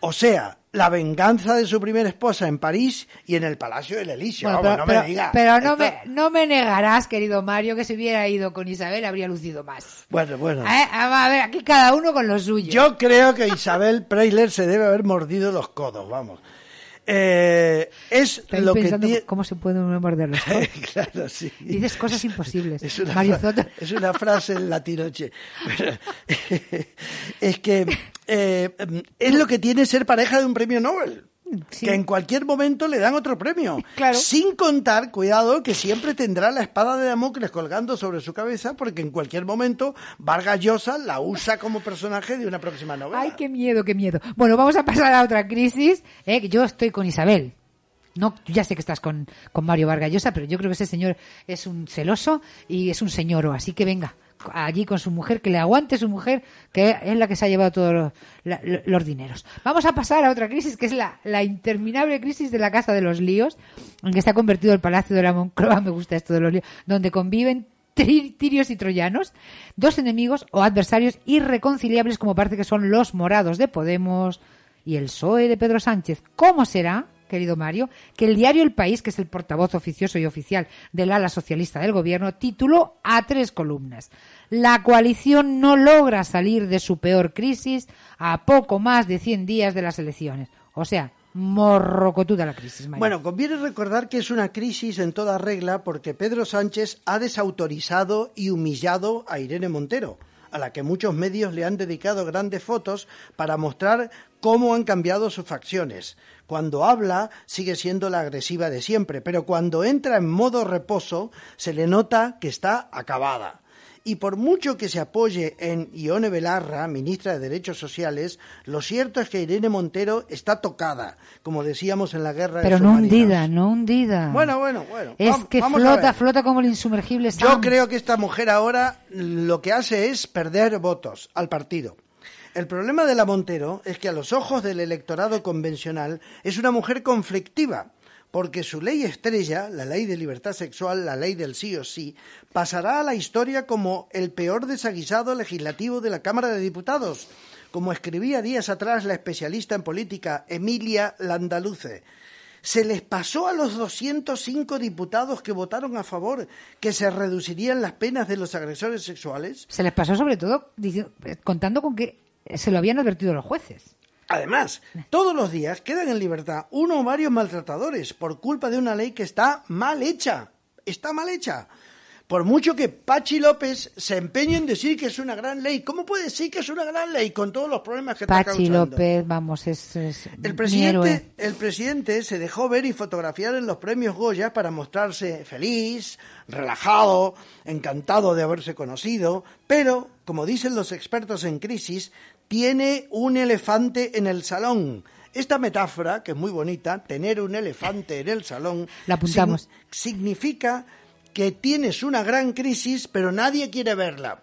[SPEAKER 11] O sea, la venganza de su primera esposa en París y en el Palacio del Elíseo.
[SPEAKER 1] Bueno, pero,
[SPEAKER 11] no
[SPEAKER 1] pero-
[SPEAKER 11] me diga.
[SPEAKER 1] pero no,
[SPEAKER 11] Esto-
[SPEAKER 1] me, no me negarás, querido Mario, que si hubiera ido con Isabel habría lucido más.
[SPEAKER 11] Bueno, bueno.
[SPEAKER 1] Eh, a ver, aquí cada uno con lo suyo.
[SPEAKER 11] Yo creo que Isabel Preisler se debe haber mordido los codos, vamos. Eh, es
[SPEAKER 1] Estoy
[SPEAKER 11] lo que
[SPEAKER 1] pensando
[SPEAKER 11] tiene...
[SPEAKER 1] cómo se puede uno morder los
[SPEAKER 11] claro, sí.
[SPEAKER 1] Dices cosas imposibles.
[SPEAKER 11] Es una, fra- es una frase en latinoche. Es que eh, es lo que tiene ser pareja de un premio Nobel.
[SPEAKER 1] Sí.
[SPEAKER 11] Que en cualquier momento le dan otro premio.
[SPEAKER 1] Claro.
[SPEAKER 11] Sin contar, cuidado, que siempre tendrá la espada de Damocles colgando sobre su cabeza, porque en cualquier momento Vargas Llosa la usa como personaje de una próxima novela.
[SPEAKER 1] Ay, qué miedo, qué miedo. Bueno, vamos a pasar a otra crisis. eh, yo estoy con Isabel. No, ya sé que estás con, con Mario Vargas Llosa, pero yo creo que ese señor es un celoso y es un señoro. Así que venga, allí con su mujer, que le aguante su mujer, que es la que se ha llevado todos los, dineros. Vamos a pasar a otra crisis, que es la, interminable crisis de la Casa de los Líos, en que se ha convertido el Palacio de la Moncloa, me gusta esto de los líos, donde conviven tirios y troyanos, dos enemigos o adversarios irreconciliables como parece que son los morados de Podemos y el PSOE de Pedro Sánchez. ¿Cómo será? Querido Mario, que el diario El País, que es el portavoz oficioso y oficial del ala socialista del gobierno, tituló a tres columnas. La coalición no logra salir de su peor crisis a poco más de 100 días de las elecciones. O sea, morrocotuda la crisis. Mario.
[SPEAKER 11] Bueno, conviene recordar que es una crisis en toda regla porque Pedro Sánchez ha desautorizado y humillado a Irene Montero, a la que muchos medios le han dedicado grandes fotos para mostrar cómo han cambiado sus facciones. Cuando habla sigue siendo la agresiva de siempre, pero cuando entra en modo reposo se le nota que está acabada. Y por mucho que se apoye en Ione Belarra, ministra de Derechos Sociales, lo cierto es que Irene Montero está tocada, como decíamos en la guerra
[SPEAKER 1] Pero
[SPEAKER 11] de
[SPEAKER 1] no
[SPEAKER 11] submarinos.
[SPEAKER 1] hundida, no hundida.
[SPEAKER 11] Bueno, bueno, bueno.
[SPEAKER 1] Es que
[SPEAKER 11] vamos
[SPEAKER 1] flota, flota como el insumergible
[SPEAKER 11] Yo creo que esta mujer ahora lo que hace es perder votos al partido. El problema de la Montero es que a los ojos del electorado convencional es una mujer conflictiva, porque su ley estrella, la ley de libertad sexual, la ley del sí o sí, pasará a la historia como el peor desaguisado legislativo de la Cámara de Diputados, como escribía días atrás la especialista en política Emilia Landaluce. Se les pasó a los 205 diputados que votaron a favor que se reducirían las penas de los agresores sexuales.
[SPEAKER 1] Se les pasó sobre todo contando con que se lo habían advertido los jueces.
[SPEAKER 11] Además, todos los días quedan en libertad uno o varios maltratadores por culpa de una ley que está mal hecha. Está mal hecha. Por mucho que Pachi López se empeñe en decir que es una gran ley, ¿cómo puede decir que es una gran ley con todos los problemas que está
[SPEAKER 1] Pachi
[SPEAKER 11] causando?
[SPEAKER 1] López, vamos, es, es
[SPEAKER 11] El presidente, el presidente se dejó ver y fotografiar en los premios Goya para mostrarse feliz, relajado, encantado de haberse conocido, pero, como dicen los expertos en crisis, tiene un elefante en el salón. Esta metáfora, que es muy bonita, tener un elefante en el salón,
[SPEAKER 1] La apuntamos.
[SPEAKER 11] sign- significa que tienes una gran crisis, pero nadie quiere verla.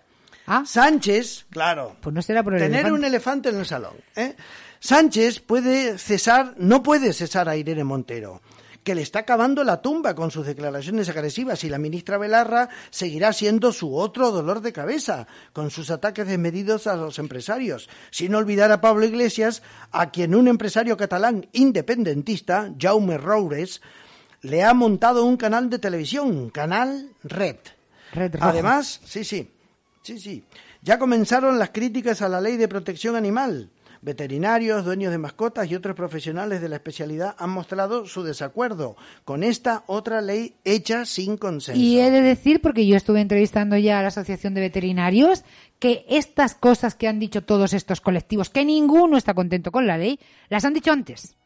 [SPEAKER 11] Sánchez, claro.
[SPEAKER 1] Ah. Pues no será por el
[SPEAKER 11] tener
[SPEAKER 1] elefante.
[SPEAKER 11] un elefante en el salón. ¿eh? Sánchez puede cesar, no puede cesar a Irene Montero, que le está acabando la tumba con sus declaraciones agresivas y la ministra Belarra seguirá siendo su otro dolor de cabeza, con sus ataques desmedidos a los empresarios, sin olvidar a Pablo Iglesias, a quien un empresario catalán independentista, Jaume Roures, le ha montado un canal de televisión, Canal Red. Además, sí, sí, sí, sí. Ya comenzaron las críticas a la ley de protección animal. Veterinarios, dueños de mascotas y otros profesionales de la especialidad han mostrado su desacuerdo con esta otra ley hecha sin consenso.
[SPEAKER 1] Y he de decir, porque yo estuve entrevistando ya a la Asociación de Veterinarios, que estas cosas que han dicho todos estos colectivos, que ninguno está contento con la ley, las han dicho antes.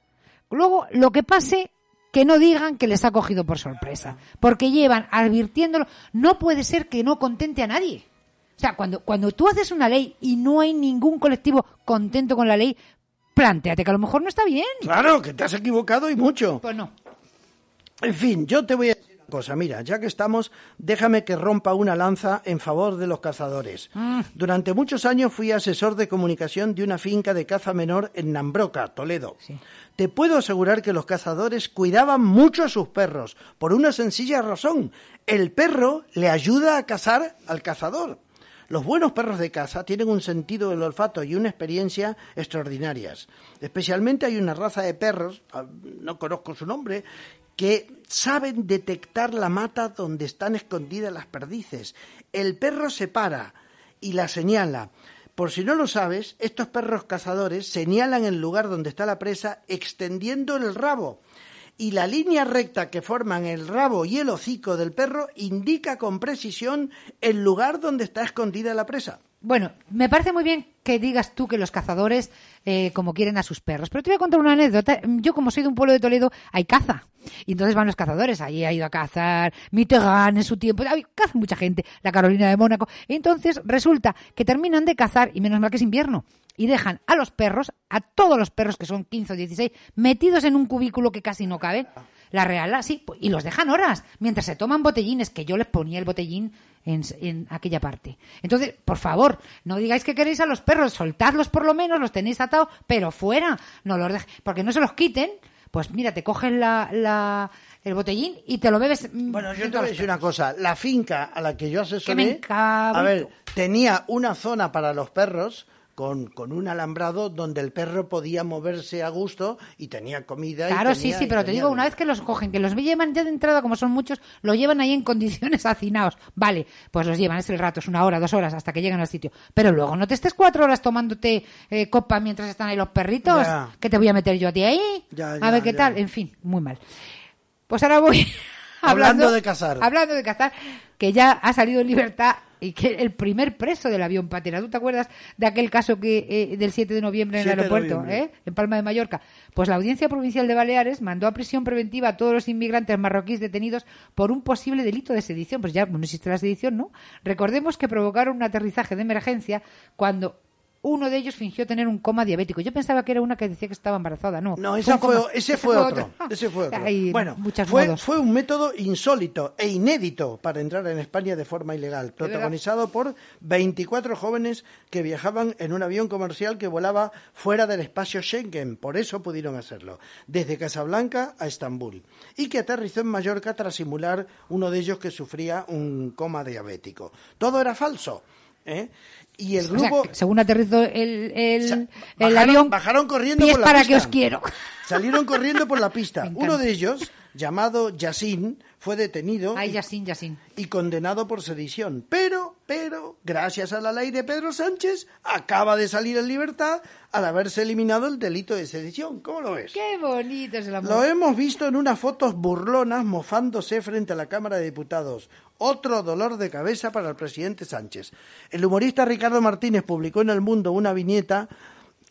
[SPEAKER 1] Luego, lo que pase, que no digan que les ha cogido por sorpresa, porque llevan advirtiéndolo. No puede ser que no contente a nadie. O sea, cuando, cuando tú haces una ley y no hay ningún colectivo contento con la ley, planteate que a lo mejor no está bien.
[SPEAKER 11] Claro, que te has equivocado y mucho.
[SPEAKER 1] Pues no.
[SPEAKER 11] En fin, yo te voy a decir una cosa. Mira, ya que estamos, déjame que rompa una lanza en favor de los cazadores. Durante muchos años fui asesor de comunicación de una finca de caza menor en Nambroca, Toledo. Te puedo asegurar que los cazadores cuidaban mucho a sus perros, por una sencilla razón. El perro le ayuda a cazar al cazador. Los buenos perros de caza tienen un sentido del olfato y una experiencia extraordinarias. Especialmente hay una raza de perros, ah, no conozco su nombre, que saben detectar la mata donde están escondidas las perdices. El perro se para y la señala. Por si no lo sabes, estos perros cazadores señalan el lugar donde está la presa extendiendo el rabo. Y la línea recta que forman el rabo y el hocico del perro indica con precisión el lugar donde está escondida la presa.
[SPEAKER 1] Bueno, me parece muy bien que digas tú que los cazadores eh, como quieren a sus perros, pero te voy a contar una anécdota. Yo como soy de un pueblo de Toledo, hay caza. Y entonces van los cazadores, allí ha ido a cazar Mitterrand en su tiempo, hay- caza mucha gente, la Carolina de Mónaco. Entonces resulta que terminan de cazar, y menos mal que es invierno, y dejan a los perros, a todos los perros que son 15 o 16, metidos en un cubículo que casi no caben. La real, sí, y los dejan horas, mientras se toman botellines, que yo les ponía el botellín en, en aquella parte. Entonces, por favor, no digáis que queréis a los perros, soltadlos por lo menos, los tenéis atados, pero fuera, no los deje- porque no se los quiten, pues mira, te coges la, la- el botellín y te lo bebes. mm,
[SPEAKER 11] Bueno, yo te voy a decir una cosa. La finca a la que yo
[SPEAKER 1] Que me
[SPEAKER 11] asesoré, a ver, tenía una zona para los perros con, con un alambrado donde el perro podía moverse a gusto y tenía comida. y
[SPEAKER 1] Claro, sí,
[SPEAKER 11] tenía-
[SPEAKER 1] sí,
[SPEAKER 11] y
[SPEAKER 1] pero te digo, una vez que los cogen, que los llevan ya de entrada, como son muchos, lo llevan ahí en condiciones hacinados. Vale, pues los llevan, es el rato, es una hora, dos horas, hasta que llegan al sitio. Pero luego no te estés cuatro horas tomándote eh, copa mientras están ahí los perritos,
[SPEAKER 11] Ya.
[SPEAKER 1] que te voy a meter yo a ti ahí,
[SPEAKER 11] Ya,
[SPEAKER 1] a ver qué tal, en fin, muy mal. Pues ahora voy
[SPEAKER 11] Hablando de cazar.
[SPEAKER 1] Hablando de cazar, que ya ha salido en libertad y que el primer preso del avión patera. ¿Tú te acuerdas de aquel caso que eh, del 7 de noviembre en el
[SPEAKER 11] 7 de
[SPEAKER 1] aeropuerto, eh, en Palma de Mallorca? Pues la Audiencia Provincial de Baleares mandó a prisión preventiva a todos los inmigrantes marroquíes detenidos por un posible delito de sedición. Pues ya no existe la sedición, ¿no? Recordemos que provocaron un aterrizaje de emergencia cuando uno de ellos fingió tener un coma diabético. Yo pensaba que era una que decía que estaba embarazada. No,
[SPEAKER 11] No, ese fue, ese fue otro. Ese fue otro.
[SPEAKER 1] Hay
[SPEAKER 11] Bueno,
[SPEAKER 1] muchas
[SPEAKER 11] fue,
[SPEAKER 1] modos.
[SPEAKER 11] fue un método insólito e inédito para entrar en España de forma ilegal, protagonizado por 24 jóvenes que viajaban en un avión comercial que volaba fuera del espacio Schengen. Por eso pudieron hacerlo. Desde Casablanca a Estambul. Y que aterrizó en Mallorca tras simular uno de ellos que sufría un coma diabético. Todo era falso. ¿eh? Y el
[SPEAKER 1] O sea,
[SPEAKER 11] grupo...
[SPEAKER 1] según aterrizó el, el,
[SPEAKER 11] O sea,
[SPEAKER 1] el avión,
[SPEAKER 11] bajaron corriendo
[SPEAKER 1] pies
[SPEAKER 11] por la
[SPEAKER 1] para
[SPEAKER 11] pista.
[SPEAKER 1] que os quiero.
[SPEAKER 11] Salieron corriendo por la pista. Uno de ellos, llamado Yassin, fue detenido
[SPEAKER 1] Ay,
[SPEAKER 11] y condenado por sedición. Pero, pero, gracias a la ley de Pedro Sánchez, acaba de salir en libertad al haberse eliminado el delito de sedición. ¿Cómo lo ves?
[SPEAKER 1] Qué bonito es el amor.
[SPEAKER 11] Lo hemos visto en unas fotos burlonas mofándose frente a la Cámara de Diputados. Otro dolor de cabeza para el presidente Sánchez. El humorista Ricardo Martínez publicó en El Mundo una viñeta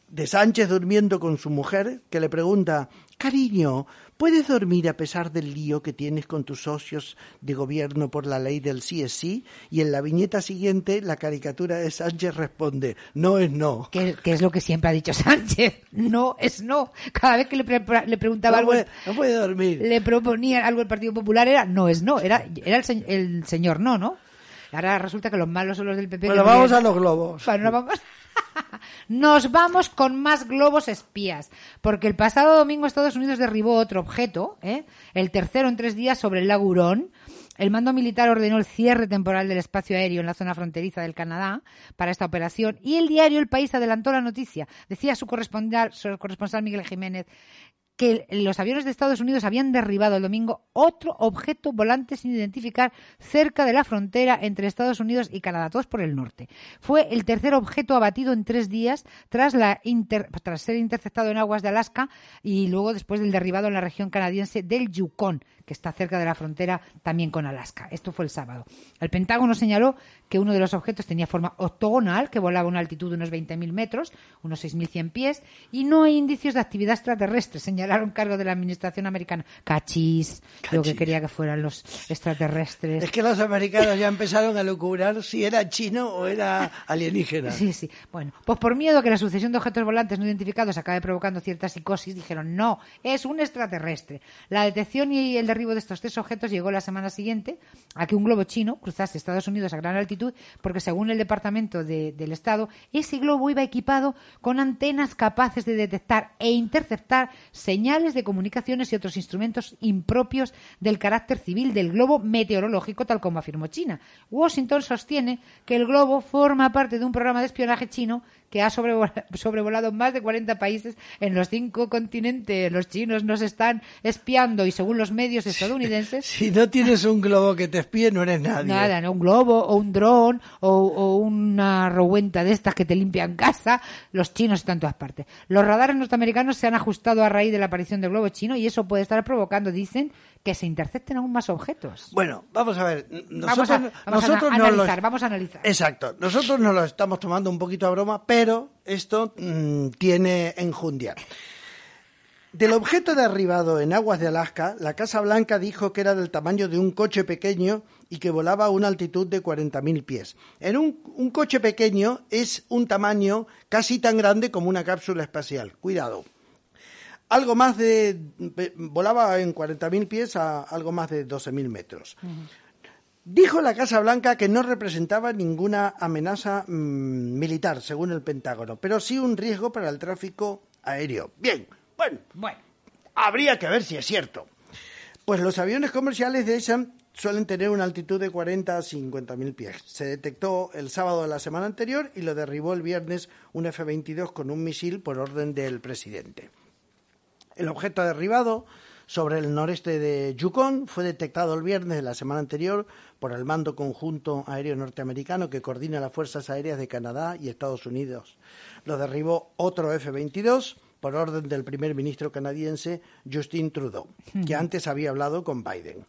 [SPEAKER 11] de Sánchez durmiendo con su mujer que le pregunta, cariño, ¿puedes dormir a pesar del lío que tienes con tus socios de gobierno por la ley del sí es sí? Y en la viñeta siguiente la caricatura de Sánchez responde, no es no.
[SPEAKER 1] Que, que es lo que siempre ha dicho Sánchez. No es no. Cada vez que le, pre- le preguntaba
[SPEAKER 11] No
[SPEAKER 1] algo,
[SPEAKER 11] puede, no puede dormir.
[SPEAKER 1] le proponían algo el Partido Popular, era no es no. Era, era el, se- el señor no, ¿no? Ahora resulta que los malos son los del PP.
[SPEAKER 11] Bueno,
[SPEAKER 1] no
[SPEAKER 11] vamos a los globos.
[SPEAKER 1] Bueno, nos vamos. Nos vamos con más globos espías, porque el pasado domingo Estados Unidos derribó otro objeto, ¿eh? el tercero en tres días sobre el lago Hurón. El mando militar ordenó el cierre temporal del espacio aéreo en la zona fronteriza del Canadá para esta operación y el diario El País adelantó la noticia. Decía su corresponsal, su corresponsal Miguel Jiménez que los aviones de Estados Unidos habían derribado el domingo otro objeto volante sin identificar cerca de la frontera entre Estados Unidos y Canadá, todos por el norte. Fue el tercer objeto abatido en tres días tras, la ser interceptado en aguas de Alaska y luego después del derribado en la región canadiense del Yukon, que está cerca de la frontera también con Alaska. Esto fue el sábado. El Pentágono señaló que uno de los objetos tenía forma octogonal, que volaba a una altitud de unos 20.000 metros, unos 6.100 pies, y no hay indicios de actividad extraterrestre, señalaron cargo de la administración americana. Cachis, lo que quería que fueran los extraterrestres.
[SPEAKER 11] Es que los americanos ya empezaron a locurar si era chino o era alienígena.
[SPEAKER 1] Sí, sí. Bueno, pues por miedo a que la sucesión de objetos volantes no identificados acabe provocando cierta psicosis, dijeron no, es un extraterrestre. La detección y el derribo de estos tres objetos llegó la semana siguiente a que un globo chino cruzase Estados Unidos a gran altitud, porque según el Departamento de- del Estado, ese globo iba equipado con antenas capaces de detectar e interceptar señales de comunicaciones y otros instrumentos impropios del carácter civil del globo meteorológico, tal como afirmó China. Washington sostiene que el globo forma parte de un programa de espionaje chino que ha sobrevola- sobrevolado más de 40 países en los cinco continentes. Los chinos nos están espiando y según los medios estadounidenses,
[SPEAKER 11] Si no tienes un globo que te espíe, no eres nadie.
[SPEAKER 1] Nada, ¿no? Un globo o un dron o, o una rowenta de estas que te limpian casa. Los chinos están en todas partes. Los radares norteamericanos se han ajustado a raíz de la aparición del globo chino y eso puede estar provocando, dicen, que se intercepten aún más objetos.
[SPEAKER 11] Bueno, vamos a ver.
[SPEAKER 1] vamos
[SPEAKER 11] Nosotros,
[SPEAKER 1] a, vamos a
[SPEAKER 11] nosotros
[SPEAKER 1] analizar,
[SPEAKER 11] los-
[SPEAKER 1] vamos a analizar.
[SPEAKER 11] Exacto. Nosotros nos lo estamos tomando un poquito a broma, pero esto mm, tiene enjundia. Del objeto derribado en aguas de Alaska, la Casa Blanca dijo que era del tamaño de un coche pequeño y que volaba a una altitud de 40.000 pies. En un, un coche pequeño es un tamaño casi tan grande como una cápsula espacial. Cuidado. Algo más de. volaba en 40.000 pies a algo más de 12.000 metros. Dijo la Casa Blanca que no representaba ninguna amenaza mm, militar, según el Pentágono, pero sí un riesgo para el tráfico aéreo. Bien, bueno,
[SPEAKER 1] Bueno,
[SPEAKER 11] habría que ver si es cierto. Pues los aviones comerciales de ESAM suelen tener una altitud de 40 a 50 mil pies. Se detectó el sábado de la semana anterior y lo derribó el viernes un F-22 con un misil por orden del presidente. El objeto derribado sobre el noreste de Yukon fue detectado el viernes de la semana anterior por el Mando Conjunto Aéreo Norteamericano que coordina las Fuerzas Aéreas de Canadá y Estados Unidos. Lo derribó otro F-22 por orden del primer ministro canadiense Justin Trudeau, que antes había hablado con Biden.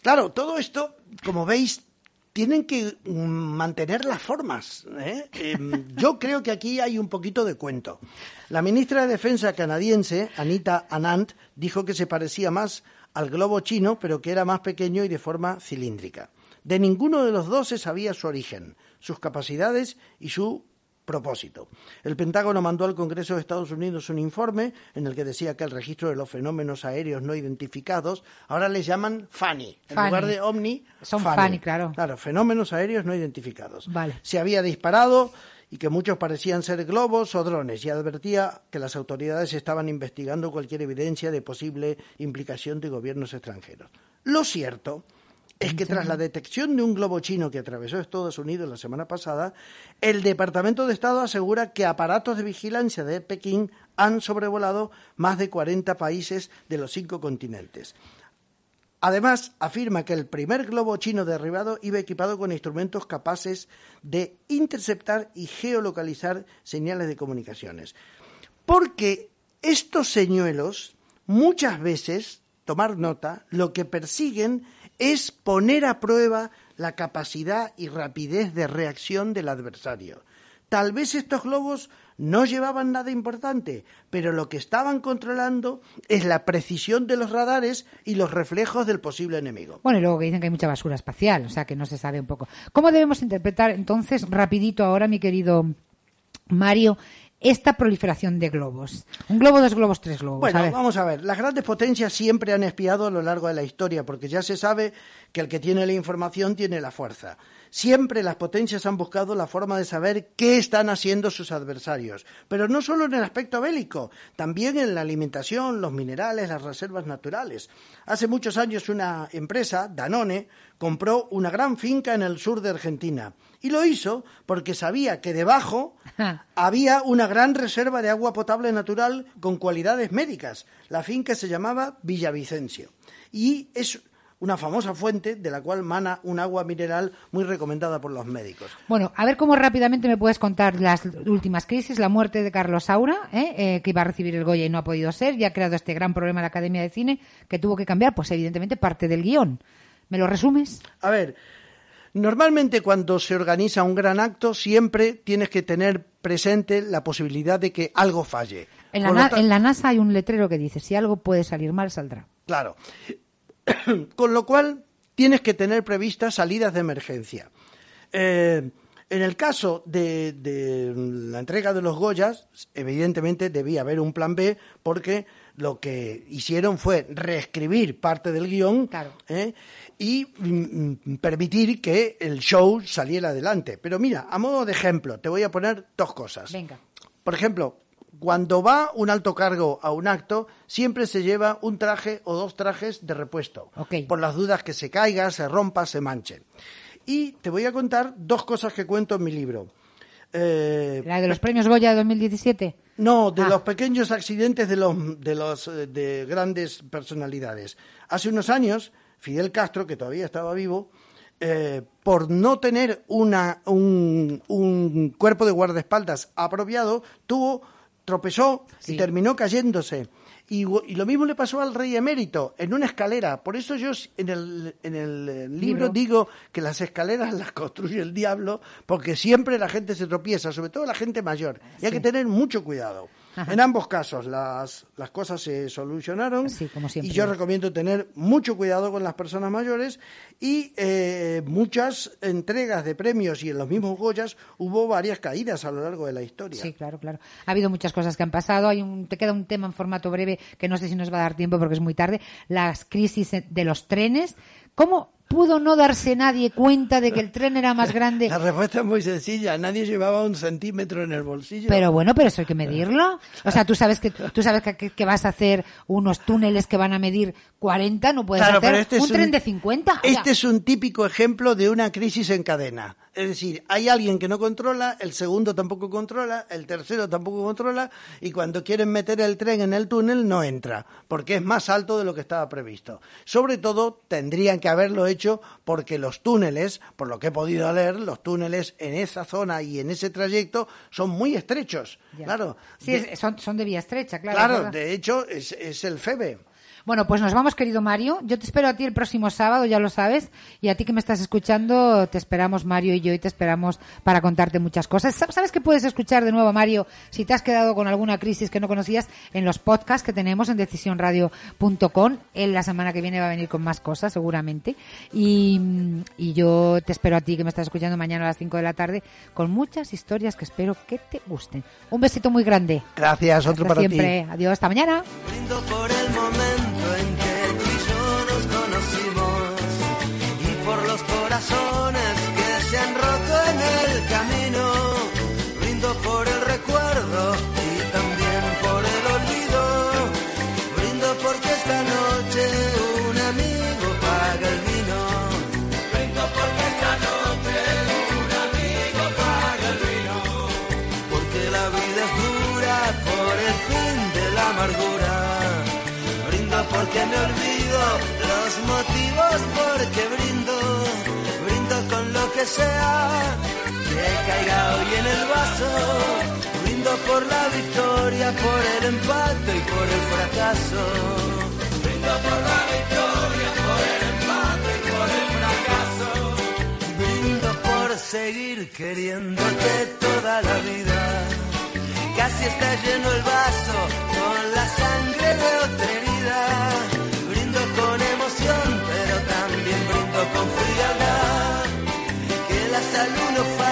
[SPEAKER 11] Claro, todo esto, como veis, tienen que mm, mantener las formas. ¿eh? Em, yo creo que aquí hay un poquito de cuento. La ministra de Defensa canadiense, Anita Anand, dijo que se parecía más al globo chino, pero que era más pequeño y de forma cilíndrica. De ninguno de los dos se sabía su origen, sus capacidades y su propósito. El Pentágono mandó al Congreso de Estados Unidos un informe en el que decía que el registro de los fenómenos aéreos no identificados ahora les llaman FANI. En
[SPEAKER 1] FANI.
[SPEAKER 11] lugar de OVNI,
[SPEAKER 1] Son FANI, claro.
[SPEAKER 11] Claro, fenómenos aéreos no identificados.
[SPEAKER 1] Vale.
[SPEAKER 11] Se había disparado y que muchos parecían ser globos o drones y advertía que las autoridades estaban investigando cualquier evidencia de posible implicación de gobiernos extranjeros. Lo cierto es que tras la detección de un globo chino que atravesó Estados Unidos la semana pasada, el Departamento de Estado asegura que aparatos de vigilancia de Pekín han sobrevolado más de 40 países de los cinco continentes. Además, afirma que el primer globo chino derribado iba equipado con instrumentos capaces de interceptar y geolocalizar señales de comunicaciones. Porque estos señuelos, muchas veces, tomar nota, lo que persiguen es poner a prueba la capacidad y rapidez de reacción del adversario. Tal vez estos globos no llevaban nada importante, pero lo que estaban controlando es la precisión de los radares y los reflejos del posible enemigo.
[SPEAKER 1] Bueno, y luego que dicen que hay mucha basura espacial, o sea que no se sabe un poco. ¿Cómo debemos interpretar entonces, rapidito ahora, mi querido Mario, esta proliferación de globos? Un globo, dos globos, tres globos.
[SPEAKER 11] Bueno,
[SPEAKER 1] a
[SPEAKER 11] vamos a ver. Las grandes potencias siempre han espiado a lo largo de la historia, porque ya se sabe que el que tiene la información tiene la fuerza. Siempre las potencias han buscado la forma de saber qué están haciendo sus adversarios, pero no solo en el aspecto bélico, también en la alimentación, los minerales, las reservas naturales. Hace muchos años una empresa, Danone, compró una gran finca en el sur de Argentina y lo hizo porque sabía que debajo había una gran reserva de agua potable natural con cualidades médicas. La finca se llamaba Villavicencio y es una famosa fuente de la cual mana un agua mineral muy recomendada por los médicos.
[SPEAKER 1] Bueno, a ver cómo rápidamente me puedes contar las últimas crisis. La muerte de Carlos Saura, ¿eh? Eh, que iba a recibir el Goya y no ha podido ser, y ha creado este gran problema en la Academia de Cine que tuvo que cambiar, pues evidentemente, parte del guion. ¿Me lo resumes?
[SPEAKER 11] A ver, normalmente cuando se organiza un gran acto siempre tienes que tener presente la posibilidad de que algo falle.
[SPEAKER 1] En la, en NASA hay un letrero que dice, si algo puede salir mal, saldrá.
[SPEAKER 11] Claro. Con lo cual, tienes que tener previstas salidas de emergencia. Eh, en el caso de, de la entrega de los Goyas, evidentemente debía haber un plan B porque lo que hicieron fue reescribir parte del guion ¿eh? y mm, mm, permitir que el show saliera adelante. Pero mira, a modo de ejemplo, te voy a poner dos cosas.
[SPEAKER 1] Venga.
[SPEAKER 11] Por ejemplo, cuando va un alto cargo a un acto, siempre se lleva un traje o dos trajes de repuesto, por las dudas que se caiga, se rompa, se manche. Y te voy a contar dos cosas que cuento en mi libro. Eh,
[SPEAKER 1] ¿La de los premios Goya de 2017?
[SPEAKER 11] No, de
[SPEAKER 1] Ah.
[SPEAKER 11] los pequeños accidentes de los de los eh, de grandes personalidades. Hace unos años, Fidel Castro, que todavía estaba vivo, eh, por no tener una, un, un cuerpo de guardaespaldas apropiado, tuvo tropezó y terminó cayéndose. Y, lo mismo le pasó al rey emérito en una escalera. Por eso yo en el, en el eh, libro
[SPEAKER 1] Libro.
[SPEAKER 11] digo que las escaleras las construye el diablo, porque siempre la gente se tropieza, sobre todo la gente mayor. Y hay que tener mucho cuidado.
[SPEAKER 1] Ajá.
[SPEAKER 11] En ambos casos las, las cosas se solucionaron
[SPEAKER 1] como siempre.
[SPEAKER 11] y yo recomiendo tener mucho cuidado con las personas mayores y eh, muchas entregas de premios y en los mismos Goyas hubo varias caídas a lo largo de la historia.
[SPEAKER 1] Sí, claro, claro. Ha habido muchas cosas que han pasado. Hay un, te queda un tema en formato breve que no sé si nos va a dar tiempo porque es muy tarde. Las crisis de los trenes. ¿Cómo pudo no darse nadie cuenta de que el tren era más grande?
[SPEAKER 11] La respuesta es muy sencilla. Nadie llevaba un centímetro en el bolsillo.
[SPEAKER 1] Pero bueno, pero eso hay que medirlo. O sea, tú sabes que tú sabes que, vas a hacer unos túneles que van a medir 40, no puedes
[SPEAKER 11] Claro,
[SPEAKER 1] hacer
[SPEAKER 11] este
[SPEAKER 1] un tren de 50. O sea,
[SPEAKER 11] Este es un típico ejemplo de una crisis en cadena. Es decir, hay alguien que no controla, el segundo tampoco controla, el tercero tampoco controla, y cuando quieren meter el tren en el túnel no entra, porque es más alto de lo que estaba previsto. Sobre todo, tendrían que haberlo hecho porque los túneles, por lo que he podido leer, los túneles en esa zona y en ese trayecto son muy estrechos.
[SPEAKER 1] Ya.
[SPEAKER 11] Claro.
[SPEAKER 1] Sí,
[SPEAKER 11] de-
[SPEAKER 1] son, son de vía estrecha, claro.
[SPEAKER 11] claro, de hecho, es, es el FEBE.
[SPEAKER 1] Bueno, pues nos vamos, querido Mario. Yo te espero a ti el próximo sábado, ya lo sabes. Y a ti que me estás escuchando, te esperamos, Mario y yo, y te esperamos para contarte muchas cosas. Sab- ¿Sabes que puedes escuchar de nuevo a Mario si te has quedado con alguna crisis que no conocías en los podcasts que tenemos en decisionradio.com? Él la semana que viene va a venir con más cosas, seguramente. Y, y yo te espero a ti que me estás escuchando mañana a las 5 de la tarde con muchas historias que espero que te gusten. Un besito muy grande.
[SPEAKER 11] Gracias, otro
[SPEAKER 1] Hasta
[SPEAKER 11] para
[SPEAKER 1] siempre.
[SPEAKER 11] ti.
[SPEAKER 1] Adiós, hasta mañana.
[SPEAKER 2] Brindo por el momento corazones que se han roto en el camino. Brindo por el recuerdo y también por el olvido. Brindo porque esta noche un amigo paga el vino. Brindo porque esta noche un amigo paga el vino. Porque la vida es dura por el fin de la amargura. Brindo porque me olvido los motivos porque brindo. Brindo que sea que caiga hoy en el vaso. Brindo por la victoria, por el empate y por el fracaso. Brindo por la victoria, por el empate y por el fracaso. Brindo por seguir queriéndote toda la vida. Casi está lleno el vaso con la sangre de otra herida. Brindo con emoción, pero también brindo con frialdad. Que